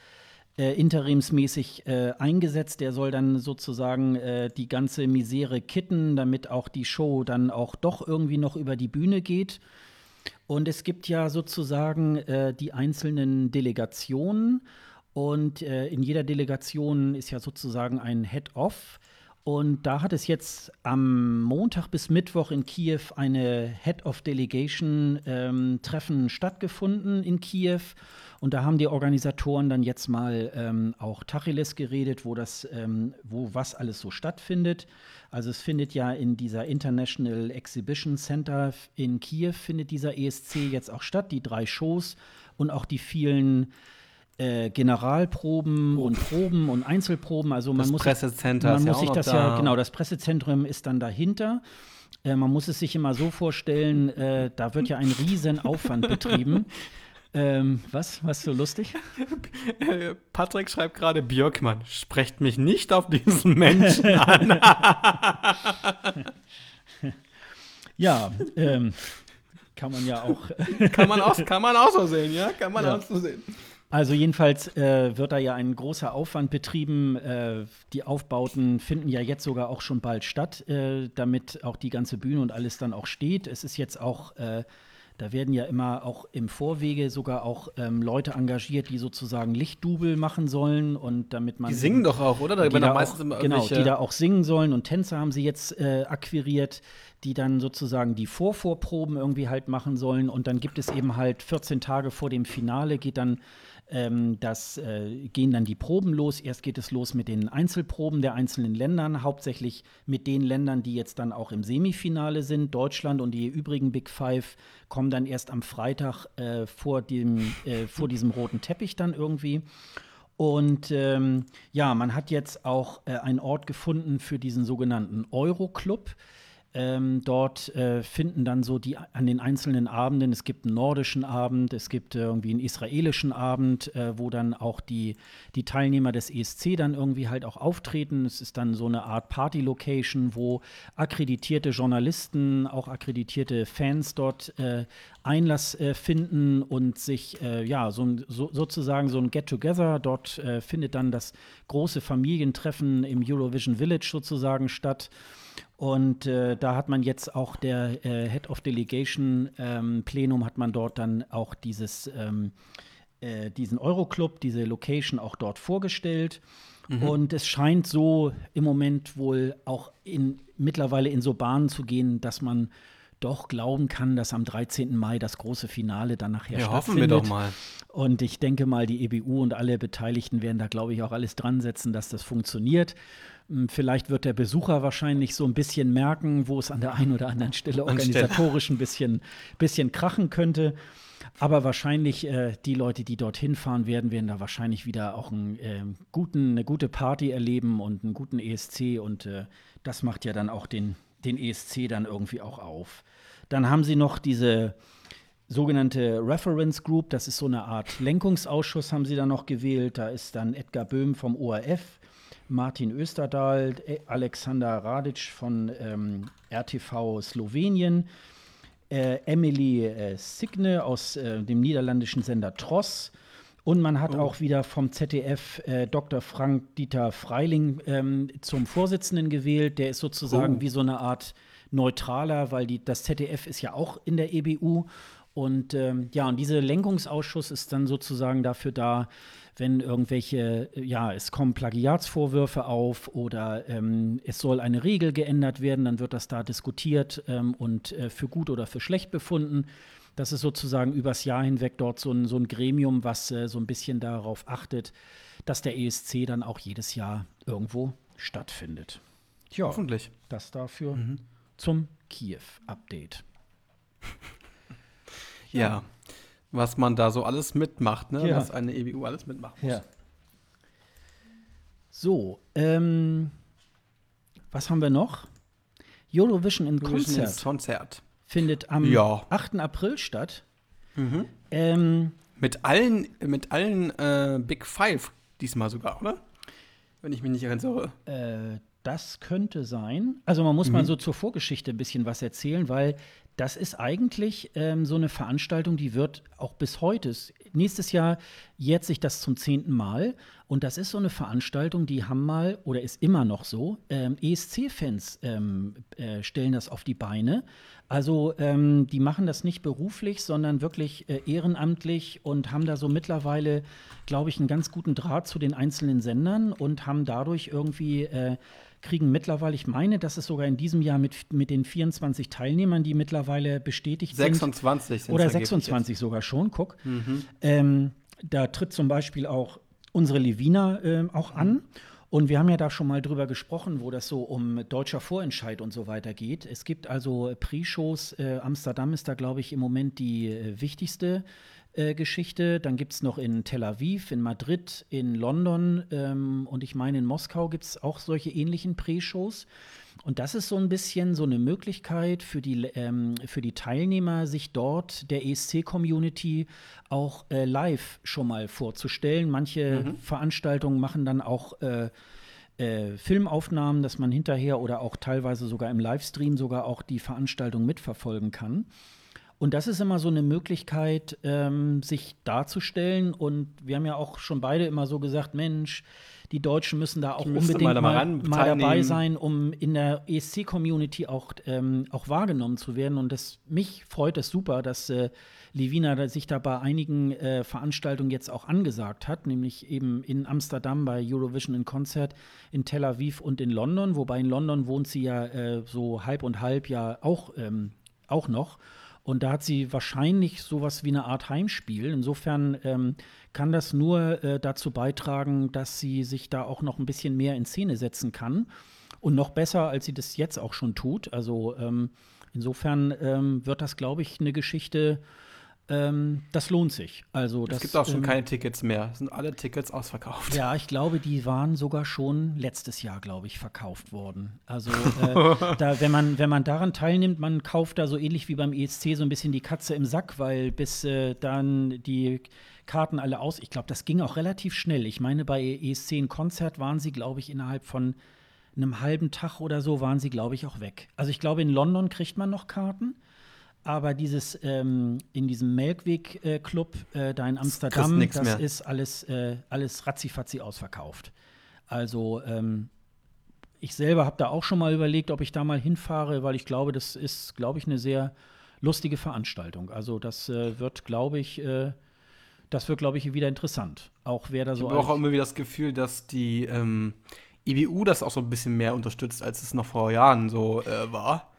äh, interimsmäßig äh, eingesetzt. Der soll dann sozusagen äh, die ganze Misere kitten, damit auch die Show dann auch doch irgendwie noch über die Bühne geht. Und es gibt ja sozusagen äh, die einzelnen Delegationen. Und äh, in jeder Delegation ist ja sozusagen ein Head-Off. Und da hat es jetzt am Montag bis Mittwoch in Kiew eine Head of Delegation ähm, Treffen stattgefunden in Kiew. Und da haben die Organisatoren dann jetzt mal ähm, auch Tacheles geredet, wo das, ähm, wo was alles so stattfindet. Also es findet ja in dieser International Exhibition Center in Kiew findet dieser ESC jetzt auch statt, die drei Shows und auch die vielen äh, Generalproben und Proben und Einzelproben. Also man Das muss Pressecenter man ja muss auch sich das da. ja genau. Das Pressezentrum ist dann dahinter. Äh, man muss es sich immer so vorstellen, äh, da wird ja ein riesen Aufwand betrieben. Ähm, was? Was so lustig? Patrick schreibt gerade, Björkmann, sprecht mich nicht auf diesen Menschen an. Ja, ähm, kann man ja auch. kann, man auch, kann man auch so sehen, ja? Kann man Ja. auch so sehen. Also jedenfalls äh, wird da ja ein großer Aufwand betrieben. Äh, die Aufbauten finden ja jetzt sogar auch schon bald statt, äh, damit auch die ganze Bühne und alles dann auch steht. Es ist jetzt auch äh, da werden ja immer auch im Vorwege sogar auch ähm, Leute engagiert, die sozusagen Lichtdubel machen sollen und damit man. Die singen doch auch, oder? Da die da auch, genau, die da auch singen sollen und Tänzer haben sie jetzt äh, akquiriert, die dann sozusagen die Vorvorproben irgendwie halt machen sollen und dann gibt es eben halt 14 Tage vor dem Finale geht dann ähm, das äh, gehen dann die Proben los. Erst geht es los mit den Einzelproben der einzelnen Ländern, hauptsächlich mit den Ländern, die jetzt dann auch im Semifinale sind. Deutschland und die übrigen Big Five kommen dann erst am Freitag äh, vor, dem, äh, vor diesem roten Teppich dann irgendwie. Und ähm, ja, man hat jetzt auch äh, einen Ort gefunden für diesen sogenannten Euroclub. Ähm, dort äh, finden dann so die an den einzelnen Abenden, es gibt einen nordischen Abend, es gibt äh, irgendwie einen israelischen Abend, äh, wo dann auch die, die Teilnehmer des ESC dann irgendwie halt auch auftreten. Es ist dann so eine Art Party-Location, wo akkreditierte Journalisten, auch akkreditierte Fans dort äh, Einlass äh, finden und sich, äh, ja, so, so, sozusagen so ein Get-Together. Dort findet dann das große Familientreffen im Eurovision Village sozusagen statt. Und äh, da hat man jetzt auch der äh, Head of Delegation ähm, Plenum hat man dort dann auch dieses ähm, äh, diesen Euroclub, diese Location auch dort vorgestellt. Mhm. Und es scheint so im Moment wohl auch in, mittlerweile in so Bahnen zu gehen, dass man doch glauben kann, dass am 13. Mai das große Finale dann nachher ja, stattfindet. Hoffen wir doch mal. Und ich denke mal, die EBU und alle Beteiligten werden da, glaube ich, auch alles dran setzen, dass das funktioniert. Hm, vielleicht wird der Besucher wahrscheinlich so ein bisschen merken, wo es an der einen oder anderen Stelle organisatorisch ein bisschen, bisschen krachen könnte. Aber wahrscheinlich äh, die Leute, die dorthin fahren werden, werden da wahrscheinlich wieder auch einen, äh, guten, eine gute Party erleben und einen guten ESC. Und äh, das macht ja dann auch den, den ESC dann irgendwie auch auf. Dann haben sie noch diese sogenannte Reference Group, das ist so eine Art Lenkungsausschuss, haben sie da noch gewählt. Da ist dann Edgar Böhm vom ORF, Martin Österdahl, Alexander Radic von ähm, RTV Slowenien, äh, Emily äh, Signe aus äh, dem niederländischen Sender Tross. Und man hat oh. auch wieder vom ZDF äh, Dr. Frank Dieter Freiling ähm, zum Vorsitzenden gewählt. Der ist sozusagen oh. wie so eine Art neutraler, weil die, das ZDF ist ja auch in der EBU. Und ähm, ja, und dieser Lenkungsausschuss ist dann sozusagen dafür da, wenn irgendwelche, ja, es kommen Plagiatsvorwürfe auf oder ähm, es soll eine Regel geändert werden, dann wird das da diskutiert ähm, und äh, für gut oder für schlecht befunden. Das ist sozusagen übers Jahr hinweg dort so ein, so ein Gremium, was äh, so ein bisschen darauf achtet, dass der ESC dann auch jedes Jahr irgendwo stattfindet. Tja, hoffentlich. Das dafür mhm. zum Kiew-Update. ja. ja was man da so alles mitmacht, ne? Ja. was eine EBU alles mitmachen muss. Ja. So, ähm, was haben wir noch? Eurovision in Konzert. Konzert. Findet am ja. 8. April statt. Mhm. Ähm, mit allen, mit allen äh, Big Five diesmal sogar, oder? Wenn ich mich nicht erinnere. Äh, das könnte sein. Also man muss mhm. mal so zur Vorgeschichte ein bisschen was erzählen, weil das ist eigentlich ähm, so eine Veranstaltung, die wird auch bis heute, nächstes Jahr jährt sich das zum zehnten Mal. Und das ist so eine Veranstaltung, die haben mal, oder ist immer noch so, ähm, ESC-Fans ähm, äh, stellen das auf die Beine. Also ähm, die machen das nicht beruflich, sondern wirklich äh, ehrenamtlich und haben da so mittlerweile, glaube ich, einen ganz guten Draht zu den einzelnen Sendern und haben dadurch irgendwie äh, kriegen mittlerweile, ich meine, dass es sogar in diesem Jahr mit, mit den 24 Teilnehmern, die mittlerweile bestätigt 26 sind. Oder 26 sogar schon, guck. Mhm. Ähm, da tritt zum Beispiel auch unsere Levina äh, auch an. Und wir haben ja da schon mal drüber gesprochen, wo das so um deutscher Vorentscheid und so weiter geht. Es gibt also Pre-Shows. Äh, Amsterdam ist da, glaube ich, im Moment die äh, wichtigste äh, Geschichte. Dann gibt es noch in Tel Aviv, in Madrid, in London ähm, und ich meine, in Moskau gibt es auch solche ähnlichen Pre-Shows. Und das ist so ein bisschen so eine Möglichkeit für die, ähm, für die Teilnehmer, sich dort der ESC-Community auch äh, live schon mal vorzustellen. Manche mhm. Veranstaltungen machen dann auch äh, äh, Filmaufnahmen, dass man hinterher oder auch teilweise sogar im Livestream sogar auch die Veranstaltung mitverfolgen kann. Und das ist immer so eine Möglichkeit, ähm, sich darzustellen. Und wir haben ja auch schon beide immer so gesagt, Mensch, die Deutschen müssen da auch unbedingt mal, mal, mal dabei sein, um in der ESC-Community auch, ähm, auch wahrgenommen zu werden. Und das, mich freut es super, dass äh, Livina sich da bei einigen äh, Veranstaltungen jetzt auch angesagt hat, nämlich eben in Amsterdam bei Eurovision in Konzert, in Tel Aviv und in London. Wobei in London wohnt sie ja äh, so halb und halb ja auch, ähm, auch noch. Und da hat sie wahrscheinlich sowas wie eine Art Heimspiel. Insofern ähm, kann das nur äh, dazu beitragen, dass sie sich da auch noch ein bisschen mehr in Szene setzen kann. Und noch besser, als sie das jetzt auch schon tut. Also ähm, insofern ähm, wird das, glaube ich, eine Geschichte, ähm, das lohnt sich. Also, das, es gibt auch schon ähm, keine Tickets mehr. Es sind alle Tickets ausverkauft. Ja, ich glaube, die waren sogar schon letztes Jahr, glaube ich, verkauft worden. Also, äh, da, wenn, man, wenn man daran teilnimmt, man kauft da so ähnlich wie beim ESC so ein bisschen die Katze im Sack, weil bis äh, dann die Karten alle aus. Ich glaube, das ging auch relativ schnell. Ich meine, bei ESC ein Konzert waren sie, glaube ich, innerhalb von einem halben Tag oder so waren sie, glaube ich, auch weg. Also ich glaube, in London kriegt man noch Karten. Aber dieses ähm, in diesem Melkweg-Club äh, da in Amsterdam, das mehr. ist alles, äh, alles ratzifatzi ausverkauft. Also ähm, ich selber habe da auch schon mal überlegt, ob ich da mal hinfahre, weil ich glaube, das ist, glaube ich, eine sehr lustige Veranstaltung. Also das äh, wird, glaube ich, äh, das wird, glaube ich, wieder interessant. Auch wer da so. Ich habe auch immer wieder das Gefühl, dass die ähm, IBU das auch so ein bisschen mehr unterstützt, als es noch vor Jahren so äh, war.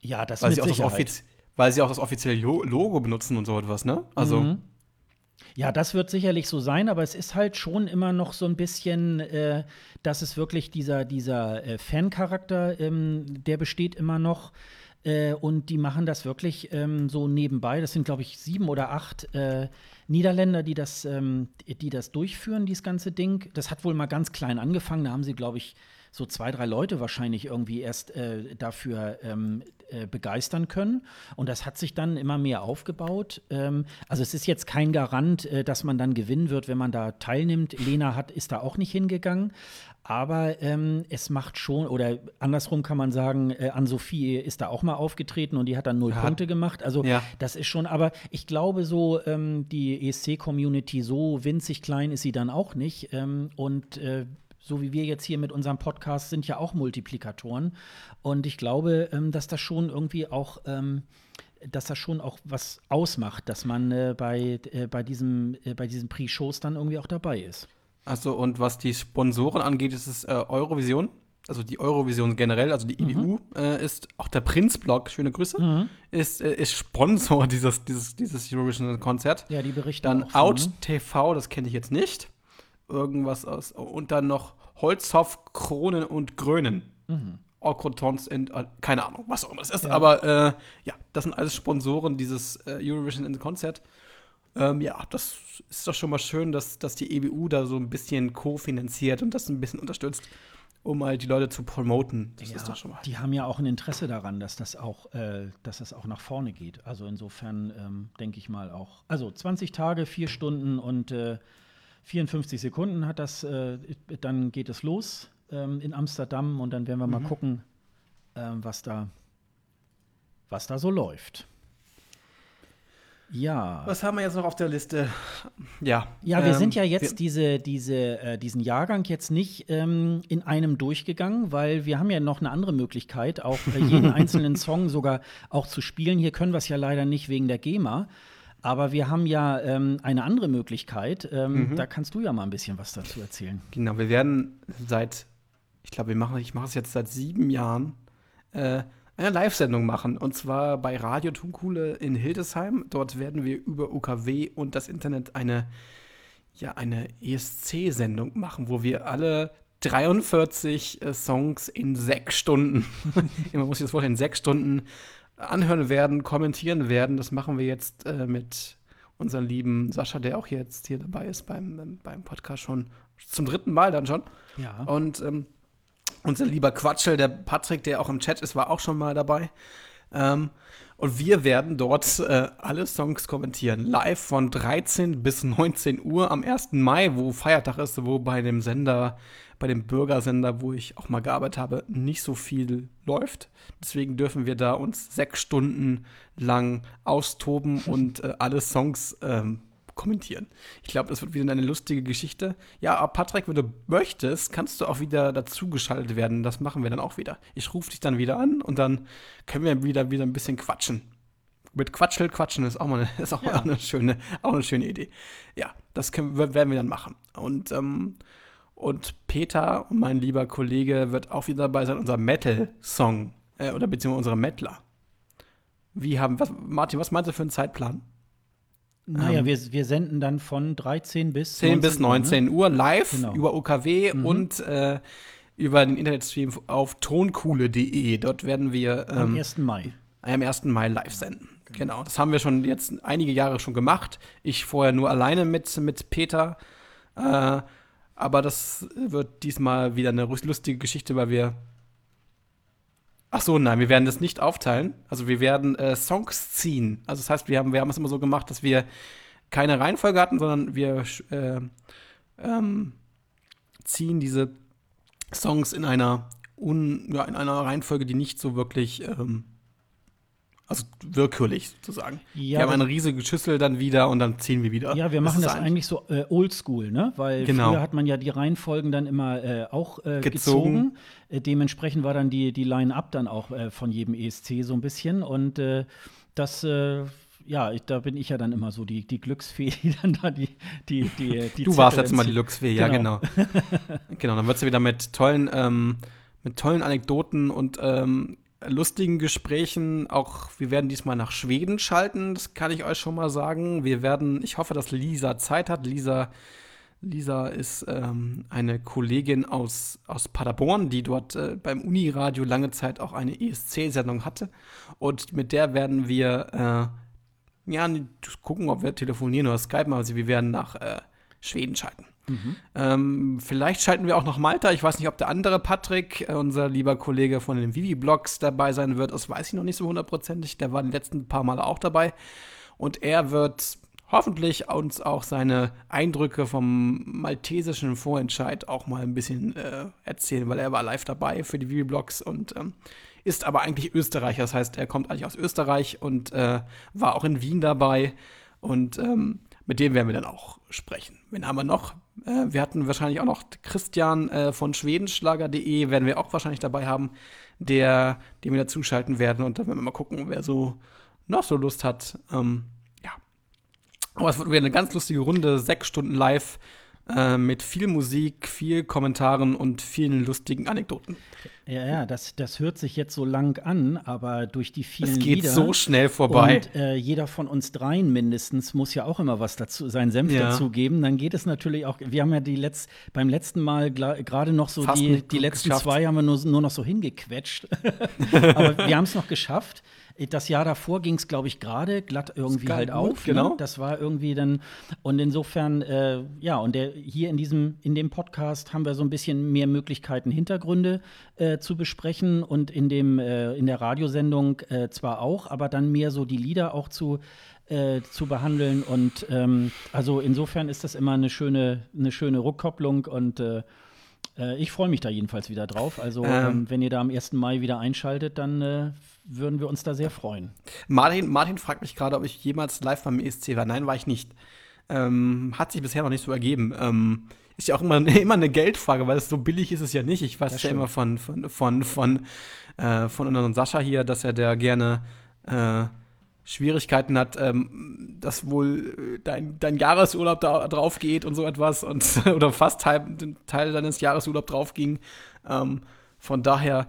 Ja, das Weil mit Sicherheit weil sie auch das offizielle Logo benutzen und so etwas, ne? Also. Mhm. Ja, das wird sicherlich so sein, aber es ist halt schon immer noch so ein bisschen, äh, dass es wirklich dieser, dieser äh, Fan-Charakter, ähm, der besteht immer noch. Äh, und die machen das wirklich ähm, so nebenbei. Das sind, glaube ich, sieben oder acht äh, Niederländer, die das, ähm, die das durchführen, dieses ganze Ding. Das hat wohl mal ganz klein angefangen. Da haben sie, glaube ich, so zwei, drei Leute wahrscheinlich irgendwie erst äh, dafür ähm, äh, begeistern können. Und das hat sich dann immer mehr aufgebaut. Ähm, also es ist jetzt kein Garant, äh, dass man dann gewinnen wird, wenn man da teilnimmt. Lena hat, ist da auch nicht hingegangen. Aber ähm, es macht schon, oder andersrum kann man sagen, äh, Ann-Sophie ist da auch mal aufgetreten und die hat dann null ja. Punkte gemacht. Also ja. das ist schon, aber ich glaube so, ähm, die ESC-Community, so winzig klein ist sie dann auch nicht. Ähm, und äh, so wie wir jetzt hier mit unserem Podcast sind ja auch Multiplikatoren. Und ich glaube, ähm, dass das schon irgendwie auch ähm, dass das schon auch was ausmacht, dass man äh, bei, äh, bei, diesem, äh, bei diesen Pre-Shows dann irgendwie auch dabei ist. Also und was die Sponsoren angeht, ist es äh, Eurovision. Also die Eurovision generell, also die mhm. IBU äh, ist auch der Prinz-Blog, schöne Grüße, mhm. ist, äh, ist Sponsor dieses, dieses, dieses Eurovision-Konzert. Ja, die berichten Dann auch Out von, TV, das kenne ich jetzt nicht. Irgendwas aus. Und dann noch Holzhoff, Kronen und Grönen. Mhm. Orkrotons in, äh, keine Ahnung, was auch immer es ist. Ja. Aber äh, ja, das sind alles Sponsoren dieses äh, Eurovision in Konzert. Ähm, ja, das ist doch schon mal schön, dass, dass die EBU da so ein bisschen kofinanziert und das ein bisschen unterstützt, um halt die Leute zu promoten. Das ja, ist doch schon mal. Die haben ja auch ein Interesse daran, dass das auch, äh, dass das auch nach vorne geht. Also insofern ähm, denke ich mal auch. Also 20 Tage, vier Stunden und äh, 54 Sekunden hat das, äh, dann geht es los ähm, in Amsterdam und dann werden wir mhm. mal gucken, äh, was, da, was da so läuft. Ja. Was haben wir jetzt noch auf der Liste? Ja. Ja, wir ähm, sind ja jetzt diese, diese, äh, diesen Jahrgang jetzt nicht ähm, in einem durchgegangen, weil wir haben ja noch eine andere Möglichkeit, auch äh, jeden einzelnen Song sogar auch zu spielen. Hier können wir es ja leider nicht wegen der GEMA. Aber wir haben ja ähm, eine andere Möglichkeit. Ähm, mhm. Da kannst du ja mal ein bisschen was dazu erzählen. Genau, wir werden seit, ich glaube, wir machen, ich mache es jetzt seit sieben Jahren, äh, eine Live-Sendung machen. Und zwar bei Radio Tunkuhle in Hildesheim. Dort werden wir über UKW und das Internet eine, ja, eine ESC-Sendung machen, wo wir alle 43 äh, Songs in sechs Stunden, man muss sich das vorstellen, in sechs Stunden anhören werden, kommentieren werden. Das machen wir jetzt äh, mit unserem lieben Sascha, der auch jetzt hier dabei ist beim, beim Podcast schon zum dritten Mal dann schon. Ja. Und ähm, unser lieber Quatschel, der Patrick, der auch im Chat ist, war auch schon mal dabei. Ähm, und wir werden dort äh, alle Songs kommentieren. Live von 13 bis 19 Uhr am 1. Mai, wo Feiertag ist, wo bei dem Sender, bei dem Bürgersender, wo ich auch mal gearbeitet habe, nicht so viel läuft. Deswegen dürfen wir da uns sechs Stunden lang austoben und äh, alle Songs ähm, kommentieren. Ich glaube, das wird wieder eine lustige Geschichte. Ja, Patrick, wenn du möchtest, kannst du auch wieder dazugeschaltet werden. Das machen wir dann auch wieder. Ich rufe dich dann wieder an und dann können wir wieder, wieder ein bisschen quatschen. Mit Quatschel quatschen ist auch mal eine, ist auch ja. eine, schöne, auch eine schöne Idee. Ja, das können, werden wir dann machen. Und, ähm, und Peter, mein lieber Kollege, wird auch wieder dabei sein, unser Metal-Song äh, oder beziehungsweise unsere Mettler. Wie haben, was, Martin, was meinst du für einen Zeitplan? Naja, ähm, wir, wir senden dann von 13 bis 10 19 bis 19 Uhr, ne? Uhr live genau. über UKW mhm. und äh, über den Internetstream auf tonkuhle.de. Dort werden wir ähm, am 1. Mai. Am 1. Mai live senden. Genau. genau. Das haben wir schon jetzt einige Jahre schon gemacht. Ich vorher nur alleine mit, mit Peter. Äh, aber das wird diesmal wieder eine lustige Geschichte, weil wir Ach so, nein, wir werden das nicht aufteilen. Also wir werden äh, Songs ziehen. Also das heißt, wir haben, wir haben es immer so gemacht, dass wir keine Reihenfolge hatten, sondern wir äh, ähm, ziehen diese Songs in einer, un, ja, in einer Reihenfolge, die nicht so wirklich ähm, also willkürlich sozusagen. Ja, wir haben eine riesige Schüssel dann wieder und dann ziehen wir wieder. Ja, wir machen das, das eigentlich so äh, oldschool, ne? Weil genau. früher hat man ja die Reihenfolgen dann immer äh, auch äh, gezogen. gezogen. Äh, dementsprechend war dann die, die Line-Up dann auch äh, von jedem ESC so ein bisschen. Und äh, das ja, ich, da bin ich ja dann immer so die, die Glücksfee, die dann da die, die, die, die Du warst jetzt mal die Glücksfee, ja, genau. genau, dann wird sie wieder mit tollen, ähm, mit tollen Anekdoten und ähm, lustigen Gesprächen. Auch wir werden diesmal nach Schweden schalten, das kann ich euch schon mal sagen. Wir werden, ich hoffe, dass Lisa Zeit hat. Lisa, Lisa ist ähm, eine Kollegin aus, aus Paderborn, die dort äh, beim Uniradio lange Zeit auch eine ESC-Sendung hatte. Und mit der werden wir äh, ja gucken, ob wir telefonieren oder skypen. Also wir werden nach äh, Schweden schalten. Mhm. Ähm, vielleicht schalten wir auch noch Malta. Ich weiß nicht, ob der andere Patrick, äh, unser lieber Kollege von den Vivi-Blogs, dabei sein wird. Das weiß ich noch nicht so hundertprozentig. Der war die letzten paar Male auch dabei. Und er wird hoffentlich uns auch seine Eindrücke vom maltesischen Vorentscheid auch mal ein bisschen äh, erzählen, weil er war live dabei für die Vivi-Blogs und ähm, ist aber eigentlich Österreicher. Das heißt, er kommt eigentlich aus Österreich und äh, war auch in Wien dabei. Und ähm, mit dem werden wir dann auch sprechen. Wen haben wir noch? Äh, wir hatten wahrscheinlich auch noch Christian äh, von schwedenschlager.de, werden wir auch wahrscheinlich dabei haben, der, dem wir dazuschalten werden. Und dann werden wir mal gucken, wer so noch so Lust hat. Ähm, ja. Aber es wird wieder eine ganz lustige Runde, sechs Stunden live äh, mit viel Musik, viel Kommentaren und vielen lustigen Anekdoten. Ja, ja, das, das hört sich jetzt so lang an, aber durch die vielen Es geht Lieder so schnell vorbei. Und äh, jeder von uns dreien mindestens muss ja auch immer was dazu, seinen Senf ja. dazugeben. Dann geht es natürlich auch, wir haben ja die letzt, beim letzten Mal gerade noch so Fast die, die letzten geschafft. zwei haben wir nur, nur noch so hingequetscht. aber wir haben es noch geschafft. Das Jahr davor ging es, glaube ich, gerade glatt irgendwie halt auf. Ne? Genau. Ne? Das war irgendwie dann, und insofern, äh, ja, und der, hier in diesem, in dem Podcast haben wir so ein bisschen mehr Möglichkeiten, Hintergründe äh, zu besprechen und in dem, äh, in der Radiosendung äh, zwar auch, aber dann mehr so die Lieder auch zu äh, zu behandeln. Und ähm, also insofern ist das immer eine schöne, eine schöne Rückkopplung und äh, äh ich freue mich da jedenfalls wieder drauf. Also, ähm, ähm, wenn ihr da am 1. Mai wieder einschaltet, dann äh, würden wir uns da sehr freuen. Martin, Martin fragt mich gerade, ob ich jemals live beim ESC war. Nein, war ich nicht. Ähm, hat sich bisher noch nicht so ergeben. Ähm, ist ja auch immer, immer eine Geldfrage, weil es so billig ist es ja nicht. Ich weiß ja, ja immer von, von, von, von, äh, von unserem Sascha hier, dass er der gerne äh, Schwierigkeiten hat, ähm, dass wohl dein, dein Jahresurlaub da drauf geht und so etwas und oder fast Teil, Teil deines Jahresurlaubs drauf ging. Ähm, von daher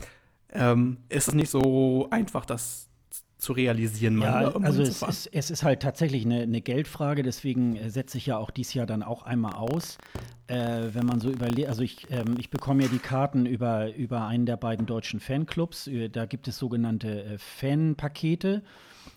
ähm, ist es nicht so einfach, das zu realisieren. Ja, also es ist, es ist halt tatsächlich eine, eine Geldfrage, deswegen äh, setze ich ja auch dieses Jahr dann auch einmal aus. Äh, wenn man so überlegt, also ich, ähm, ich bekomme ja die Karten über, über einen der beiden deutschen Fanclubs, äh, da gibt es sogenannte äh, Fanpakete.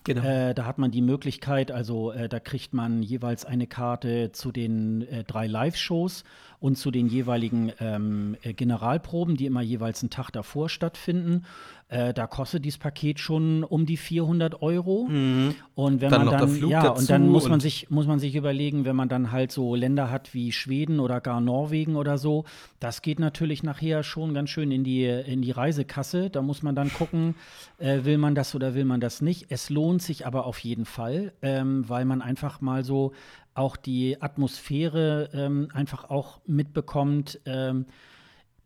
Genau. Äh, da hat man die Möglichkeit, also äh, da kriegt man jeweils eine Karte zu den äh, drei Live-Shows und zu den jeweiligen ähm, äh, Generalproben, die immer jeweils einen Tag davor stattfinden. Äh, da kostet dieses Paket schon um die 400 Euro. Mhm. Und wenn dann man dann, ja, und dann muss man sich, muss man sich überlegen, wenn man dann halt so Länder hat wie Schweden oder gar Norwegen oder so, das geht natürlich nachher schon ganz schön in die, in die Reisekasse. Da muss man dann gucken, äh, will man das oder will man das nicht. Es lohnt sich aber auf jeden Fall, ähm, weil man einfach mal so auch die Atmosphäre ähm, einfach auch mitbekommt. Ähm,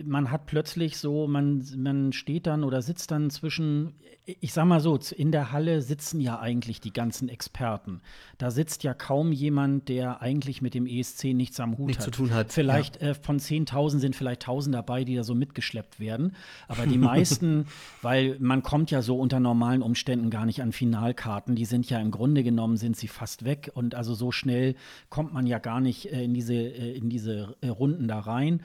man hat plötzlich so, man, man steht dann oder sitzt dann zwischen, ich sag mal so, in der Halle sitzen ja eigentlich die ganzen Experten. Da sitzt ja kaum jemand, der eigentlich mit dem ESC nichts am Hut nichts hat. zu tun hat. Vielleicht ja. äh, von 10.000 sind vielleicht 1.000 dabei, die da so mitgeschleppt werden. Aber die meisten, weil man kommt ja so unter normalen Umständen gar nicht an Finalkarten. Die sind ja im Grunde genommen, sind sie fast weg. Und also so schnell kommt man ja gar nicht äh, in diese, äh, in diese äh, Runden da rein.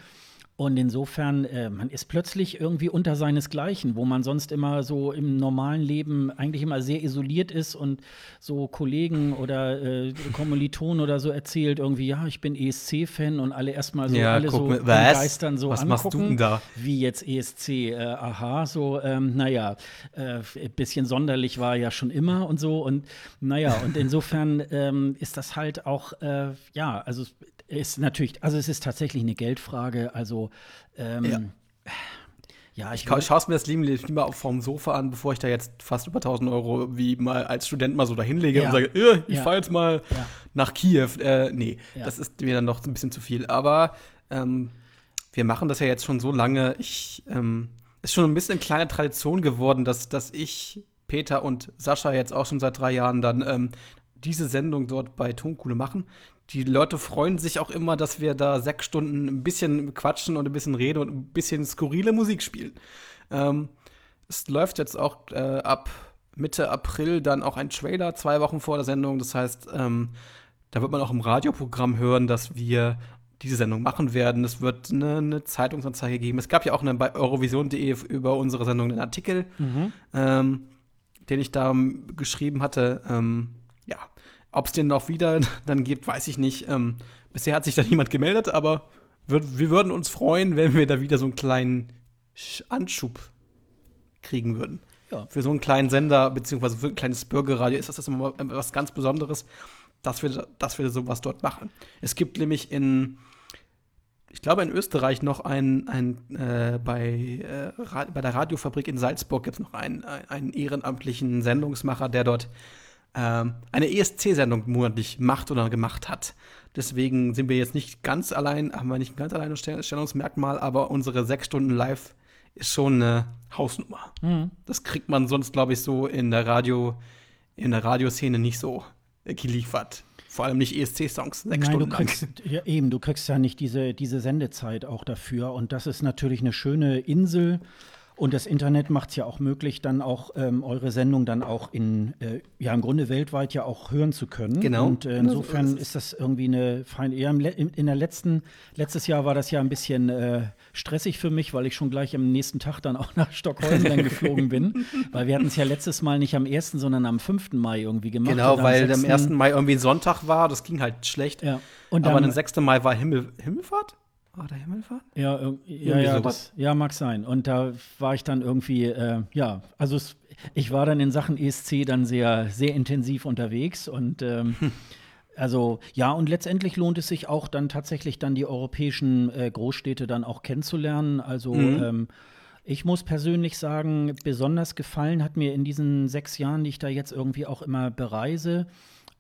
Und insofern, äh, man ist plötzlich irgendwie unter seinesgleichen, wo man sonst immer so im normalen Leben eigentlich immer sehr isoliert ist und so Kollegen oder äh, Kommilitonen oder so erzählt irgendwie, ja, ich bin ESC-Fan und alle erstmal so, ja, alle so mit, begeistern so was angucken. Machst du denn da? Wie jetzt ESC, äh, aha, so, ähm, naja, äh, bisschen sonderlich war ja schon immer und so und naja, und insofern ähm, ist das halt auch, äh, ja, also ist natürlich, also es ist tatsächlich eine Geldfrage. Also ähm, ja. Ja, ich, ich schaue es mir das lieber vom Sofa an, bevor ich da jetzt fast über 1000 Euro wie mal als Student mal so dahinlege ja. und sage, äh, ich ja. fahre jetzt mal ja. nach Kiew. Äh, nee, das ist mir dann noch ein bisschen zu viel. Aber ähm, wir machen das ja jetzt schon so lange. Ich ähm, ist schon ein bisschen eine kleine Tradition geworden, dass, dass ich, Peter und Sascha jetzt auch schon seit drei Jahren dann ähm, diese Sendung dort bei Tonkuhle machen die Leute freuen sich auch immer, dass wir da sechs Stunden ein bisschen quatschen und ein bisschen reden und ein bisschen skurrile Musik spielen. Ähm, es läuft jetzt auch äh, ab Mitte April dann auch ein Trailer, zwei Wochen vor der Sendung. Das heißt, ähm, da wird man auch im Radioprogramm hören, dass wir diese Sendung machen werden. Es wird eine, eine Zeitungsanzeige geben. Es gab ja auch eine, bei eurovision.de über unsere Sendung einen Artikel, mhm. ähm, den ich da geschrieben hatte. Ähm, ob es den noch wieder dann gibt, weiß ich nicht. Ähm, bisher hat sich da niemand gemeldet, aber wir, wir würden uns freuen, wenn wir da wieder so einen kleinen Anschub kriegen würden. Ja. Für so einen kleinen Sender, beziehungsweise für ein kleines Bürgerradio ist das, das immer was ganz Besonderes, dass wir, dass wir sowas dort machen. Es gibt nämlich in, ich glaube in Österreich noch ein, ein äh, bei, äh, bei der Radiofabrik in Salzburg gibt es noch einen, einen ehrenamtlichen Sendungsmacher, der dort ähm, eine ESC-Sendung monatlich macht oder gemacht hat. Deswegen sind wir jetzt nicht ganz allein, haben wir nicht ein ganz alleine Stellungsmerkmal, aber unsere sechs Stunden live ist schon eine Hausnummer. Mhm. Das kriegt man sonst, glaube ich, so in der Radio, in der Radioszene nicht so geliefert. Vor allem nicht ESC-Songs, sechs Nein, Stunden du kriegst, lang. Ja, eben, du kriegst ja nicht diese, diese Sendezeit auch dafür. Und das ist natürlich eine schöne Insel und das Internet macht es ja auch möglich, dann auch ähm, eure Sendung dann auch in, äh, ja im Grunde weltweit ja auch hören zu können. Genau. Und äh, insofern ist, ist das irgendwie eine feine, ja, in, in der letzten, letztes Jahr war das ja ein bisschen äh, stressig für mich, weil ich schon gleich am nächsten Tag dann auch nach Stockholm dann geflogen bin. Weil wir hatten es ja letztes Mal nicht am 1., sondern am 5. Mai irgendwie gemacht. Genau, weil am 1. Mai irgendwie ein Sonntag war, das ging halt schlecht. Ja. Und Aber am 6. Mai war Himmel, Himmelfahrt? War der Himmelfahrt? Ja, ja, ja, das, ja, mag sein. Und da war ich dann irgendwie, äh, ja, also es, ich war dann in Sachen ESC dann sehr, sehr intensiv unterwegs und ähm, hm. Also ja, und letztendlich lohnt es sich auch dann tatsächlich dann die europäischen äh, Großstädte dann auch kennenzulernen. Also mhm. ähm, ich muss persönlich sagen, besonders gefallen hat mir in diesen sechs Jahren, die ich da jetzt irgendwie auch immer bereise,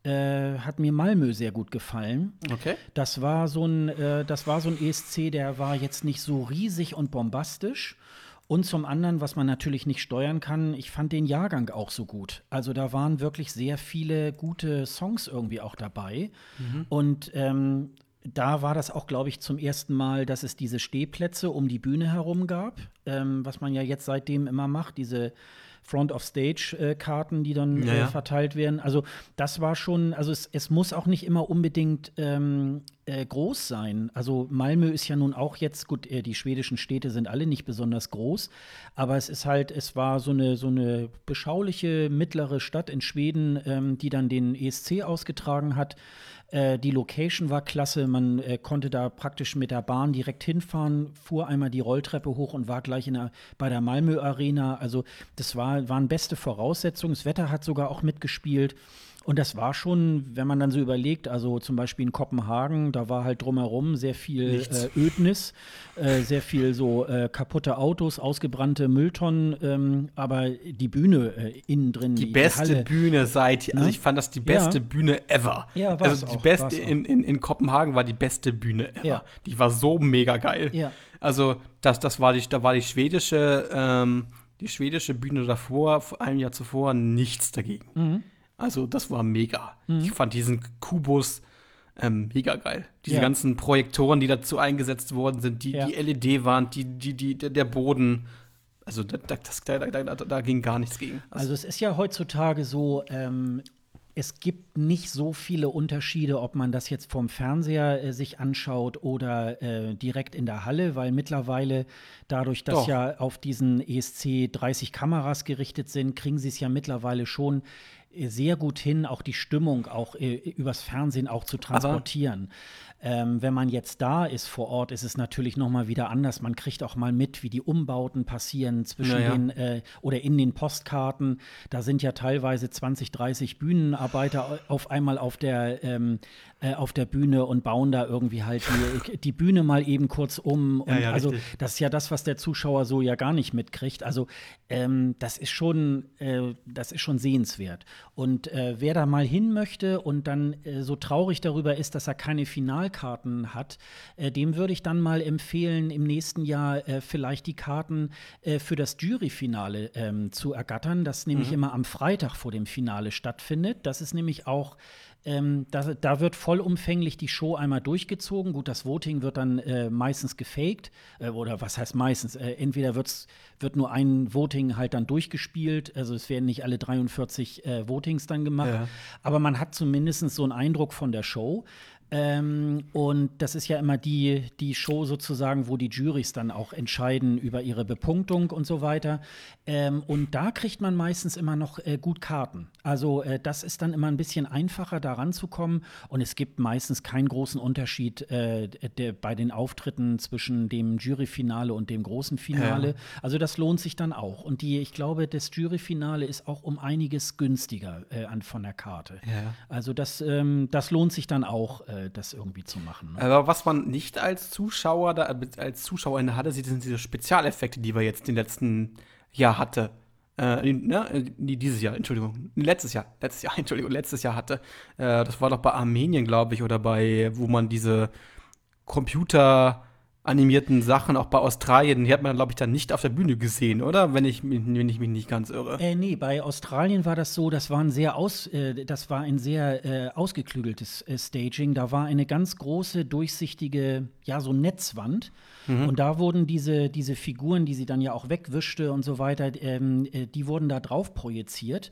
äh, hat mir Malmö sehr gut gefallen. Okay. Das war so ein, äh, das war so ein ESC, der war jetzt nicht so riesig und bombastisch. Und zum anderen, was man natürlich nicht steuern kann, ich fand den Jahrgang auch so gut. Also da waren wirklich sehr viele gute Songs irgendwie auch dabei. Mhm. Und ähm, da war das auch, glaube ich, zum ersten Mal, dass es diese Stehplätze um die Bühne herum gab, ähm, was man ja jetzt seitdem immer macht, diese Front-of-Stage-Karten, die dann Ja, äh, verteilt werden. Also das war schon, also es, es muss auch nicht immer unbedingt ähm, äh, groß sein. Also Malmö ist ja nun auch jetzt, gut, äh, die schwedischen Städte sind alle nicht besonders groß, aber es ist halt, es war so eine, so eine beschauliche mittlere Stadt in Schweden, ähm, die dann den ESC ausgetragen hat. Äh, die Location war klasse, man äh, konnte da praktisch mit der Bahn direkt hinfahren, fuhr einmal die Rolltreppe hoch und war gleich in der, bei der Malmö Arena. Also das war, waren beste Voraussetzungen. Das Wetter hat sogar auch mitgespielt. Und das war schon, wenn man dann so überlegt, also zum Beispiel in Kopenhagen, da war halt drumherum sehr viel äh, Ödnis, äh, sehr viel so äh, kaputte Autos, ausgebrannte Mülltonnen, ähm, aber die Bühne äh, innen drin, Die beste Halle, Bühne seit, also Ne? ich fand das die beste Ja. Bühne ever. Ja, war's Also die auch, beste in, in, in Kopenhagen war die beste Bühne ever. Ja. Die war so mega geil. Ja. Also das, das war die, da war die schwedische, ähm, die schwedische Bühne davor, vor einem Jahr zuvor, nichts dagegen. Mhm. Also das war mega. Ich fand diesen Kubus ähm, mega geil. Diese Ja. ganzen Projektoren, die dazu eingesetzt worden sind, die, Ja. die LED-Wand, die, die, die, der Boden. Also da, da, das, da, da, da, ging gar nichts gegen. Also es ist ja heutzutage so, ähm, es gibt nicht so viele Unterschiede, ob man das jetzt vom Fernseher äh, sich anschaut oder äh, direkt in der Halle, weil mittlerweile dadurch, dass Doch. ja auf diesen ESC 30 Kameras gerichtet sind, kriegen sie es ja mittlerweile schon sehr gut hin, auch die Stimmung auch äh, übers Fernsehen auch zu transportieren. Ähm, wenn man jetzt da ist vor Ort, ist es natürlich noch mal wieder anders. Man kriegt auch mal mit, wie die Umbauten passieren zwischen Ja, ja. den äh, oder in den Postkarten. Da sind ja teilweise 20, 30 Bühnenarbeiter auf einmal auf der, ähm, äh, auf der Bühne und bauen da irgendwie halt die, die Bühne mal eben kurz um. Und Ja, ja, also richtig. das ist ja das, was der Zuschauer so ja gar nicht mitkriegt. Also ähm, das ist schon, äh, das ist schon sehenswert. Und äh, wer da mal hin möchte und dann äh, so traurig darüber ist, dass er keine Finalkarten hat, äh, dem würde ich dann mal empfehlen, im nächsten Jahr äh, vielleicht die Karten äh, für das Juryfinale ähm, zu ergattern, das nämlich immer am Freitag vor dem Finale stattfindet. Das ist nämlich auch ähm, da, da wird vollumfänglich die Show einmal durchgezogen. Gut, das Voting wird dann äh, meistens gefaked. Äh, oder was heißt meistens? Äh, entweder wird's, wird nur ein Voting halt dann durchgespielt. Also es werden nicht alle 43 äh, Votings dann gemacht. Ja. Aber man hat zumindest so einen Eindruck von der Show. Ähm, und das ist ja immer die, die Show sozusagen, wo die Jurys dann auch entscheiden über ihre Bepunktung und so weiter. Ähm, und da kriegt man meistens immer noch äh, gut Karten. Also äh, das ist dann immer ein bisschen einfacher, da ranzukommen. Und es gibt meistens keinen großen Unterschied äh, der, bei den Auftritten zwischen dem Juryfinale und dem großen Finale. Ja. Also das lohnt sich dann auch. Und die, ich glaube, das Juryfinale ist auch um einiges günstiger äh, an, von der Karte. Ja. Also das, ähm, das lohnt sich dann auch, äh, das irgendwie zu machen. Ne? Aber was man nicht als Zuschauer da, als Zuschauer in sind diese Spezialeffekte, die wir jetzt den letzten Jahr hatte. Äh, ne? äh, dieses Jahr, Entschuldigung. Letztes Jahr, letztes Jahr, Entschuldigung, letztes Jahr hatte. Äh, das war doch bei Armenien, glaube ich, oder bei, wo man diese computeranimierten Sachen, auch bei Australien, die hat man, glaube ich, dann nicht auf der Bühne gesehen, oder? Wenn ich, mich- wenn ich mich nicht ganz irre. Äh, nee, bei Australien war das so, das war ein sehr aus, äh, das war ein sehr äh, ausgeklügeltes äh, Staging. Da war eine ganz große, durchsichtige, ja, so Netzwand. Und da wurden diese, diese Figuren, die sie dann ja auch wegwischte und so weiter, ähm, äh, die wurden da drauf projiziert.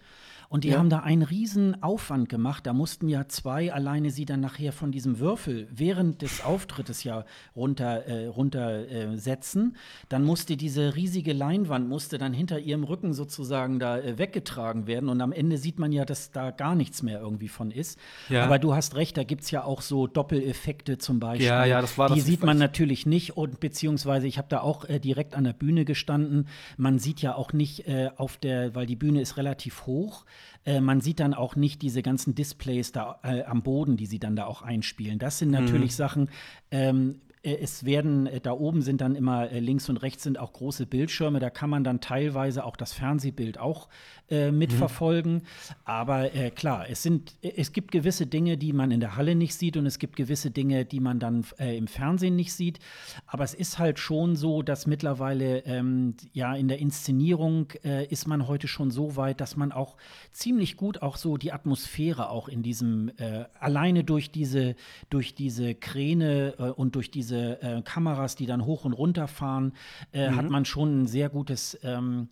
Und die Ja. haben da einen riesen Aufwand gemacht. Da mussten ja zwei alleine sie dann nachher von diesem Würfel während des Auftrittes ja runter, äh, runter äh, setzen. Dann musste diese riesige Leinwand musste dann hinter ihrem Rücken sozusagen da äh, weggetragen werden. Und am Ende sieht man ja, dass da gar nichts mehr irgendwie von ist. Ja. Aber du hast recht, da gibt es ja auch so Doppeleffekte zum Beispiel. Ja, ja, das war Die das- sieht man ich- natürlich nicht und beziehungsweise ich habe da auch äh, direkt an der Bühne gestanden. Man sieht ja auch nicht äh, auf der, weil die Bühne ist relativ hoch. Äh, man sieht dann auch nicht diese ganzen Displays da äh, am Boden, die sie dann da auch einspielen. Das sind natürlich Sachen. Ähm, äh, es werden, äh, da oben sind dann immer links und rechts sind auch große Bildschirme, da kann man dann teilweise auch das Fernsehbild auch äh, mitverfolgen. Aber äh, klar, es sind, es gibt gewisse Dinge, die man in der Halle nicht sieht und es gibt gewisse Dinge, die man dann äh, im Fernsehen nicht sieht. Aber es ist halt schon so, dass mittlerweile ähm, ja in der Inszenierung äh, ist man heute schon so weit, dass man auch ziemlich gut auch so die Atmosphäre auch in diesem äh, alleine durch diese durch diese Kräne und durch diese Kameras, die dann hoch und runter fahren, äh, hat man schon ein sehr gutes ähm,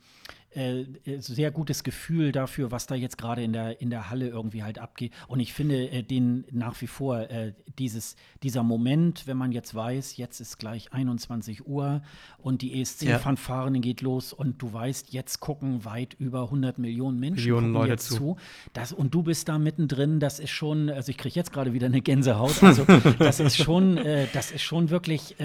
äh, sehr gutes Gefühl dafür, was da jetzt gerade in der, in der Halle irgendwie halt abgeht. Und ich finde äh, den nach wie vor, äh, dieses, dieser Moment, wenn man jetzt weiß, jetzt ist gleich 21 Uhr und die ESC-Fanfaren ja. geht los und du weißt, jetzt gucken weit über 100 Millionen Menschen Millionen Leute zu. zu. Das, und du bist da mittendrin, das ist schon, also ich kriege jetzt gerade wieder eine Gänsehaut. Also das ist schon, äh, das ist schon wirklich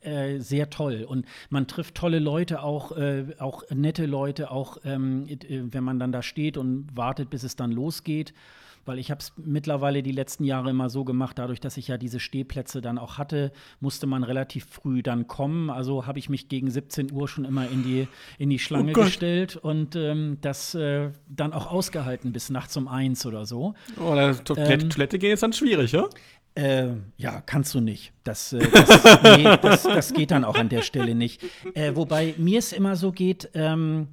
äh, sehr toll. Und man trifft tolle Leute, auch, äh, auch nette Leute, auch ähm, äh, wenn man dann da steht und wartet, bis es dann losgeht. Weil ich habe es mittlerweile die letzten Jahre immer so gemacht, dadurch, dass ich ja diese Stehplätze dann auch hatte, musste man relativ früh dann kommen. Also habe ich mich gegen 17 Uhr schon immer in die, in die Schlange oh gestellt und ähm, das äh, dann auch ausgehalten bis nachts um eins oder so. Oh, Toilette, ähm, Toilette gehen ist dann schwierig, ja? Äh, ja, kannst du nicht. Das, äh, das, nee, das, das, geht dann auch an der Stelle nicht. Äh, wobei mir es immer so geht, ähm,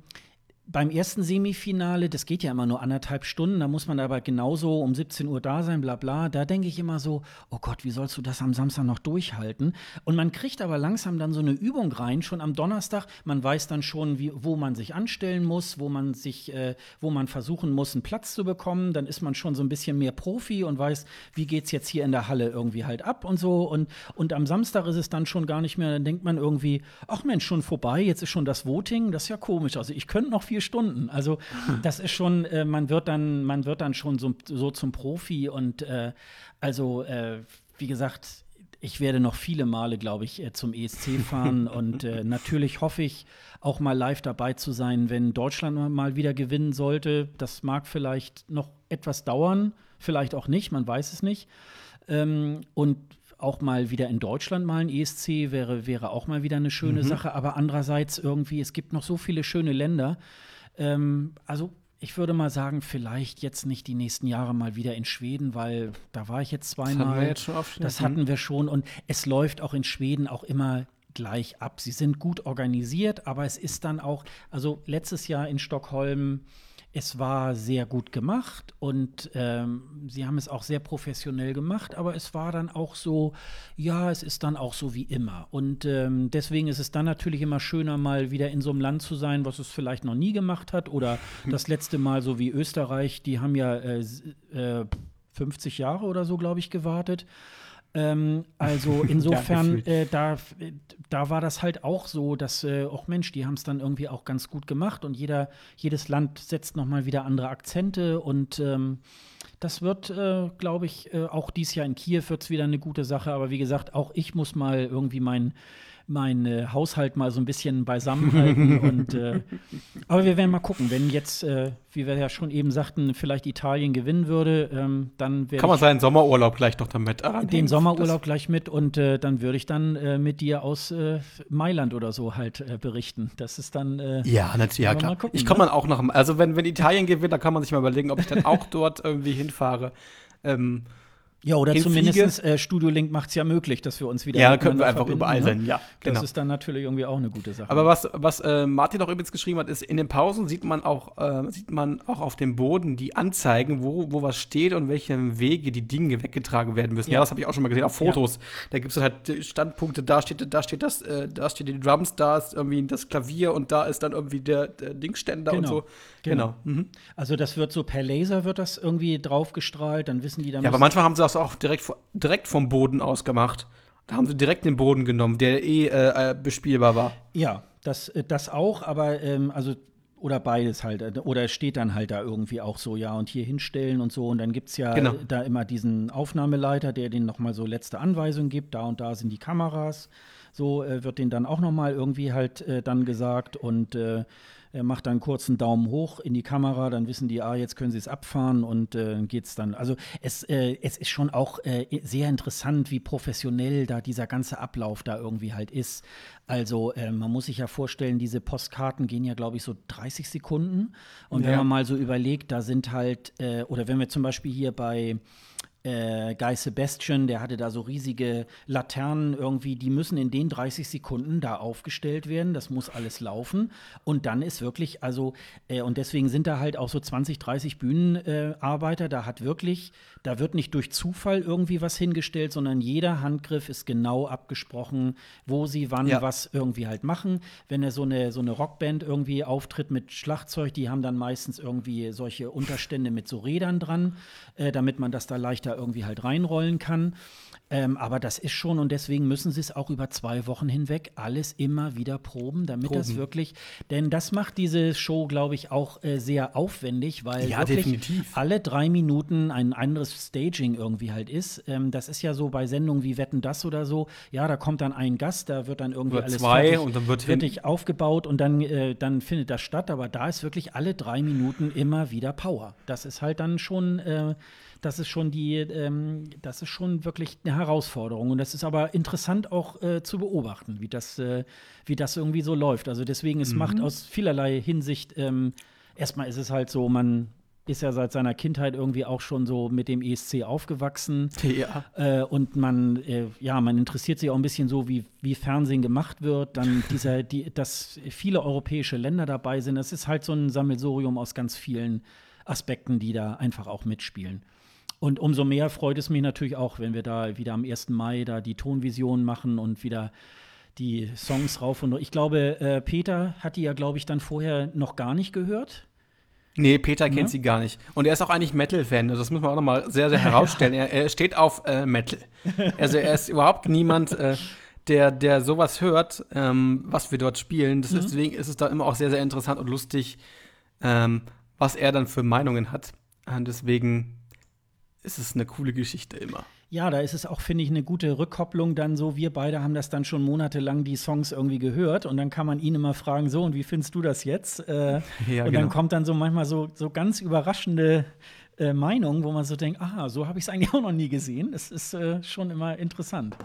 beim ersten Semifinale, das geht ja immer nur anderthalb Stunden, da muss man aber genauso um 17 Uhr da sein, bla bla. Da denke ich immer so, oh Gott, wie sollst du das am Samstag noch durchhalten? Und man kriegt aber langsam dann so eine Übung rein, schon am Donnerstag. Man weiß dann schon, wie, wo man sich anstellen muss, wo man sich, äh, wo man versuchen muss, einen Platz zu bekommen. Dann ist man schon so ein bisschen mehr Profi und weiß, wie geht es jetzt hier in der Halle irgendwie halt ab und so. Und, und am Samstag ist es dann schon gar nicht mehr, dann denkt man irgendwie, ach Mensch, schon vorbei, jetzt ist schon das Voting, das ist ja komisch. Also ich könnte noch viel Stunden. Also das ist schon, äh, man wird dann, man wird dann schon so, so zum Profi und äh, also äh, wie gesagt, ich werde noch viele Male, glaube ich, äh, zum ESC fahren und äh, natürlich hoffe ich auch mal live dabei zu sein, wenn Deutschland mal wieder gewinnen sollte. Das mag vielleicht noch etwas dauern, vielleicht auch nicht, man weiß es nicht. Ähm, und auch mal wieder in Deutschland mal ein ESC wäre, wäre auch mal wieder eine schöne mhm. Sache. Aber andererseits irgendwie, es gibt noch so viele schöne Länder. Ähm, also ich würde mal sagen, vielleicht jetzt nicht die nächsten Jahre mal wieder in Schweden, weil da war ich jetzt zweimal. Das, hatten wir, schon das hatten wir schon. Und es läuft auch in Schweden auch immer gleich ab. Sie sind gut organisiert, aber es ist dann auch, also letztes Jahr in Stockholm es war sehr gut gemacht und ähm, sie haben es auch sehr professionell gemacht, aber es war dann auch so, ja, es ist dann auch so wie immer. Und ähm, deswegen ist es dann natürlich immer schöner, mal wieder in so einem Land zu sein, was es vielleicht noch nie gemacht hat. Oder das letzte Mal so wie Österreich, die haben ja äh, äh, 50 Jahre oder so, glaube ich, gewartet. Ähm, also insofern, ja, äh, da, da war das halt auch so, dass, äh, auch Mensch, die haben es dann irgendwie auch ganz gut gemacht und jeder, jedes Land setzt nochmal wieder andere Akzente und ähm, das wird, äh, glaube ich, äh, auch dieses Jahr in Kiew wird es wieder eine gute Sache, aber wie gesagt, auch ich muss mal irgendwie meinen meinen äh, Haushalt mal so ein bisschen beisammenhalten. und, äh, aber wir werden mal gucken, wenn jetzt, äh, wie wir ja schon eben sagten, vielleicht Italien gewinnen würde, ähm, dann Kann man seinen Sommerurlaub gleich noch damit annehmen. Den Sommerurlaub gleich mit und äh, dann würde ich dann äh, mit dir aus äh, Mailand oder so halt berichten. Das ist dann. ja, natürlich, ja, klar. Gucken, ich kann ne? man auch noch, also wenn, wenn Italien gewinnt, dann kann man sich mal überlegen, ob ich dann auch dort irgendwie hinfahre. Ähm, ja, oder zumindest äh, Studio Link macht es ja möglich, dass wir uns wieder. Ja, können wir einfach überall ne? sein, ja. Genau. Das ist dann natürlich irgendwie auch eine gute Sache. Aber was, was äh, Martin auch übrigens geschrieben hat, ist, in den Pausen sieht man auch, äh, sieht man auch auf dem Boden die Anzeigen, wo, wo was steht und welche Wege die Dinge weggetragen werden müssen. Ja, ja das habe ich auch schon mal gesehen, auf Fotos. Ja. Da gibt es halt Standpunkte, da steht, da steht das, äh, da steht die Drums, da ist irgendwie das Klavier und da ist dann irgendwie der, der Dingständer genau. und so. Genau. genau. Mhm. Also das wird so per Laser wird das irgendwie draufgestrahlt, dann wissen die dann. Ja, aber manchmal haben sie das auch direkt, direkt vom Boden aus gemacht. Da haben sie direkt den Boden genommen, der eh äh, äh, bespielbar war. Ja, das, äh, das auch, aber ähm, also oder beides halt. Äh, oder es steht dann halt da irgendwie auch so, ja, und hier hinstellen und so. Und dann gibt es ja genau. da immer diesen Aufnahmeleiter, der denen nochmal so letzte Anweisungen gibt. Da und da sind die Kameras. So äh, wird denen dann auch nochmal irgendwie halt äh, dann gesagt. Und äh, er macht dann einen kurzen Daumen hoch in die Kamera, dann wissen die, ah, jetzt können sie es abfahren und äh, es dann. Also es, äh, es ist schon auch äh, sehr interessant, wie professionell da dieser ganze Ablauf da irgendwie halt ist. Also äh, man muss sich ja vorstellen, diese Postkarten gehen ja, glaube ich, so 30 Sekunden. Und ja. wenn man mal so überlegt, da sind halt, äh, oder wenn wir zum Beispiel hier bei äh, Guy Sebastian, der hatte da so riesige Laternen irgendwie, die müssen in den 30 Sekunden da aufgestellt werden. Das muss alles laufen. Und dann ist wirklich, also, äh, und deswegen sind da halt auch so 20, 30 Bühnenarbeiter. Äh, da hat wirklich, da wird nicht durch Zufall irgendwie was hingestellt, sondern jeder Handgriff ist genau abgesprochen, wo sie wann ja. was irgendwie halt machen. Wenn er so eine, so eine Rockband irgendwie auftritt mit Schlagzeug, die haben dann meistens irgendwie solche Unterstände mit so Rädern dran, äh, damit man das da leichter irgendwie halt reinrollen kann. Ähm, aber das ist schon und deswegen müssen sie es auch über zwei Wochen hinweg alles immer wieder proben, damit proben. das wirklich, denn das macht diese Show, glaube ich, auch äh, sehr aufwendig, weil ja, wirklich definitiv. alle drei Minuten ein anderes Staging irgendwie halt ist. Ähm, das ist ja so bei Sendungen wie Wetten das oder so. Ja, da kommt dann ein Gast, da wird dann irgendwie oder alles zwei fertig, und dann wird fertig aufgebaut und dann, äh, dann findet das statt. Aber da ist wirklich alle drei Minuten immer wieder Power. Das ist halt dann schon äh, das ist schon die, ähm, das ist schon wirklich eine Herausforderung. Und das ist aber interessant auch äh, zu beobachten, wie das, äh, wie das irgendwie so läuft. Also deswegen, es mhm. macht aus vielerlei Hinsicht, ähm, erstmal ist es halt so, man ist ja seit seiner Kindheit irgendwie auch schon so mit dem ESC aufgewachsen. Ja. Äh, und man, äh, ja, man interessiert sich auch ein bisschen so, wie, wie Fernsehen gemacht wird. Dann dieser, die, dass viele europäische Länder dabei sind. Das ist halt so ein Sammelsurium aus ganz vielen Aspekten, die da einfach auch mitspielen. Und umso mehr freut es mich natürlich auch, wenn wir da wieder am 1. Mai da die Tonvision machen und wieder die Songs rauf und Ich glaube, äh, Peter hat die ja, glaube ich, dann vorher noch gar nicht gehört. Nee, Peter kennt ja? sie gar nicht. Und er ist auch eigentlich Metal-Fan. Also das muss man auch nochmal sehr, sehr herausstellen. er, er, steht auf äh, Metal. Also er ist überhaupt niemand, äh, der, der sowas hört, ähm, was wir dort spielen. Mhm. ist, deswegen ist es da immer auch sehr, sehr interessant und lustig, ähm, was er dann für Meinungen hat. Und deswegen ist es eine coole Geschichte immer. Ja, da ist es auch, finde ich, eine gute Rückkopplung dann so. Wir beide haben das dann schon monatelang die Songs irgendwie gehört und dann kann man ihn immer fragen, so, und wie findest du das jetzt? Äh, ja, und genau. dann kommt dann so manchmal so, so ganz überraschende äh, Meinungen, wo man so denkt, aha, so habe ich es eigentlich auch noch nie gesehen. Es ist äh, schon immer interessant.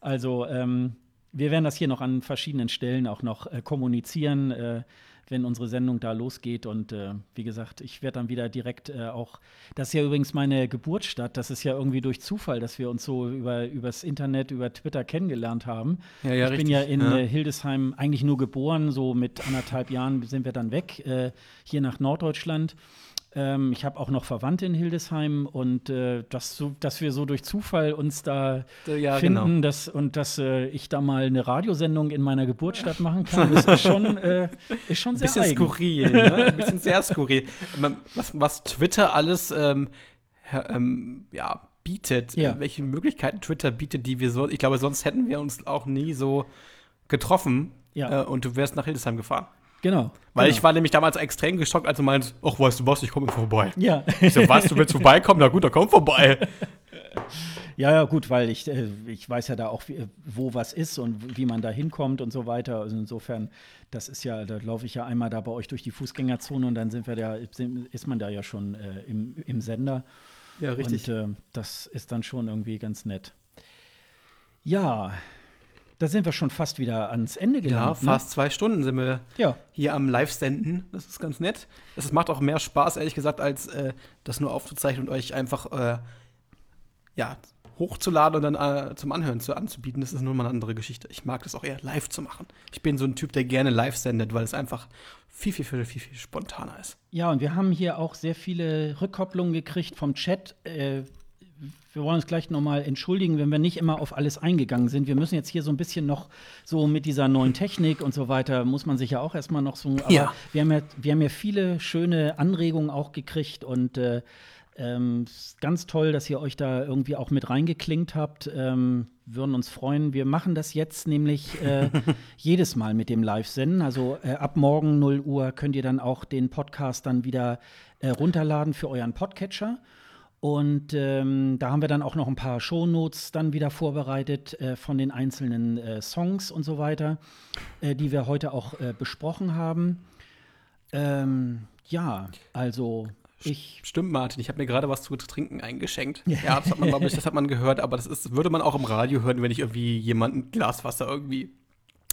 Also, ähm, wir werden das hier noch an verschiedenen Stellen auch noch äh, kommunizieren äh, wenn unsere Sendung da losgeht. Und äh, wie gesagt, ich werde dann wieder direkt äh, auch, das ist ja übrigens meine Geburtsstadt, das ist ja irgendwie durch Zufall, dass wir uns so über übers Internet, über Twitter kennengelernt haben. Ja, ja, ich richtig. bin ja in ja. Äh, Hildesheim eigentlich nur geboren, so mit anderthalb Jahren sind wir dann weg, äh, hier nach Norddeutschland. Ähm, ich habe auch noch Verwandte in Hildesheim und äh, das so, dass wir so durch Zufall uns da ja, finden genau. dass, und dass äh, ich da mal eine Radiosendung in meiner Geburtsstadt machen kann, das ist schon, äh, ist schon sehr Ein bisschen eigen. skurril, ne? Ein bisschen sehr skurril. Was, was Twitter alles ähm, ähm, ja, bietet, ja. welche Möglichkeiten Twitter bietet, die wir so, ich glaube, sonst hätten wir uns auch nie so getroffen ja. Äh, und du wärst nach Hildesheim gefahren. Genau. Weil genau. ich war nämlich damals extrem geschockt, als du meinst, ach, weißt du was, ich komme vorbei. Ja. Ich so, was, du willst vorbeikommen? Na gut, dann komm vorbei. Ja, ja, gut, weil ich, äh, ich weiß ja da auch, wie, wo was ist und wie man da hinkommt und so weiter. Also insofern, das ist ja, da laufe ich ja einmal da bei euch durch die Fußgängerzone und dann sind wir da, ist man da ja schon äh, im, im Sender. Ja, richtig. Und äh, das ist dann schon irgendwie ganz nett. Ja, da sind wir schon fast wieder ans Ende gelangt. Ja, ne? fast ne? zwei Stunden sind wir ja. hier am Live-Senden. Das ist ganz nett. Es macht auch mehr Spaß, ehrlich gesagt, als äh, das nur aufzuzeichnen und euch einfach äh, ja, hochzuladen und dann äh, zum Anhören zu, anzubieten. Das ist nur mal eine andere Geschichte. Ich mag das auch eher live zu machen. Ich bin so ein Typ, der gerne live sendet, weil es einfach viel, viel, viel, viel, viel spontaner ist. Ja, und wir haben hier auch sehr viele Rückkopplungen gekriegt vom Chat. Äh, wir wollen uns gleich nochmal entschuldigen, wenn wir nicht immer auf alles eingegangen sind. Wir müssen jetzt hier so ein bisschen noch so mit dieser neuen Technik und so weiter, muss man sich ja auch erstmal noch so. Aber ja. wir, haben ja, wir haben ja viele schöne Anregungen auch gekriegt und äh, ähm, ganz toll, dass ihr euch da irgendwie auch mit reingeklinkt habt. Ähm, würden uns freuen. Wir machen das jetzt nämlich äh, jedes Mal mit dem Live-Senden. Also äh, ab morgen 0 Uhr könnt ihr dann auch den Podcast dann wieder äh, runterladen für euren Podcatcher. Und ähm, da haben wir dann auch noch ein paar Shownotes dann wieder vorbereitet äh, von den einzelnen äh, Songs und so weiter, äh, die wir heute auch äh, besprochen haben. Ähm, ja, also ich. Stimmt, Martin, ich habe mir gerade was zu trinken eingeschenkt. ja, das hat man, glaube ich, das hat man gehört, aber das ist, würde man auch im Radio hören, wenn ich irgendwie jemand ein Glas Wasser irgendwie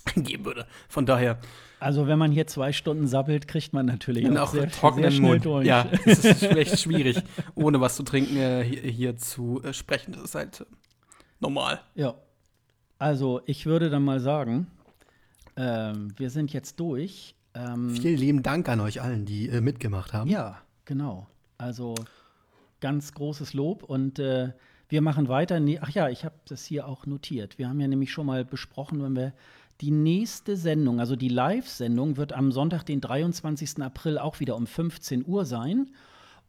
eingeben würde. Von daher. Also wenn man hier zwei Stunden sabbelt, kriegt man natürlich auch, auch sehr, trockenen sehr Mund. Durch. Ja, es ist echt schwierig, ohne was zu trinken äh, hier, hier, zu äh, sprechen. Das ist halt äh, normal. Ja. Also ich würde dann mal sagen, ähm, wir sind jetzt durch. Ähm, Vielen lieben Dank an euch allen, die äh, mitgemacht haben. Ja, genau. Also ganz großes Lob und äh, wir machen weiter. Ach ja, ich habe das hier auch notiert. Wir haben ja nämlich schon mal besprochen, wenn wir die nächste Sendung, also die Live-Sendung, wird am Sonntag, den 23. April, auch wieder um 15 Uhr sein.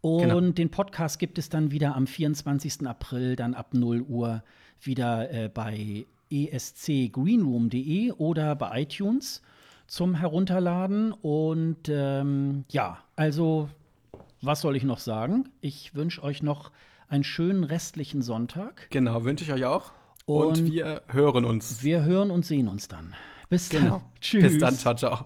Und genau. den Podcast gibt es dann wieder am 24. April, dann ab 0 Uhr wieder äh, bei escgreenroom.de oder bei iTunes zum Herunterladen. Und ähm, ja, also was soll ich noch sagen? Ich wünsche euch noch einen schönen restlichen Sonntag. Genau, wünsche ich euch auch. Und, Und, wir hören uns. Wir hören und sehen uns dann. Bis dann. Genau. Tschüss. Bis dann. Ciao, ciao.